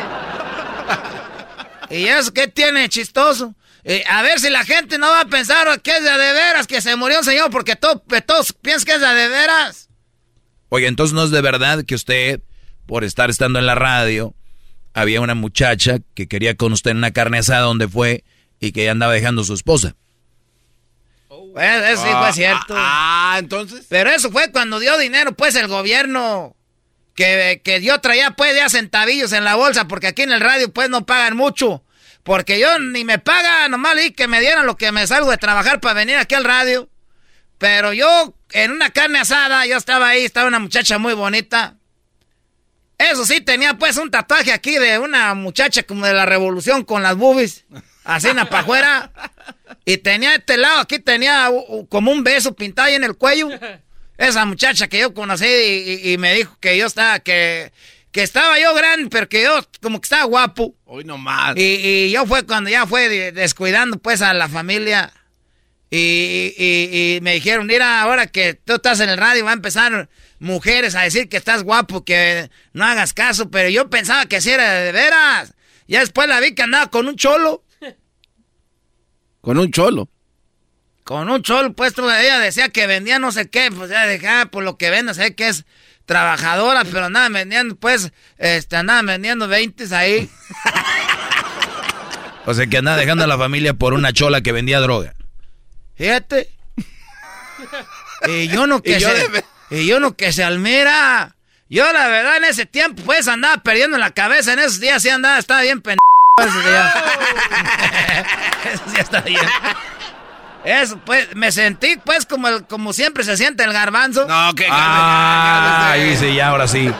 ¿Y eso qué tiene chistoso? Eh, a ver si la gente no va a pensar que es de, de veras que se murió un señor, porque todo, todos piensan que es de, de veras. Oye, entonces no es de verdad que usted, por estar estando en la radio, había una muchacha que quería con usted en una carne asada donde fue y que ya andaba dejando a su esposa. Pues eso sí fue cierto. Ah, entonces. Pero eso fue cuando dio dinero, pues, el gobierno. Que, que yo traía, pues, ya centavillos en la bolsa, porque aquí en el radio, pues, no pagan mucho. Porque yo ni me paga, nomás y que me dieran lo que me salgo de trabajar para venir aquí al radio. Pero yo, en una carne asada, yo estaba ahí, estaba una muchacha muy bonita. Eso sí, tenía pues un tatuaje aquí de una muchacha como de la revolución con las boobies, así en la pajuera. Y tenía este lado, aquí tenía como un beso pintado ahí en el cuello. Esa muchacha que yo conocí y, me dijo que yo estaba, que, que estaba yo grande, pero que yo como que estaba guapo. Hoy nomás. Y, y yo fue cuando ya fue de- descuidando pues a la familia. Y, y- y me dijeron, mira, ahora que tú estás en el radio va a empezar mujeres a decir que estás guapo, que no hagas caso, pero yo pensaba que sí era de veras. Ya después la vi que andaba con un cholo. Con un cholo. Con un cholo, pues ella decía que vendía no sé qué, pues ya dije, ah, por lo que vende, sé que es trabajadora, pero andaba vendiendo, pues, este, andaba vendiendo 20 ahí. O sea, que andaba dejando a la familia por una chola que vendía droga. Fíjate. Y yo no que Y yo se. de- Y yo no que se almira. Yo la verdad en ese tiempo pues andaba perdiendo la cabeza. En esos días sí andaba, estaba bien pendejo. Esos días estaba bien. Eso pues, me sentí pues como el- como siempre se siente el garbanzo. No, que Ah, ahí sí, ya, ahora sí.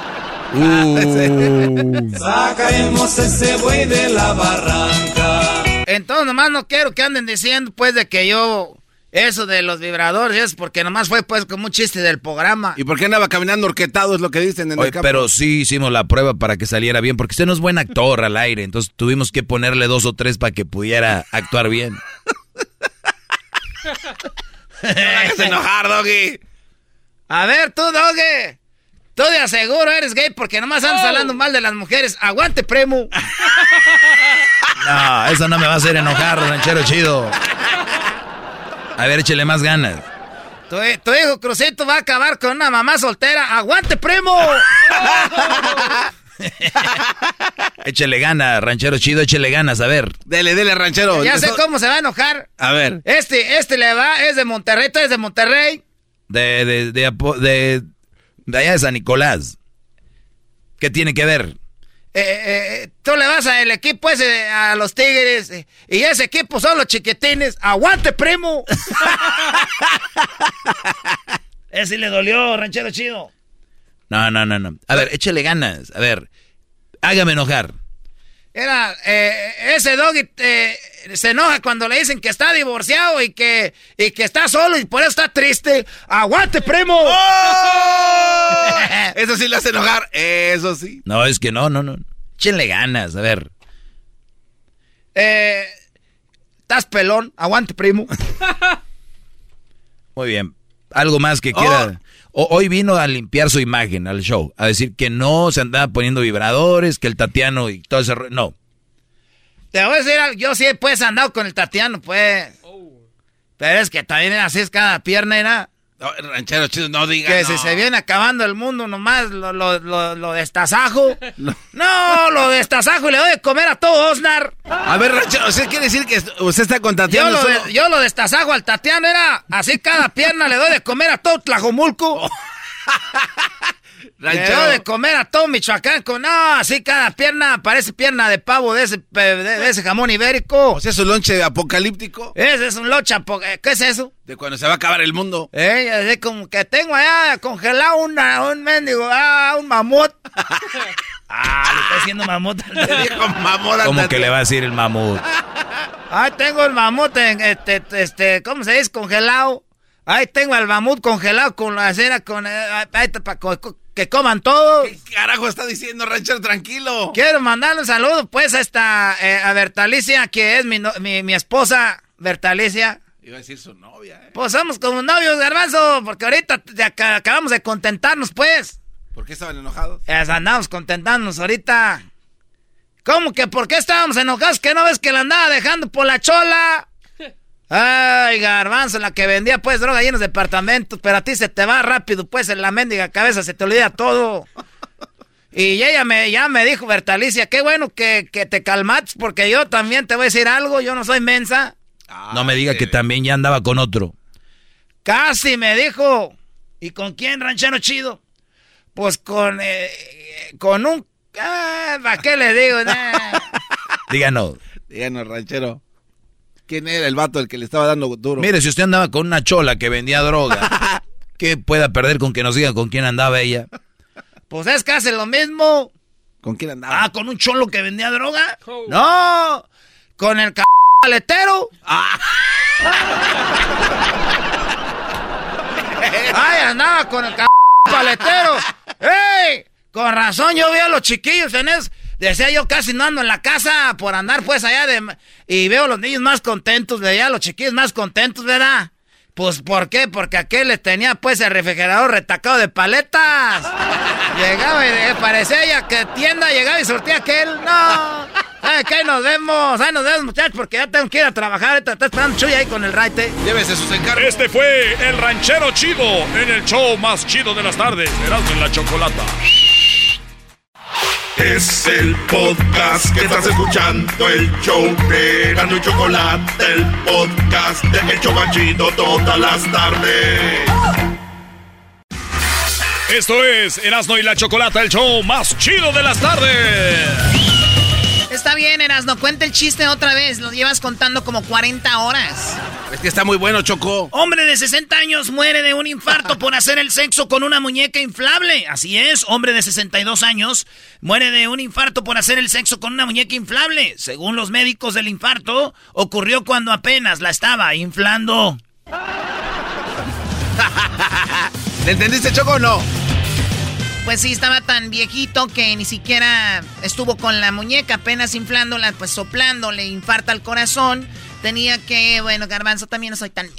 Uh. Sacaremos ese buey de la barranca. Entonces nomás no quiero que anden diciendo pues de que yo eso de los vibradores es porque nomás fue pues como un chiste del programa. ¿Y por qué andaba caminando orquetado? Es lo que dicen en Oye, el campo. pero sí hicimos la prueba para que saliera bien, porque usted no es buen actor al aire, entonces tuvimos que ponerle dos o tres para que pudiera actuar bien. No enojar, Doggy. A ver, tú, Doge. Tú de aseguro eres gay porque nomás andas hablando mal de las mujeres. Aguante, primo. No, eso no me va a hacer enojar, ranchero chido. A ver, échele más ganas. Tu, tu hijo Crucito va a acabar con una mamá soltera. ¡Aguante, primo! Échele ganas, ranchero chido, échele ganas, a ver. Dele, dele, ranchero. ya sé cómo se va a enojar. A ver. Este, este le va, es de Monterrey, tú eres de Monterrey. De, de, de, de allá de San Nicolás. ¿Qué tiene que ver? Eh, eh, tú le vas al equipo ese, a los Tigres, eh, y ese equipo son los chiquitines. ¡Aguante, primo! Ese le dolió, ranchero chido. No, no, no, no. A ver, échele ganas. A ver, hágame enojar. Era, eh, ese doggy eh, se enoja cuando le dicen que está divorciado y que, y que está solo y por eso está triste. ¡Aguante, primo! Eso sí le hace enojar. Eso sí. No, es que no, no, no. Échenle ganas, a ver. Eh, Estás pelón, aguante, primo. Muy bien. Algo más que quiera. O- hoy vino a limpiar su imagen al show, a decir que no se andaba poniendo vibradores, que el Tatiano y todo ese No. Te voy a decir algo, yo sí pues andado con el Tatiano, pues. Pero es que también era así, es cada pierna era... No, ranchero chido, no diga. Que no. si se viene acabando el mundo nomás, lo, lo, lo, lo destazajo. No. lo destazajo y le doy de comer a todo Osnar. A ver, ranchero, ¿usted quiere decir que usted está con Yo Tatiana lo, de- yo lo destazajo al Tatiano, era así cada pierna le doy de comer a todo Tlajomulco. Ranchero. de comer a todo Michoacán con, no, así cada pierna parece pierna de pavo de ese, pe- de, de ese jamón ibérico. O sea, su lonche apocalíptico Ese es un locha, po- eh, ¿qué es eso? de cuando se va a acabar el mundo. Eh, así como que tengo allá congelado una, un mendigo, ah, un mamut. ah, le está diciendo mamut. Le dijo ¿Cómo que le va a decir el mamut? Ahí tengo el mamut, en, este, este, ¿cómo se dice? Congelado. Ahí tengo el mamut congelado con la cera, con, eh, ahí te- pa- co- co- que coman todo. ¿Qué carajo está diciendo, ranchero? Tranquilo. Quiero mandarle un saludo, pues, a esta, eh, a Bertalicia, que es mi, no- mi, mi esposa, Bertalicia. Iba a decir su novia, ¿eh? Pues somos como novios, garbanzo, porque ahorita acabamos de contentarnos, pues. ¿Por qué estaban enojados? Andamos contentándonos ahorita. ¿Cómo que por qué estábamos enojados? ¿Que no ves que la andaba dejando por la chola? Ay, garbanzo, la que vendía pues droga ahí en los departamentos, pero a ti se te va rápido, pues en la mendiga cabeza se te olvida todo. Y ella me, ya me dijo, Bertalicia, qué bueno que, que te calmates, porque yo también te voy a decir algo, yo no soy mensa. No me diga que también ya andaba con otro. Casi me dijo. ¿Y con quién, ranchero chido? Pues con, eh, con un... Ah, ¿Para qué le digo? Nah. Díganos. Díganos, ranchero. ¿Quién era el vato el que le estaba dando duro? Mire, si usted andaba con una chola que vendía droga, ¿qué pueda perder con que nos diga con quién andaba ella? Pues es casi lo mismo. ¿Con quién andaba? Ah, con un cholo que vendía droga. No, con el c paletero. Ay, andaba con el paletero. ¡Ey! Con razón, yo vi a los chiquillos en eso. Decía yo casi no ando en la casa por andar pues allá de... Y veo a los niños más contentos, veía a los chiquillos más contentos, ¿verdad? Pues, ¿por qué? Porque aquel le tenía pues el refrigerador retacado de paletas. Llegaba y eh, parecía ya que tienda llegaba y sortía aquel. No. ¿Sabe qué? Ahí nos vemos. Ahí nos vemos, muchachos, porque ya tengo que ir a trabajar. Ahorita está esperando Chuy ahí con el raite. Llévese sus encargos. Este fue el ranchero chido en el show más chido de las tardes. Erasmo en la chocolata. Es el podcast que estás escuchando, el show de Gano y Chocolate, el podcast de El Chobachito todas las tardes. Esto es Erasmo y la chocolata, el show más chido de las tardes. Está bien, Erasno, cuenta el chiste otra vez. Lo llevas contando como 40 horas. Es que está muy bueno, Choco. Hombre de 60 años muere de un infarto por hacer el sexo con una muñeca inflable. Así es, hombre de 62 años muere de un infarto por hacer el sexo con una muñeca inflable. Según los médicos del infarto, ocurrió cuando apenas la estaba inflando. ¿Le entendiste, Choco, o no? Pues sí, estaba tan viejito que ni siquiera estuvo con la muñeca, apenas inflándola, pues soplando, le infarta el corazón. Tenía que, bueno, Garbanzo, también no soy tan...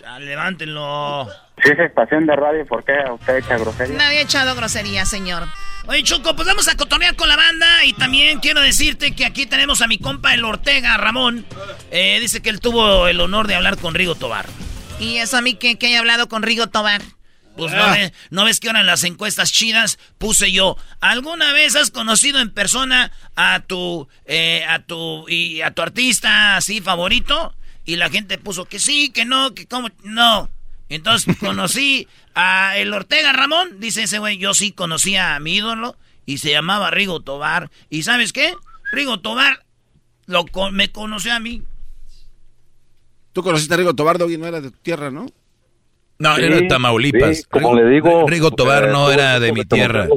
Ya, levántenlo. Si es estación de radio, ¿por qué usted echa grosería? Nadie ha echado grosería, señor. Oye, Choco, pues vamos a cotorrear con la banda y también quiero decirte que aquí tenemos a mi compa el Ortega, Ramón. Eh, dice que él tuvo el honor de hablar con Rigo Tobar. ¿Y eso a mí que, que haya hablado con Rigo Tobar? Pues no, ves, no ves que ahora en las encuestas chidas puse yo, ¿alguna vez has conocido en persona a tu, eh, a tu, y a tu artista así favorito? Y la gente puso que sí, que no, que cómo, no. Entonces conocí a el Ortega Ramón, dice ese güey, yo sí conocí a mi ídolo y se llamaba Rigo Tobar. ¿Y sabes qué? Rigo Tobar lo, me conoció a mí. Tú conociste a Rigo Tobardo y no era de tu tierra, ¿no? No, Sí, era de Tamaulipas. sí, como Rigo, le digo, Rigo Tobar eh, no era de mi tierra.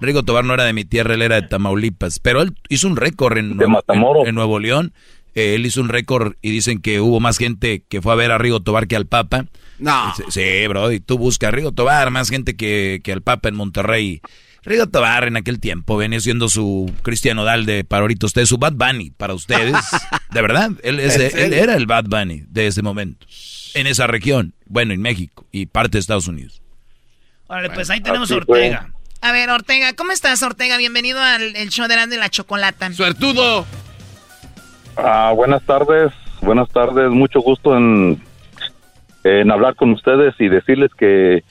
Rigo Tobar no era de mi tierra, él era de Tamaulipas. Pero él hizo un récord en, Nuevo- en- en Nuevo León. Eh, él hizo un récord y dicen que hubo más gente que fue a ver a Rigo Tobar que al Papa. No. Sí, bro, y tú buscas a Rigo Tobar, más gente que, que al Papa en Monterrey. Rigo Tobar en aquel tiempo venía siendo su Cristiano Dal de para ahorita ustedes, su Bad Bunny para ustedes. de verdad, él, es- ¿En él era el Bad Bunny de ese momento. En esa región, bueno, en México y parte de Estados Unidos. Órale, pues ahí tenemos a fue. Ortega. A ver, Ortega, ¿cómo estás, Ortega? Bienvenido al el show de y la Chocolata. ¡Suertudo! Ah, buenas tardes. buenas tardes. Mucho gusto en, en hablar con ustedes y decirles que,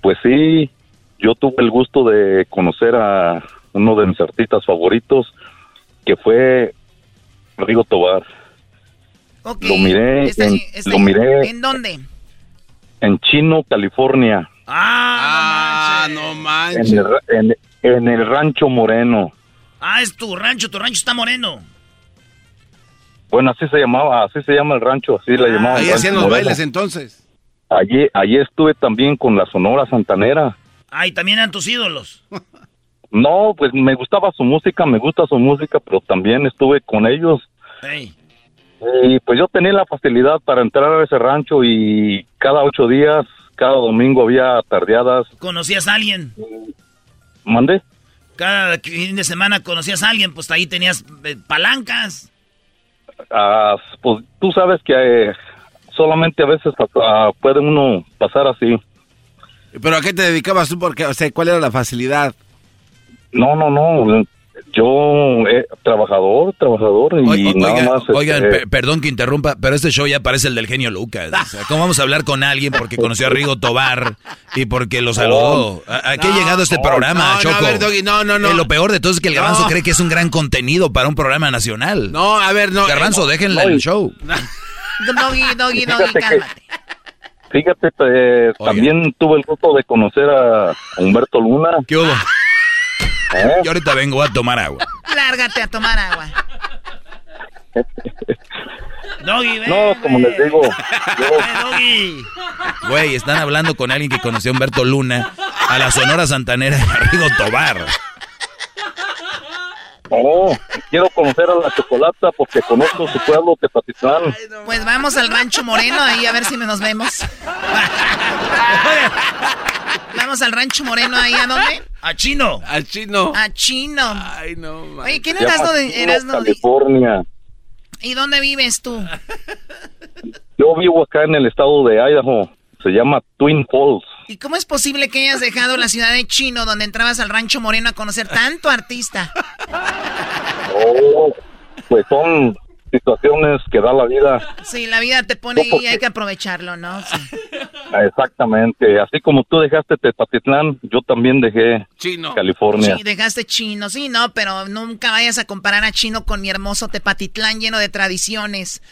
pues sí, yo tuve el gusto de conocer a uno de mis artistas favoritos, que fue Rigo Tobar. Lo miré, en, lo miré ¿En dónde? en Chino, California, Ah, no en manches. el, en, en el Rancho Moreno. Ah, es tu rancho, tu rancho está moreno. Bueno, así se llamaba, así se llama el rancho, así le llamaban. Ahí Rancho hacían los bailes entonces. Allí, allí estuve también con la Sonora Santanera. Ah, y también eran tus ídolos. No, pues me gustaba su música, me gusta su música, pero también estuve con ellos. Ey. Y pues yo tenía la facilidad para entrar a ese rancho y cada ocho días, cada domingo había tardeadas. ¿Conocías a alguien? ¿Mande? Cada fin de semana conocías a alguien, pues ahí tenías eh, palancas. Ah, pues tú sabes que eh, solamente a veces ah, puede uno pasar así. ¿Pero a qué te dedicabas tú? Porque, o sea, ¿cuál era la facilidad? No, no, no. Yo, eh, trabajador, trabajador y Oigan, nada oigan, más. oigan, este, pe- perdón que interrumpa, pero este show ya parece el del genio Lucas. O sea, ¿Cómo vamos a hablar con alguien porque conoció a Rigo Tobar y porque lo saludó? ¿A, a qué ha llegado este no, programa, no, no, a ver, Doggy, no, no, no. Eh, lo peor de todo es que el Garbanzo No. cree que es un gran contenido para un programa nacional. No, a ver, no. Garbanzo, eh, déjenle no, el show. Doggy, doggy, doggy, cálmate. Fíjate, eh, también tuve el gusto de conocer a Humberto Luna. ¿Qué hubo? ¿Eh? Yo ahorita vengo a tomar agua. Lárgate a tomar agua. Doggy, ven. No, como les digo, Doggy. Güey, están hablando con alguien que conoció a Humberto Luna, a la Sonora Santanera y a Rigo Tobar. No, quiero conocer a la Chocolata porque conozco su pueblo, Tepatitlán. Pues vamos al rancho Moreno ahí a ver si nos vemos. Vamos al rancho Moreno ahí, ¿a dónde? A Chino. Al chino. A Chino. Ay, no, man. Oye, ¿quién eras de, eras de- California. ¿Y dónde vives tú? Yo vivo acá en el estado de Idaho. Se llama Twin Falls. ¿Y cómo es posible que hayas dejado la ciudad de Chino, donde entrabas al rancho Moreno a conocer tanto artista? Oh, pues son situaciones que da la vida. Sí, la vida te pone ahí y hay que aprovecharlo, ¿no? Sí. Exactamente. Así como tú dejaste Tepatitlán, yo también dejé Chino. California. Sí, dejaste Chino, sí, no, pero nunca vayas a comparar a Chino con mi hermoso Tepatitlán lleno de tradiciones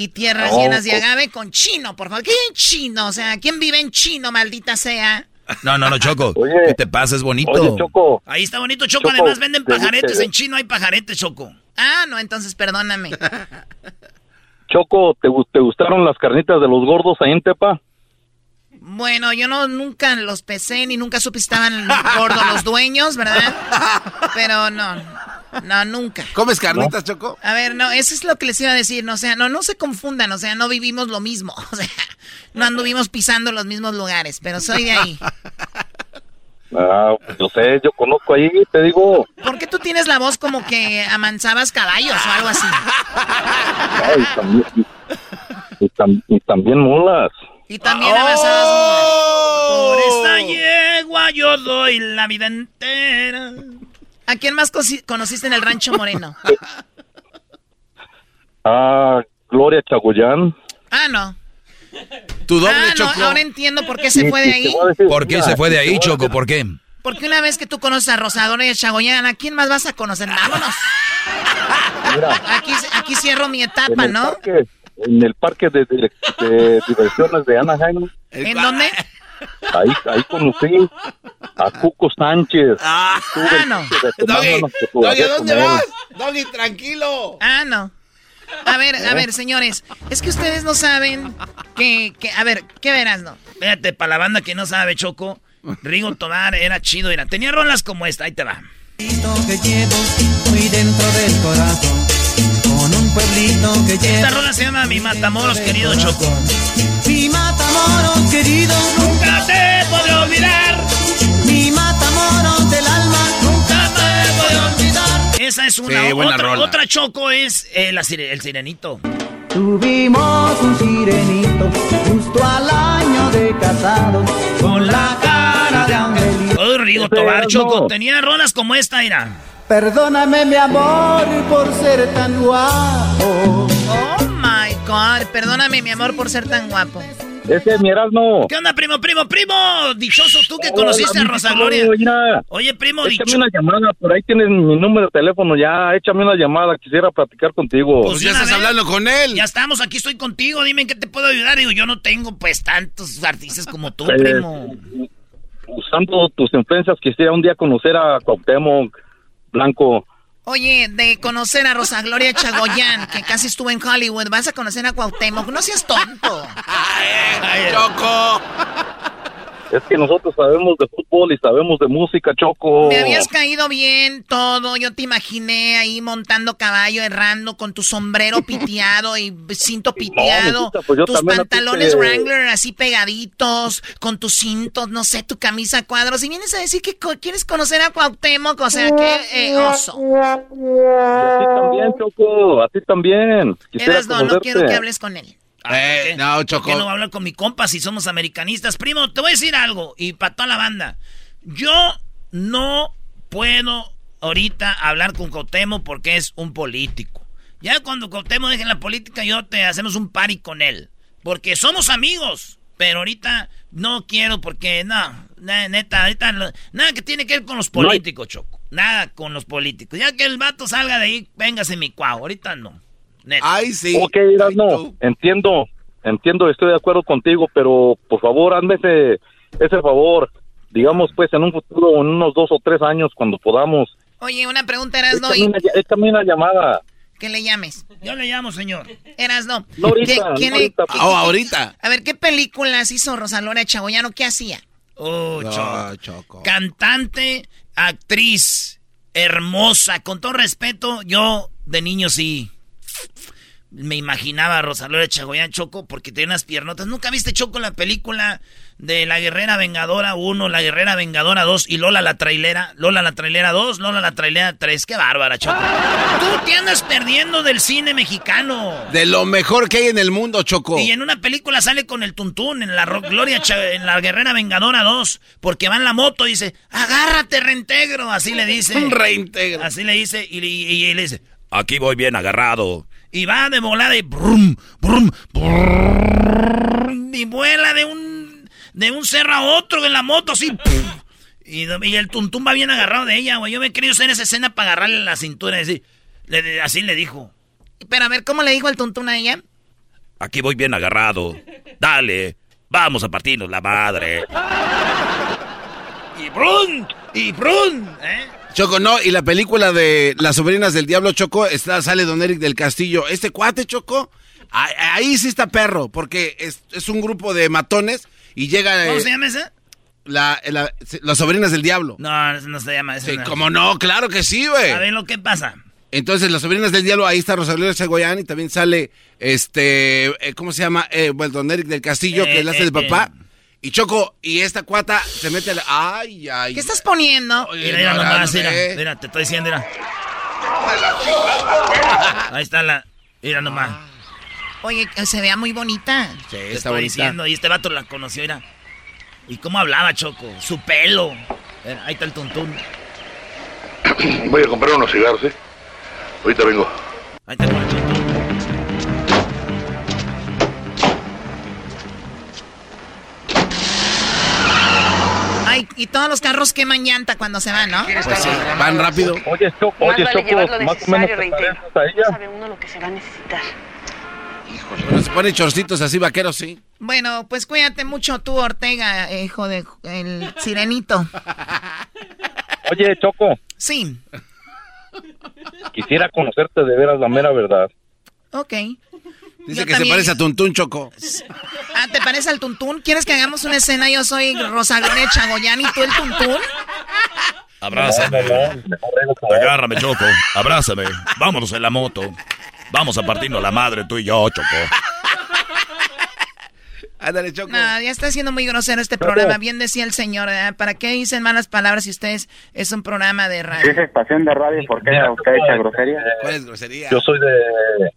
y tierras llenas de agave con Chino, por favor. ¿Qué en Chino? O sea, ¿quién vive en Chino, maldita sea? No, no, no, Choco. Oye. ¿Qué te pasa? Es bonito. Oye, Choco, Ahí está bonito, Choco. Choco, Además venden te- pajaretes. te- En Chino hay pajaretes, Choco. Ah, no, entonces perdóname. Choco, ¿te, ¿te gustaron las carnitas de los gordos ahí en Tepa? Bueno, yo no nunca los pesé ni nunca supe si estaban gordos los dueños, ¿verdad? Pero no, no, nunca. ¿Comes carnitas, Choco? A ver, no, eso es lo que les iba a decir, no, o sea, no, no se confundan, o sea, no vivimos lo mismo, o sea, no anduvimos pisando los mismos lugares, pero soy de ahí. Ah, pues yo sé, yo conozco ahí, te digo. ¿Por qué tú tienes la voz como que amansabas caballos o algo así? Ay, también, y, y tam- y también mulas. Y también amansabas... Por esta yegua yo doy la vida entera. ¿A quién más conociste en el Rancho Moreno? Ah, Gloria Chagoyán. Ah, no. Tu doble, Ah, no, Choco. ahora entiendo por qué se fue de ahí. a ¿Por qué se fue de ahí, a Choco? ¿Por qué? Porque una vez que tú conoces a Rosadora y a Chagoyán, ¿a quién más vas a conocer? Vámonos. Mira, Aquí, aquí cierro mi etapa, ¿no? parque, en el parque de, de- de diversiones de Anaheim, ¿En dónde? Ahí, ahí conocí a Cuco Sánchez. Ah, Ah, no. Doggy, Doggy, fotografías ¿a dónde vas? Doggy, tranquilo. Ah, no. A ver, a ver, señores, es que ustedes no saben que, que a ver, ¿qué verás, no? Fíjate, para la banda que no sabe, Choco, Rigo Tobar era chido. Era. Tenía rolas como esta, ahí te va. que llevo muy dentro del corazón. Con un pueblito que llevo. Esta rola se llama Mi Matamoros, querido Choco. Mi Matamoros querido, Nunca te podré olvidar. mi Matamoros del alma, Nunca te podré olvidar. Esa es una. Sí, buena otra, rola. otra Choco es eh, la sire- el sirenito. Tuvimos un sirenito justo al año de casados, con la cara de angelito. Todo Rigo Tobar, Choco. Tenía rolas como esta, mira. Perdóname mi amor por ser tan guapo. Oh my God. Perdóname, mi amor, por ser tan guapo. Ese es mi Erasmo. ¿Qué onda, primo, primo, primo? Dichoso tú que conociste a Rosa Gloria. Oye, primo, échame dicho. una llamada, por ahí tienes mi número de teléfono ya, échame una llamada, quisiera platicar contigo. Pues ya estás hablando con él. Ya estamos, aquí estoy contigo. Dime en qué te puedo ayudar. Digo, yo no tengo pues tantos artistas como tú, Eh, primo. Usando tus influencias, quisiera un día conocer a Cuauhtémoc Blanco. Oye, de conocer a Rosa Gloria Chagoyán, que casi estuvo en Hollywood, vas a conocer a Cuauhtémoc. No seas tonto. ¡Choco! Es que nosotros sabemos de fútbol y sabemos de música, Choco. Me habías caído bien todo. Yo te imaginé ahí montando caballo, errando con tu sombrero piteado y cinto piteado. mijita, pues yo tus pantalones te- Wrangler así pegaditos, con tus cintos, no sé, tu camisa a cuadros. Y vienes a decir que co- quieres conocer a Cuauhtémoc, o sea, qué eh, oso. A ti también, Choco, a ti también. Quisiera Eras no, no quiero que hables con él. Eh, no, ¿Por qué no voy a hablar con mi compa si somos americanistas? Primo, te voy a decir algo. Y para toda la banda. Yo no puedo ahorita hablar con Cuauhtémoc porque es un político. Ya cuando Cuauhtémoc deje la política, yo te hacemos un party con él. Porque somos amigos. Pero ahorita no quiero porque, no, neta, ahorita nada que tiene que ver con los No políticos, Choco. Nada con los políticos. Ya que el vato salga de ahí, véngase mi cuau. Ahorita no. Ay, sí. Ok, no, entiendo, entiendo, estoy de acuerdo contigo, pero por favor, hazme ese, ese favor. Digamos, pues, en un futuro, en unos dos o tres años, cuando podamos. Oye, una pregunta, eras no, Échame una, échame una llamada. que le llames. Yo le llamo, señor. Eras no. No ahorita, ¿Qué- no quién- ahorita. qué- Oh, qué- ahorita. A ver, ¿qué películas hizo Rosa Gloria Chagoyano? ¿Qué hacía? Oh, No, Choco. Choco. Cantante, actriz, hermosa. Con todo respeto, yo de niño sí me imaginaba a Rosa Gloria Chagoyán Choco porque tenía unas piernotas. ¿Nunca viste Choco la película de La Guerrera Vengadora 1, La Guerrera Vengadora 2 y Lola la Trailera? Lola la Trailera 2, Lola la Trailera 3. ¡Qué bárbara, Choco! Tú te andas perdiendo del cine mexicano. De lo mejor que hay en el mundo, Choco. Y en una película sale con el tuntún en la Ro- Gloria en la Guerrera Vengadora 2, porque va en la moto y dice, agárrate reintegro, así le dice. Un reintegro. Así le dice y, y- y le dice, aquí voy bien agarrado. Y va de volada y brum, brum, brum, y vuela de un de un cerro a otro en la moto así. y, y el tuntún va bien agarrado de ella, güey. Yo me he querido hacer esa escena para agarrarle la cintura y decir, le- así le dijo. Pero a ver, ¿cómo le dijo el tuntún a ella? Aquí voy bien agarrado. Dale, vamos a partirnos la madre. Y brun, y brun, ¿eh? Choco, no, y la película de Las sobrinas del diablo, Choco, está, sale Don Eric del Castillo. Este cuate, Choco, ahí, ahí sí está perro, porque es, es un grupo de matones y llega... ¿Cómo eh, se llama esa? la- la- Las sobrinas del diablo. No, no se llama eso. Sí, no. ¿Cómo no? Claro que sí, güey. A ver lo que pasa. Entonces, Las sobrinas del diablo, ahí está Rosalía Chagoyán y también sale, este, eh, ¿cómo se llama? Eh, bueno, Don Eric del Castillo, que Eh, es el hace eh, de papá. Y Choco, y esta cuata se mete a la... Ay, ay. ¿Qué estás poniendo? Oye, Mira, mira no, nomás, no, mira, eh. mira, te estoy diciendo, mira. Ahí está la, mira nomás. Oye, se vea muy bonita. Sí, te está estoy bonita. diciendo, y este vato la conoció, mira. ¿Y cómo hablaba, Choco? Su pelo. Mira, ahí está el tuntún. Voy a comprar unos cigarros, ¿eh? Ahorita vengo. Ahí está el tuntún. Ay, y todos los carros queman llanta cuando se van, ¿no? Pues sí, van rápido. Oye, Choco, Más vale más o menos. No sabe uno lo que se va a necesitar. Bueno, se pone chorcitos así, vaqueros, sí. Bueno, pues cuídate mucho tú, Ortega, hijo de el sirenito. Oye, Choco, Sí, quisiera conocerte de veras la mera verdad. ok. Dice Yo que también- se parece a Tuntún, Choco. Ah, ¿te parece al tuntún? ¿Quieres que hagamos una escena? Yo soy Rosa Gloria Chagoyán y tú el tuntún. Abrázame. Agárrame, Choco. Abrázame. Vámonos en la moto. Vamos a partirnos la madre, tú y yo, Choco. Ándale, Choco. No, ya está siendo muy grosero este programa. Bien decía el señor, ¿eh? ¿para qué dicen malas palabras si ustedes es un programa de Si radio? es estación de radio, ¿por qué usted echa grosería? ¿Cuál es grosería? Yo soy de...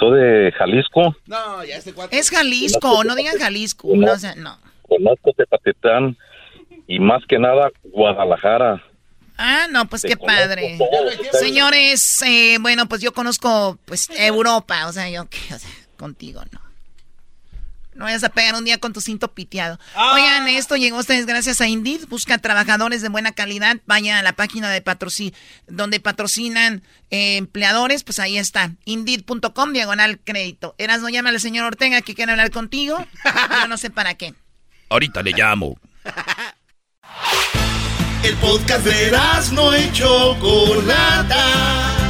Soy de Jalisco. No, ya este cuate. Es Jalisco, no digan Jalisco. No, o sea, no. Conozco Tepatitlán y más que nada Guadalajara. Ah, no, pues Te qué conozco padre. ustedes. Señores, eh, bueno, pues yo conozco pues Europa, o sea, yo o sea, contigo no. No vayas a pegar un día con tu cinto piteado. Ah. Oigan, esto llegó a ustedes gracias a Indeed. Busca trabajadores de buena calidad. Vaya a la página de patrocin donde patrocinan eh, empleadores. Pues ahí está. Indeed.com, diagonal crédito. Eras, no llama al señor Ortega que quiere hablar contigo. Yo no sé para qué. Ahorita le llamo. El podcast de Eras no hecho Chocolata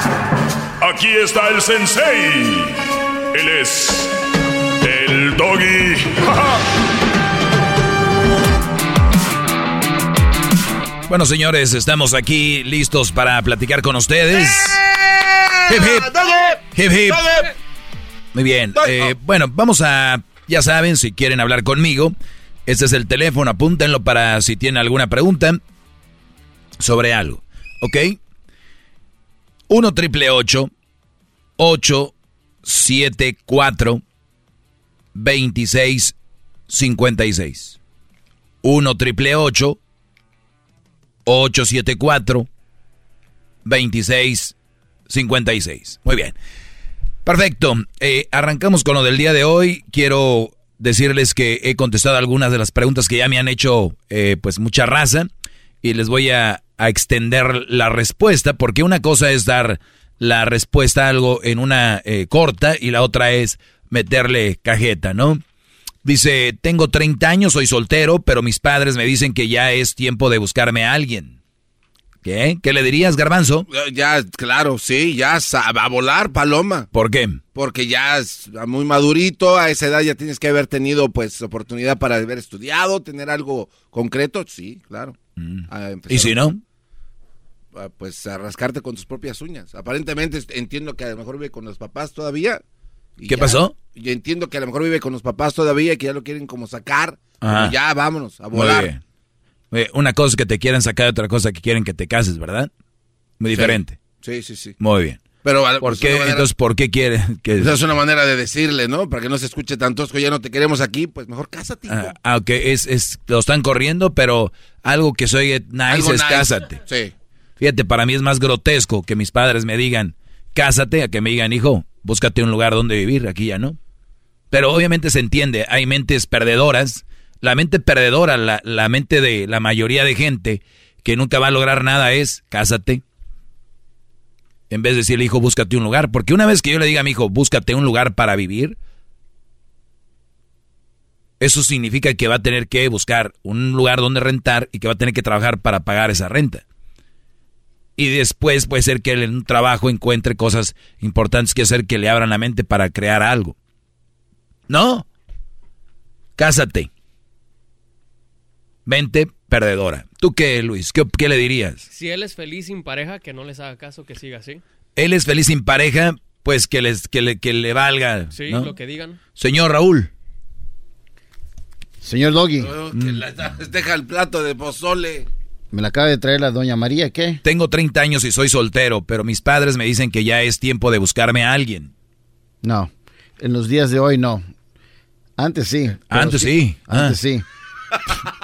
Aquí está el sensei. Él es el doggy. bueno, señores, estamos aquí listos para platicar con ustedes. Hip, hip. Muy bien. Eh, bueno, vamos a. Ya saben, si quieren hablar conmigo, este es el teléfono, apúntenlo para si tienen alguna pregunta sobre algo. ¿Ok? 1 triple 8 8 74 26 56. 1 triple 874 26 56. Muy bien. Perfecto. Eh, arrancamos con lo del día de hoy. Quiero decirles que he contestado algunas de las preguntas que ya me han hecho eh, pues mucha raza y les voy a, a extender la respuesta porque una cosa es dar la respuesta a algo en una eh, corta y la otra es meterle cajeta, ¿no? Dice, tengo 30 años, soy soltero, pero mis padres me dicen que ya es tiempo de buscarme a alguien. ¿Qué? ¿Qué le dirías, garbanzo? Eh, ya, claro, sí, ya va a volar, paloma. ¿Por qué? Porque ya es muy madurito, a esa edad ya tienes que haber tenido, pues, oportunidad para haber estudiado, tener algo concreto, sí, claro. Mm. ¿Y si no? Pues a rascarte con tus propias uñas. Aparentemente entiendo que a lo mejor vive con los papás todavía. ¿Qué pasó? Y entiendo que a lo mejor vive con los papás todavía y que ya lo quieren como sacar. Ya vámonos a volar. Una cosa es que te quieren sacar, otra cosa que quieren que te cases, ¿verdad? Muy diferente. Sí, sí, sí. Muy bien. Pero, ¿Por qué, entonces, ¿por qué quieren que...? Esa es una manera de decirle, ¿no? Para que no se escuche tan tosco, ya no te queremos aquí, pues mejor cásate. Ah, aunque es, es, lo están corriendo, pero algo que soy nice es cásate. Sí. Fíjate, para mí es más grotesco que mis padres me digan, cásate, a que me digan, hijo, búscate un lugar donde vivir, aquí ya no. Pero obviamente se entiende, hay mentes perdedoras, la mente perdedora, la, la mente de la mayoría de gente que nunca va a lograr nada es, cásate. En vez de decirle, hijo, búscate un lugar. Porque una vez que yo le diga a mi hijo, búscate un lugar para vivir, eso significa que va a tener que buscar un lugar donde rentar y que va a tener que trabajar para pagar esa renta y después puede ser que él en un trabajo encuentre cosas importantes que hacer que le abran la mente para crear algo. No. Cásate. Mente perdedora. ¿Tú qué, Luis? ¿Qué, le dirías? Si él es feliz sin pareja, que no les haga caso, que siga así. Él es feliz sin pareja, pues que, les, que, le, que le valga. Sí, lo que digan. Señor Raúl. Señor Doggy. deja el plato de pozole. Me la acaba de traer la doña María, ¿qué? Tengo 30 años y soy soltero, pero mis padres me dicen que ya es tiempo de buscarme a alguien. No, en los días de hoy no. Antes sí. Antes sí. Antes ah. sí.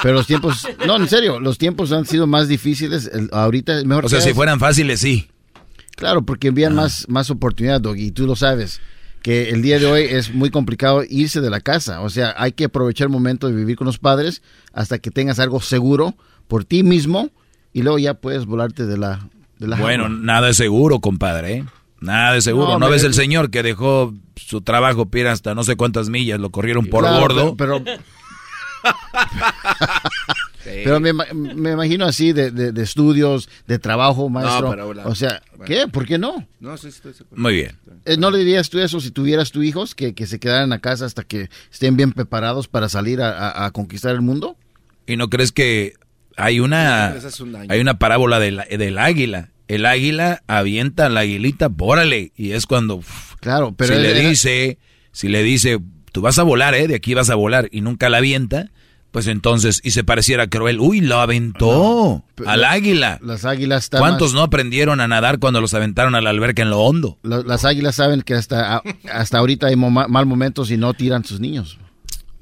Pero los tiempos, no, en serio, los tiempos han sido más difíciles. ahorita es mejor. O sea, si fueran fáciles, sí. Claro, porque envían ah. más, más oportunidad, Doggy, y tú lo sabes. Que el día de hoy es muy complicado irse de la casa. O sea, hay que aprovechar el momento de vivir con los padres hasta que tengas algo seguro por ti mismo y luego ya puedes volarte de la... De la bueno, nada es seguro, compadre. ¿eh? Nada de seguro. ¿No, ves el señor que dejó su trabajo, pira hasta no sé cuántas millas, lo corrieron por gordo? Pero... pero... me, me, imagino así de, de, estudios, de trabajo, maestro. o sea, ¿qué? ¿Por qué no? No, sí, estoy Muy bien. Eh, ¿No le dirías tú eso si tuvieras tus hijos, que, que, se quedaran a casa hasta que estén bien preparados para salir a, a conquistar el mundo? ¿Y no crees que hay una, hay una parábola del, del águila. El águila avienta a la aguilita, bórale. Y es cuando. claro, pero. Si le dice, si le dice, tú vas a volar, ¿eh? De aquí vas a volar y nunca la avienta, pues entonces, y se pareciera cruel, uy, lo aventó al águila. Las águilas están ¿Cuántos más- no aprendieron a nadar cuando los aventaron a la alberca en lo hondo? la- las águilas saben que hasta, hasta ahorita hay mal momentos y no tiran sus niños.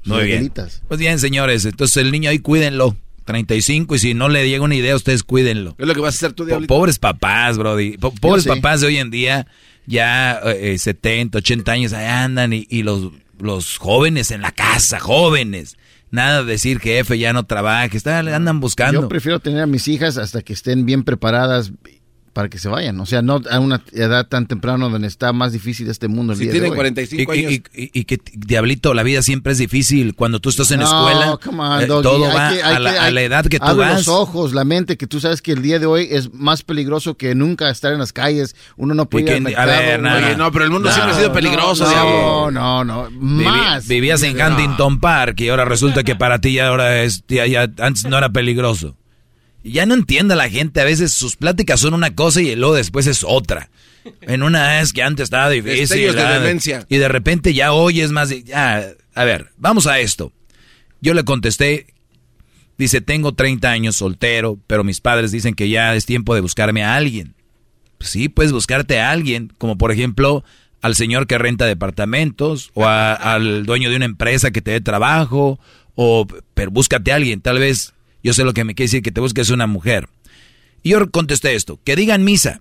Sus Muy bien. Pues bien, señores, entonces el niño ahí cuídenlo. 35 y si no le llega una idea, ustedes cuídenlo. Es lo que vas a hacer tú, Diablito. pobres papás, brody. Po- pobres sí. papás de hoy en día, ya eh, 70, 80 años, ahí andan y, y los, los jóvenes en la casa, jóvenes. Nada de decir que F ya no trabaje, está, andan buscando. Yo prefiero tener a mis hijas hasta que estén bien preparadas para que se vayan. O sea, no a una edad tan temprana donde está más difícil este mundo. El día de hoy. y, y- y- y que, diablito, la vida siempre es difícil. Cuando tú estás en No, escuela, come on, eh, Doggy. todo Hay va que- hay a, la, que- a la hay- edad que tú abre vas. los ojos, la mente, que tú sabes que el día de hoy es más peligroso que nunca estar en las calles. Uno no puede ir al a ver, no, uno- no. No, pero el mundo siempre ha sido peligroso, No, Diablo. no, no, Vivi- más. vivías en Huntington Park y ahora resulta que para ti ya ahora es, ya, ya- antes no era peligroso. Ya no entiende la gente, a veces sus pláticas son una cosa y luego después es otra. En una es que antes estaba difícil. De ah, demencia. Y de repente ya hoy es más... Ya, a ver, vamos a esto. Yo le contesté, dice, tengo 30 años soltero, pero mis padres dicen que ya es tiempo de buscarme a alguien. Pues sí, puedes buscarte a alguien, como por ejemplo al señor que renta departamentos o a- al dueño de una empresa que te dé trabajo, o pero búscate a alguien, tal vez yo sé lo que me quiere decir que te busques una mujer. Y yo contesté esto, que digan misa,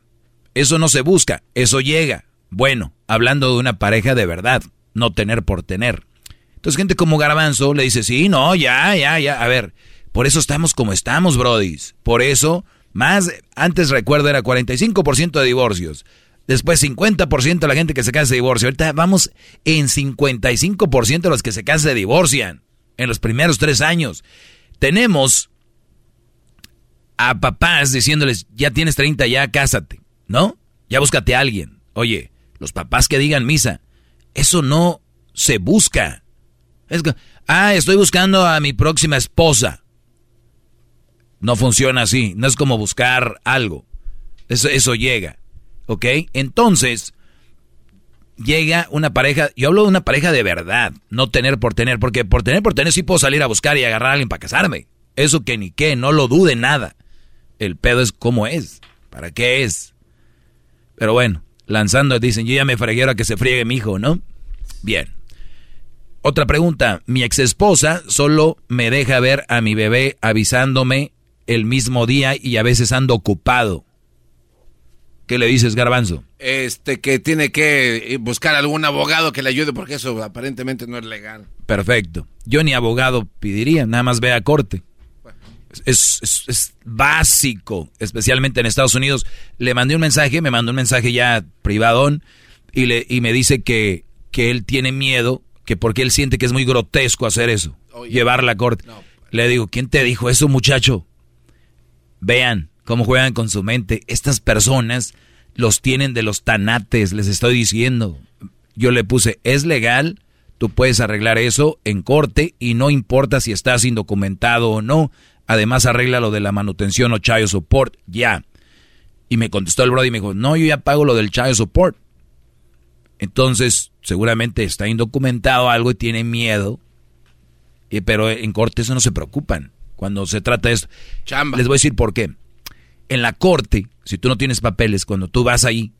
eso no se busca, eso llega. Bueno, hablando de una pareja de verdad, no tener por tener. Entonces gente como Garbanzo le dice, sí, no, ya, ya, ya, a ver, por eso estamos como estamos, brodis. Por eso, más, antes recuerdo era 45% de divorcios. Después 50% de la gente que se casa se divorcia. Ahorita vamos en 55% de los que se casan se divorcian. En los primeros tres años. Tenemos a papás diciéndoles, ya tienes 30, ya cásate, ¿no? Ya búscate a alguien. Oye, los papás que digan misa, eso no se busca. Ah, estoy buscando a mi próxima esposa. No funciona así, no es como buscar algo. Eso, eso llega, ¿ok? Entonces, llega una pareja, yo hablo de una pareja de verdad, no tener por tener, porque por tener por tener sí puedo salir a buscar y agarrar a alguien para casarme. Eso que ni qué, no lo dude nada. El pedo es cómo es, para qué es. Pero bueno, lanzando dicen, yo ya me fregué ahora que se friegue mi hijo, ¿no? Bien. Otra pregunta, mi ex esposa solo me deja ver a mi bebé avisándome el mismo día y a veces ando ocupado. ¿Qué le dices, garbanzo? Este, que tiene que buscar algún abogado que le ayude porque eso aparentemente no es legal. Perfecto. Yo ni abogado pediría, nada más ve a corte. Es, es- es básico, especialmente en Estados Unidos. Le mandé un mensaje, me mandó un mensaje ya privadón y, le, y me dice que, que él tiene miedo, que porque él siente que es muy grotesco hacer eso, llevarla a corte. Le digo, ¿quién te dijo eso, muchacho? Vean cómo juegan con su mente. Estas personas los tienen de los tanates, les estoy diciendo. Yo le puse, es legal, tú puedes arreglar eso en corte y no importa si estás indocumentado o no. Además arregla lo de la manutención o child support, ya. Y me contestó el brother y me dijo, no, yo ya pago lo del child support. Entonces, seguramente está indocumentado algo y tiene miedo. Y- pero en corte eso no se preocupan. Cuando se trata de esto. Les voy a decir por qué. En la corte, si tú no tienes papeles, cuando tú vas ahí,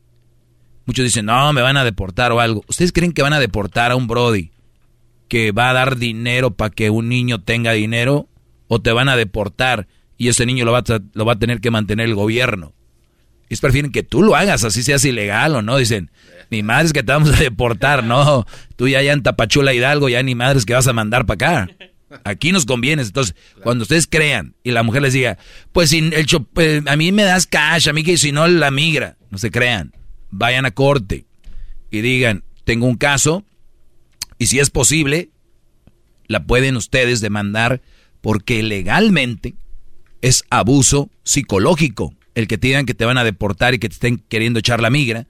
muchos dicen, no, me van a deportar o algo. ¿Ustedes creen que van a deportar a un Brody que va a dar dinero para que un niño tenga dinero? ¿O te van a deportar y ese niño lo va a, lo va a tener que mantener el gobierno? Ellos prefieren que tú lo hagas, así seas ilegal o no. Dicen, ni madres que te vamos a deportar, no. Tú ya, ya en Tapachula Hidalgo, ya ni madres que vas a mandar para acá. Aquí nos conviene. Entonces, cuando ustedes crean y la mujer les diga, pues si el eh, a mí me das cash, a mí que si no la migra, no se crean. Vayan a corte y digan, tengo un caso y si es posible, la pueden ustedes demandar porque legalmente es abuso psicológico el que te digan que te van a deportar y que te estén queriendo echar la migra.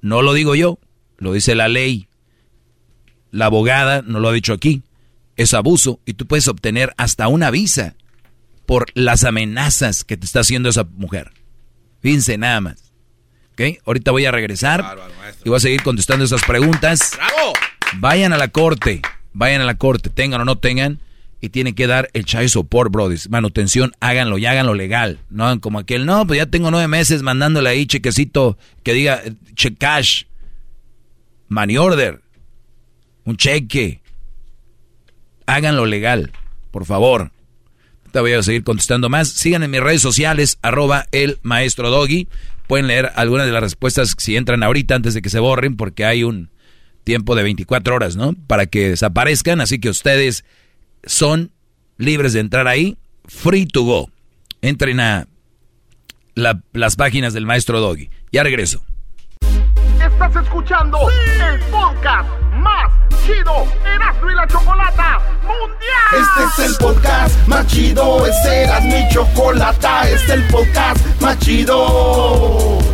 No lo digo yo, lo dice la ley. La abogada no lo ha dicho aquí. Es abuso y tú puedes obtener hasta una visa por las amenazas que te está haciendo esa mujer. Fíjense nada más. ¿Ok? Ahorita voy a regresar y voy a seguir contestando esas preguntas. Vayan a la corte, vayan a la corte, tengan o no tengan, y tienen que dar el child support, brothers. Manutención, háganlo y háganlo legal. No como aquel, no, pues ya tengo nueve meses mandándole ahí chequecito que diga eh, check cash, money order, un cheque. Háganlo legal, por favor. Te voy a seguir contestando más. Sigan en mis redes sociales, arroba el maestro Doggy. Pueden leer algunas de las respuestas si entran ahorita antes de que se borren, porque hay un tiempo de 24 horas, ¿no? Para que desaparezcan. Así que ustedes son libres de entrar ahí, free to go. Entren a las páginas del maestro Doggy. Ya regreso. Estás escuchando el podcast más chido Erasmo y la Chocolata Mundial. Este es el podcast más chido, este es mi Chocolata, este es el podcast más chido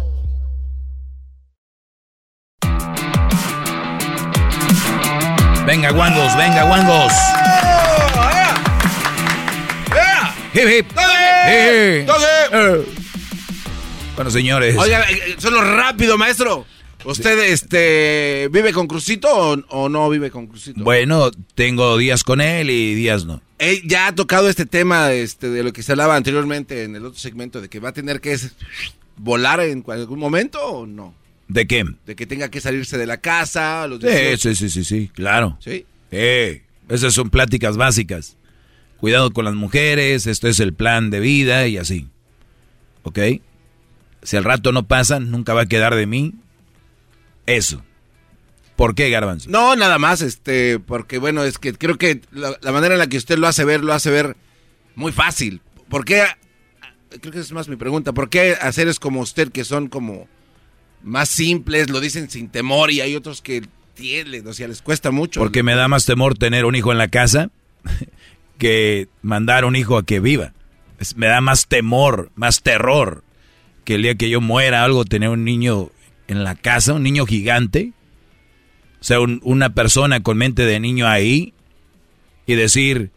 Venga, guangos, venga, guangos. Hip, hip. Bueno, señores. Oiga, eh, solo rápido, maestro. ¿Usted este, vive con Crucito o, no vive con Crucito? Bueno, tengo días con él y días no. Él ya ha tocado este tema este, de lo que se hablaba anteriormente en el otro segmento, de que va a tener que volar en algún momento o no. ¿De qué? De que tenga que salirse de la casa. Los sí, sí, sí, sí, sí, claro. Sí. Eh, esas son pláticas básicas. Cuidado con las mujeres, esto es el plan de vida y así. ¿Ok? Si al rato no pasa, nunca va a quedar de mí. Eso. ¿Por qué, Garbanzo? No, nada más, este, porque bueno, es que creo que la, la, manera en la que usted lo hace ver, lo hace ver muy fácil. ¿Por qué? Creo que es más mi pregunta. ¿Por qué hacer es como usted que son como más simples, lo dicen sin temor y hay otros que tienen, o sea, les cuesta mucho. Porque me da más temor tener un hijo en la casa que mandar un hijo a que viva. me da más temor, más terror que el día que yo muera algo tener un niño en la casa, un niño gigante. O sea, una persona con mente de niño ahí y decir,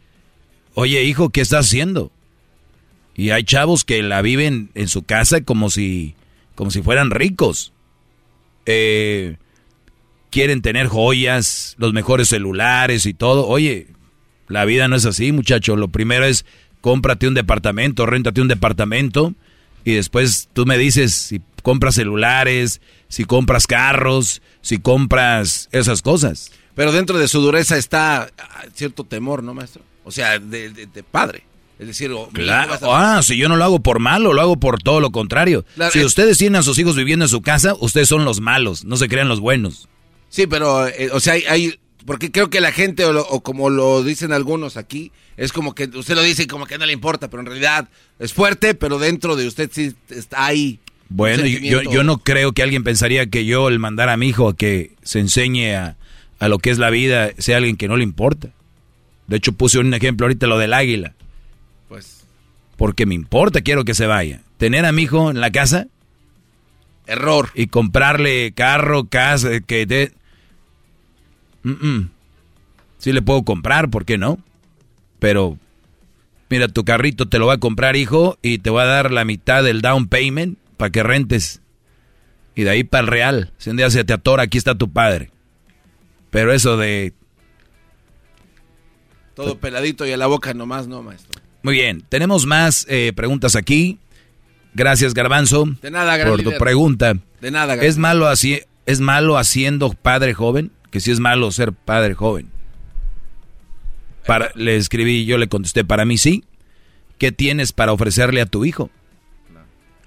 oye hijo, ¿qué estás haciendo? Y hay chavos que la viven en su casa como si, como si fueran ricos eh, quieren tener joyas, los mejores celulares y todo. Oye, la vida no es así, muchacho. Lo primero es cómprate un departamento, réntate un departamento y después tú me dices si compras celulares, si compras carros, si compras esas cosas. Pero dentro de su dureza está cierto temor, ¿no, maestro? O sea, de padre. Es decir, claro. ah, si yo no lo hago por malo, lo hago por todo lo contrario. si ustedes tienen a sus hijos viviendo en su casa, ustedes son los malos, no se crean los buenos. Sí, pero, eh, o sea, hay, porque creo que la gente, o, como lo dicen algunos aquí, es como que usted lo dice y como que no le importa, pero en realidad es fuerte, pero dentro de usted sí está ahí. Bueno, yo, yo, no creo que alguien pensaría que yo el mandar a mi hijo a que se enseñe a, a lo que es la vida sea alguien que no le importa. De hecho, puse un ejemplo ahorita, lo del águila porque me importa, quiero que se vaya. Tener a mi hijo en la casa. Error. Y comprarle carro, casa, que te... Sí le puedo comprar, ¿por qué no? Pero, mira, tu carrito te lo va a comprar, hijo, y te va a dar la mitad del down payment para que rentes. Y de ahí para el real. Si un día se te atora, aquí está tu padre. Pero eso de... Todo peladito y a la boca nomás, no, maestro. Muy bien, tenemos más eh, preguntas aquí. Gracias, Garbanzo. De nada, Por tu pregunta. De nada, ¿Es malo, así, ¿Es malo haciendo padre joven? Que si es malo ser padre joven. Para, le escribí, yo le contesté, para mí sí. ¿Qué tienes para ofrecerle a tu hijo?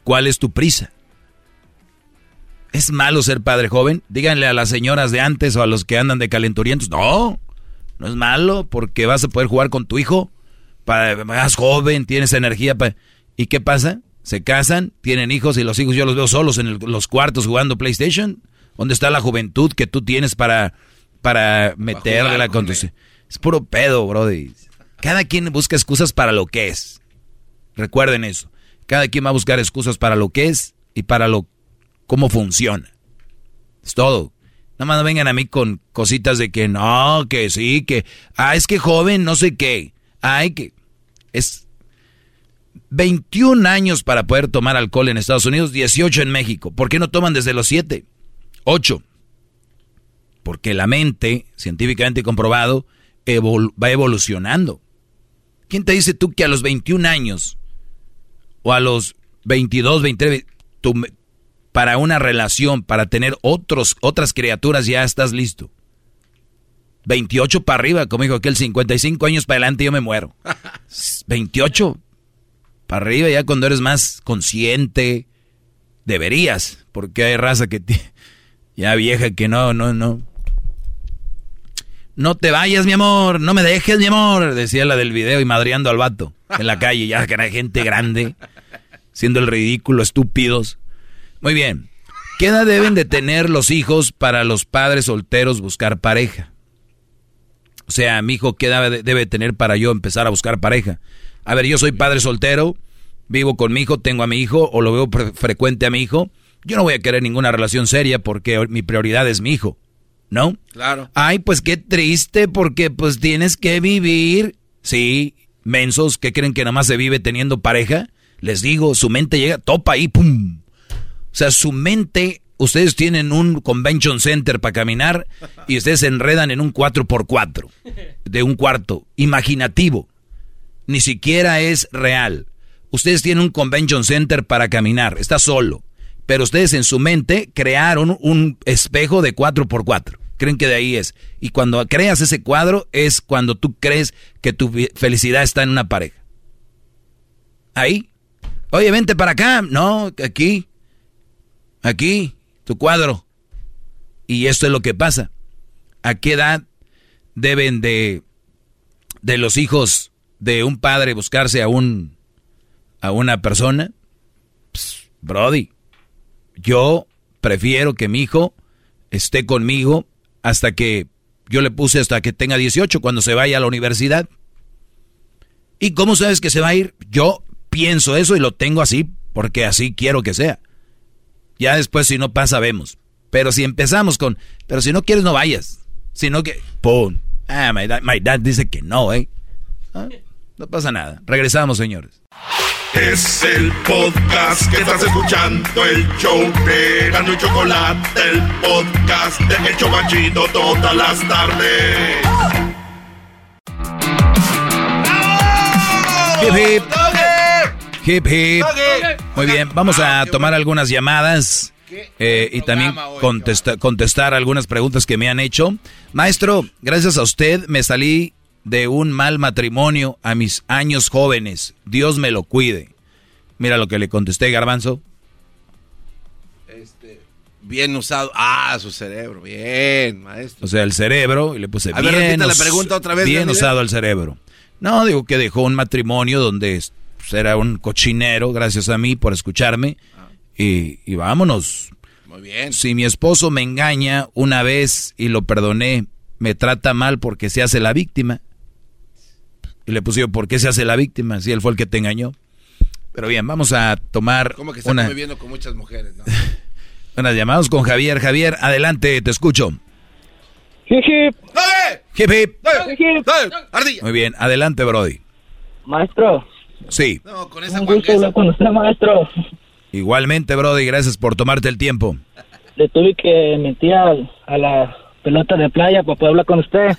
¿Cuál es tu prisa? ¿Es malo ser padre joven? Díganle a las señoras de antes o a los que andan de calenturientos. No, no es malo porque vas a poder jugar con tu hijo más joven, tienes energía. ¿Y qué pasa? Se casan, tienen hijos y los hijos yo los veo solos en los cuartos jugando PlayStation. ¿Dónde está la juventud que tú tienes para para meterle la conducción. Es puro pedo, brody. Cada quien busca excusas para lo que es. Recuerden eso. Cada quien va a buscar excusas para lo que es y para lo cómo funciona. Es todo. Nada más no vengan a mí con cositas de que no, que sí, que ah, es que joven, no sé qué. Ay, que es 21 años para poder tomar alcohol en Estados Unidos, 18 en México. ¿Por qué no toman desde los 7? 8. Porque la mente, científicamente comprobado, va evolucionando. ¿Quién te dice tú que a los 21 años o a los 22, 23, para una relación, para tener otros, otras criaturas ya estás listo? 28 para arriba, como dijo aquel 55 años para adelante yo me muero. 28 para arriba ya cuando eres más consciente, deberías, porque hay raza que ya vieja que no, no, no. No te vayas, mi amor, no me dejes, mi amor, decía la del video y madreando al vato en la calle, ya que era gente grande, siendo el ridículo, estúpidos. Muy bien. ¿Qué edad deben de tener los hijos para los padres solteros buscar pareja? O sea, mi hijo, ¿qué debe tener para yo empezar a buscar pareja? A ver, yo soy padre soltero, vivo con mi hijo, tengo a mi hijo o lo veo frecuente a mi hijo. Yo no voy a querer ninguna relación seria porque mi prioridad es mi hijo, ¿no? Claro. Ay, pues qué triste porque pues tienes que vivir. Sí, mensos que creen que nada más se vive teniendo pareja. Les digo, su mente llega, topa ahí, pum. O sea, su mente, ustedes tienen un convention center para caminar y ustedes se enredan en un 4x4 de un cuarto imaginativo ni siquiera es real. Ustedes tienen un convention center para caminar, está solo. Pero ustedes en su mente crearon un espejo de 4x4. Creen que de ahí es. Y cuando creas ese cuadro es cuando tú crees que tu felicidad está en una pareja. Ahí. Oye, vente para acá. No, aquí. Aquí. Tu cuadro. Y esto es lo que pasa. ¿A qué edad deben de, de los hijos de un padre buscarse a un a una persona, Brody, yo prefiero que mi hijo esté conmigo hasta que yo le puse hasta que tenga 18 cuando se vaya a la universidad. ¿Y cómo sabes que se va a ir? Yo pienso eso y lo tengo así porque así quiero que sea. Ya después si no pasa vemos. Pero si empezamos con, pero si no quieres no vayas. Sino que, ¡pum! Ah, my dad, my dad dice que no, ¿eh? ¿Ah? No pasa nada. Regresamos, señores. Es el podcast que estás escuchando, el show de Gano y Chocolate, el podcast de Hecho Machito todas las tardes. Hip hip. Hip. Muy bien, vamos a tomar algunas llamadas eh, y también contestar algunas preguntas que me han hecho. Maestro, gracias a usted me salí de un mal matrimonio a mis años jóvenes. Dios me lo cuide. Mira lo que le contesté, Garbanzo. Este, bien usado. Ah, su cerebro. Bien, maestro. O sea, el cerebro, y le puse a bien. Ver, la pregunta otra vez. Bien usado el cerebro. No, digo que dejó un matrimonio donde pues, era un cochinero, gracias a mí por escucharme. Y, y vámonos. Muy bien. Si mi esposo me engaña una vez y lo perdoné, me trata mal porque se hace la víctima. Y le puse ¿por qué se hace la víctima si él fue el que te engañó? Pero bien, vamos a tomar ¿Cómo que está una... conviviendo con muchas mujeres, ¿no? Unas llamadas con Javier. Javier, adelante, te escucho. Hip hip. Hip hip. Ardilla. Muy bien, adelante, Brody. Maestro. Sí. No, con esa Un gusto hablar con usted, maestro. Igualmente, Brody, gracias por tomarte el tiempo. Le tuve que mentir a, a la pelota de playa para poder hablar con usted.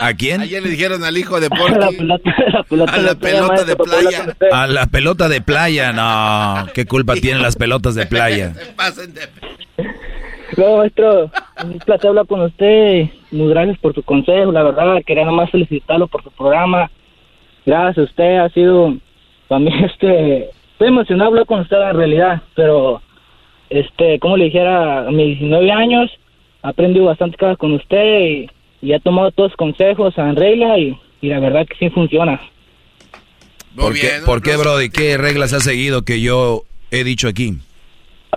¿A quién? Ayer le dijeron al hijo de Porky. A la pelota, a la pelota de playa. A la pelota de playa, no. ¿Qué culpa tienen las pelotas de playa? No, maestro, un placer hablar con usted. Muy gracias por su consejo, la verdad. Quería nomás felicitarlo por su programa. Gracias a usted, ha sido también este. Estoy emocionado hablar con usted en realidad, pero este, como le dijera, a mis 19 años, aprendí bastante cosas con usted y y ha tomado todos los consejos en regla y, la verdad que sí funciona. ¿Por, qué, ¿Por qué, Brody? ¿Qué reglas ha seguido que yo he dicho aquí?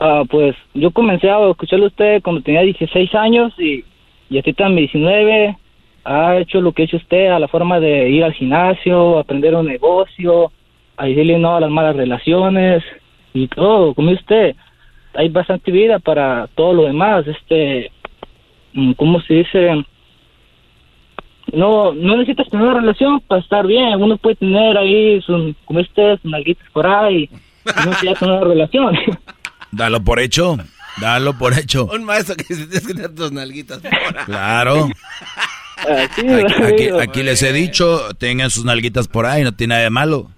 Ah, pues yo comencé a escucharlo a usted cuando tenía 16 años y, y ahorita en 19 ha hecho lo que ha hecho usted a la forma de ir al gimnasio, aprender un negocio, a decirle a las malas relaciones y todo, como usted. Hay bastante vida para todo lo demás, este, mm, ¿cómo se dice? No, no necesitas tener una relación para estar bien, uno puede tener ahí, su, como usted, sus por ahí, y no necesitas tener una relación. Dalo por hecho. Dalo por hecho. Un maestro que se tienes que tener tus nalguitas por ahí. Claro. Aquí les he dicho, tengan sus nalguitas por ahí, no tiene nada de malo.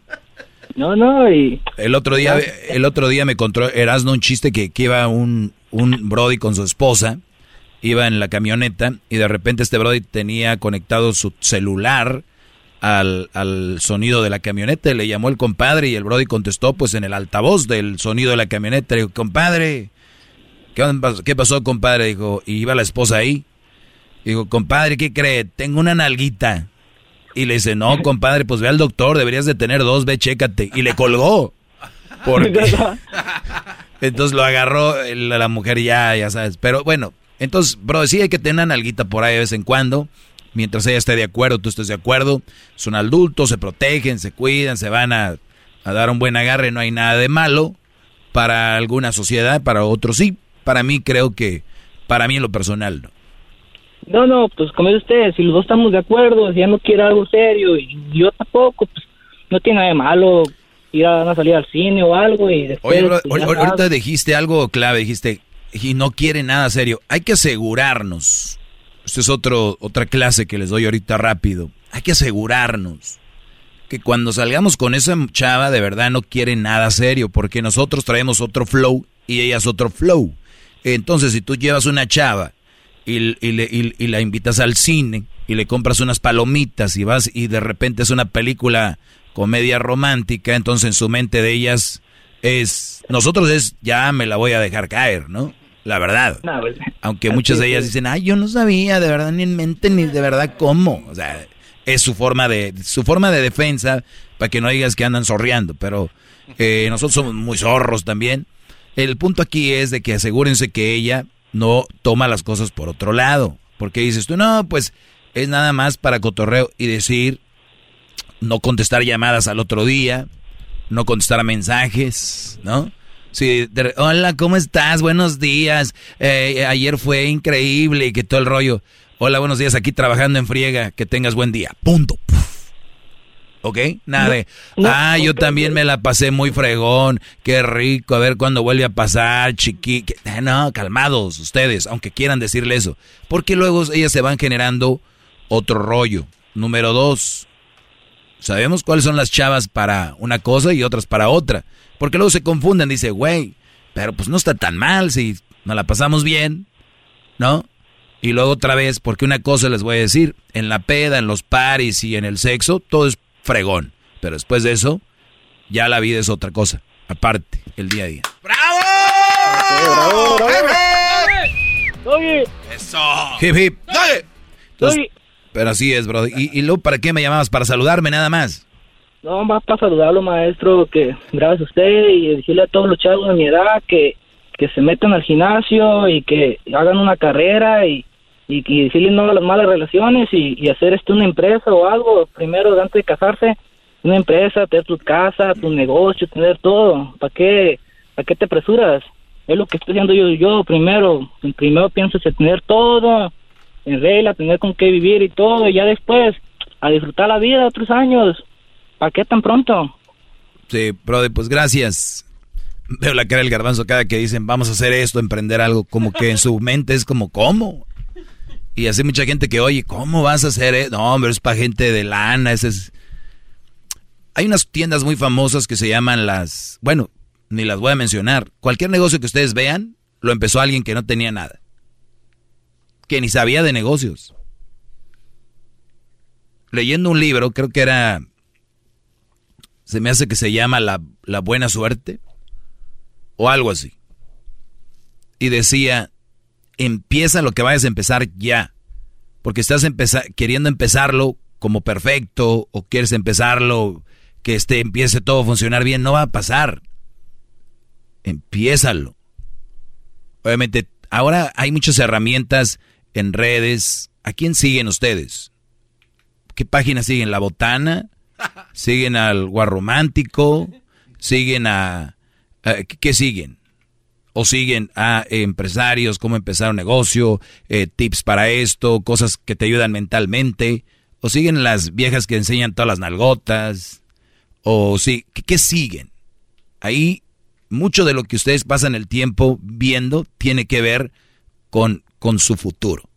No, no, y... El otro día, el otro día me contó Erasno un chiste que, que iba un, un Brody con su esposa, iba en la camioneta y de repente este Brody tenía conectado su celular al, al sonido de la camioneta. Le llamó el compadre y el Brody contestó pues en el altavoz del sonido de la camioneta. Le dijo, compadre, ¿qué, qué pasó compadre? Dijo, y iba la esposa ahí. Digo, compadre, ¿qué cree? Tengo una nalguita. Y le dice, no, compadre, pues ve al doctor, deberías de tener dos, ve, chécate. Y le colgó. Porque entonces lo agarró la, la mujer ya, ya sabes. Pero bueno, entonces, bro, sí hay que tener una nalguita por ahí de vez en cuando. Mientras ella esté de acuerdo, tú estés de acuerdo. Son adultos, se protegen, se cuidan, se van a, a dar un buen agarre. No hay nada de malo para alguna sociedad, para otros sí. Para mí creo que, para mí en lo personal, no. No, no, pues como dice usted, si los dos estamos de acuerdo, si ella no quiere algo serio y yo tampoco, pues no tiene nada de malo ir a una salida al cine o algo y después... Oye, bro, pues, ya ahor- ahorita dijiste algo clave, dijiste, y no quiere nada serio. Hay que asegurarnos. Esta es otro, otra clase que les doy ahorita rápido. Hay que asegurarnos que cuando salgamos con esa chava de verdad no quiere nada serio, porque nosotros traemos otro flow y ella es otro flow. Entonces, si tú llevas una chava y, le- y la invitas al cine y le compras unas palomitas y vas y de repente es una película comedia romántica, entonces en su mente de ellas es, nosotros es, ya me la voy a dejar caer, ¿no? La verdad. No, pues, Aunque muchas de ellas dicen, ay, yo no sabía, de verdad, ni en mente, ni de verdad cómo. O sea, es su forma de, su forma de defensa, para que no digas que andan zorreando, pero eh, nosotros somos muy zorros también. El punto aquí es de que asegúrense que ella no toma las cosas por otro lado. Porque dices tú, no, pues es nada más para cotorreo y decir, no contestar llamadas al otro día, no contestar mensajes, ¿no? Sí, de- hola, ¿cómo estás? Buenos días. Eh, ayer fue increíble y que todo el rollo. Hola, buenos días, aquí trabajando en friega. Que tengas buen día. Punto. Puf. ¿Ok? Nada de, ah, yo también me la pasé muy fregón. Qué rico. A ver cuándo vuelve a pasar, chiqui. Ah, No, calmados ustedes, aunque quieran decirle eso. Porque luego ellas se van generando otro rollo. Número dos, sabemos cuáles son las chavas para una cosa y otras para otra. Porque luego se confunden, dice, güey, pero pues no está tan mal si nos la pasamos bien, ¿no? Y luego otra vez, porque una cosa les voy a decir, en la peda, en los paris y en el sexo, todo es fregón. Pero después de eso, ya la vida es otra cosa, aparte, el día a día. ¡Bravo, bravo! Oye, Eso. Hip hip. Entonces, pero así es, bro. ¿Y, y luego para qué me llamabas? Para saludarme nada más. No, más para saludarlo, maestro, que gracias a usted y decirle a todos los chavos de mi edad que, que se metan al gimnasio y que hagan una carrera y, y, y decirle no a las malas relaciones y, hacer esto una empresa o algo, primero antes de casarse, una empresa, tener tu casa, tu negocio, tener todo. ¿Para qué, para qué te apresuras? Es lo que estoy haciendo yo, yo primero, primero pienso en tener todo en regla, tener con qué vivir y todo, y ya después a disfrutar la vida otros años. ¿Para qué tan pronto? Sí, brother, pues gracias. Veo la cara del garbanzo cada que dicen, vamos a hacer esto, emprender algo, como que en su mente es como, ¿cómo? Y así mucha gente que, oye, ¿cómo vas a hacer eso? No, hombre, es para gente de lana, ese es... Hay unas tiendas muy famosas que se llaman las... Bueno, ni las voy a mencionar. Cualquier negocio que ustedes vean, lo empezó alguien que no tenía nada. Que ni sabía de negocios. Leyendo un libro, creo que era se me hace que se llama la, la buena suerte o algo así. Y decía, empieza lo que vayas a empezar ya, porque estás queriendo empezarlo como perfecto o quieres empezarlo que este empiece todo a funcionar bien, no va a pasar. Empiézalo. Obviamente, ahora hay muchas herramientas en redes. ¿A quién siguen ustedes? ¿Qué página siguen? ¿La Botana? ¿Siguen al Guarromántico? ¿Siguen a... ¿Qué siguen? ¿O siguen a empresarios, cómo empezar un negocio, eh, tips para esto, cosas que te ayudan mentalmente? ¿O siguen las viejas que enseñan todas las nalgotas? ¿O sí, ¿qué, siguen? Ahí mucho de lo que ustedes pasan el tiempo viendo tiene que ver con, con su futuro.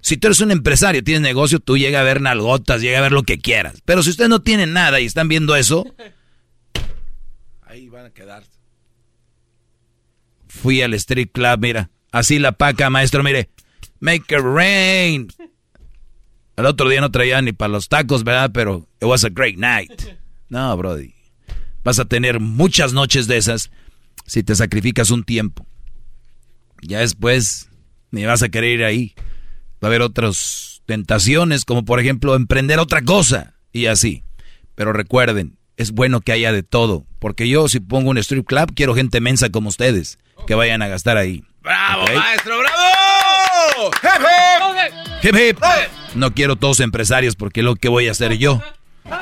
Si tú eres un empresario, tienes negocio, tú llega a ver nalgotas, llega a ver lo que quieras. Pero si ustedes no tienen nada y están viendo eso, ahí van a quedarse. Fui al street club, mira, así la paca, maestro, mire, make it rain. El otro día no traía ni para los tacos, ¿verdad? Pero it was a great night. No, Brody. Vas a tener muchas noches de esas si te sacrificas un tiempo. Ya después ni vas a querer ir ahí. Va a haber otras tentaciones, como por ejemplo emprender otra cosa y así. Pero recuerden, es bueno que haya de todo, porque yo si pongo un strip club quiero gente mensa como ustedes que vayan a gastar ahí. ¡Bravo, maestro, bravo! ¡Hip, hip! No quiero todos empresarios porque lo que voy a hacer yo.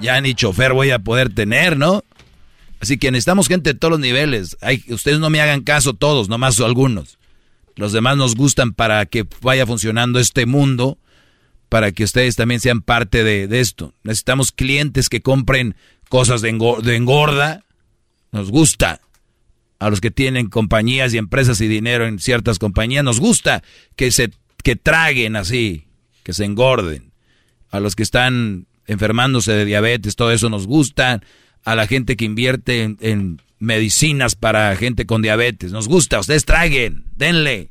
Ya ni chofer voy a poder tener, ¿no? Así que necesitamos gente de todos los niveles. Hay, ustedes no me hagan caso todos, nomás algunos. Los demás nos gustan para que vaya funcionando este mundo, para que ustedes también sean parte de, esto. Necesitamos clientes que compren cosas de, engorda. Nos gusta. A los que tienen compañías y empresas y dinero en ciertas compañías, nos gusta que se que traguen así, que se engorden. A los que están enfermándose de diabetes, todo eso nos gusta. A la gente que invierte en medicinas para gente con diabetes. Nos gusta, ustedes traguen, denle.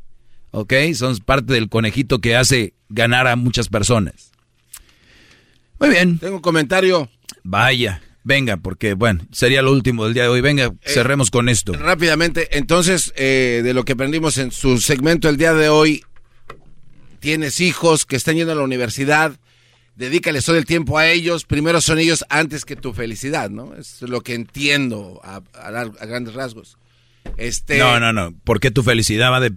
¿Ok? Son parte del conejito que hace ganar a muchas personas. Muy bien. Tengo un comentario. Vaya, venga, porque bueno, sería lo último del día de hoy. Venga, eh, cerremos con esto. Rápidamente, entonces, eh, de lo que aprendimos en su segmento el día de hoy, tienes hijos que están yendo a la universidad, dedícale todo el tiempo a ellos, primero son ellos antes que tu felicidad, ¿no? Es lo que entiendo a, grandes rasgos. Este, no, no, no. ¿Por qué tu felicidad va de...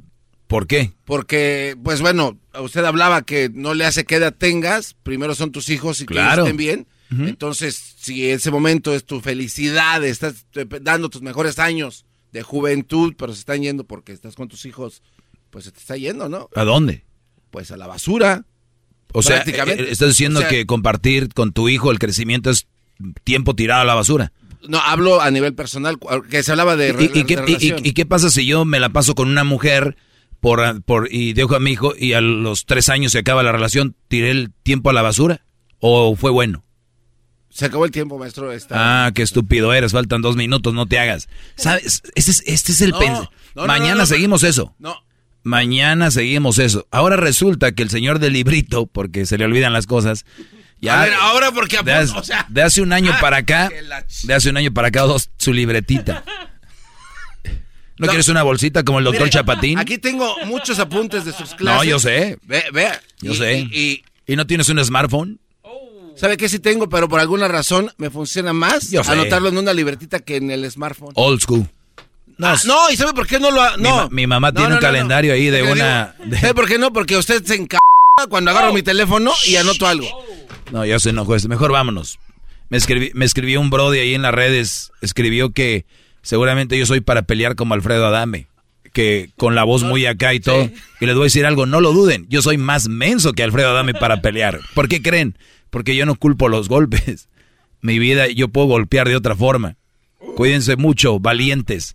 ¿Por qué? Porque, pues bueno, usted hablaba que no le hace que edad tengas, primero son tus hijos y que estén bien. Entonces, si ese momento es tu felicidad, estás dando tus mejores años de juventud, pero se están yendo porque estás con tus hijos, pues se te está yendo, ¿no? ¿A dónde? Pues a la basura. O sea, eh, estás diciendo que compartir con tu hijo el crecimiento es tiempo tirado a la basura. No, hablo a nivel personal, que se hablaba de... ¿Y, y, qué, y, qué, pasa si yo me la paso con una mujer por, por, y dejo a mi hijo y a los tres años se acaba la relación, tiré el tiempo a la basura? ¿O fue bueno? Se acabó el tiempo, maestro. Ah, qué estúpido eres, faltan dos minutos, no te hagas. ¿Sabes? Este es, este es el... Mañana seguimos eso. No, Mañana seguimos eso. Ahora resulta que el señor del librito, porque se le olvidan las cosas, ya. A ver, ahora porque de, hace, de hace un año ah, para acá, de hace un año para acá, dos, su libretita. ¿No, quieres una bolsita como el doctor Chapatín? Aquí tengo muchos apuntes de sus clases. No, yo sé. Ve, vea. Yo sé. Y, y, no tienes un smartphone? ¿Sabe qué sí tengo? Pero por alguna razón me funciona más anotarlo en una libretita que en el smartphone. Old school. No, ah, no, ¿y sabe por qué no lo ha, no. Mi, mamá tiene un calendario ahí de una... ¿Sabe por qué no? Porque usted se enca... cuando agarro mi teléfono y anoto algo. No, ya se enojó. Mejor vámonos. Me, escribí, me escribió un brody ahí en las redes. Escribió que seguramente yo soy para pelear como Alfredo Adame. Que con la voz muy acá y todo. Que les voy a decir algo, no lo duden. Yo soy más menso que Alfredo Adame para pelear. ¿Por qué creen? Porque yo no culpo los golpes. Mi vida yo puedo golpear de otra forma. Cuídense mucho, valientes.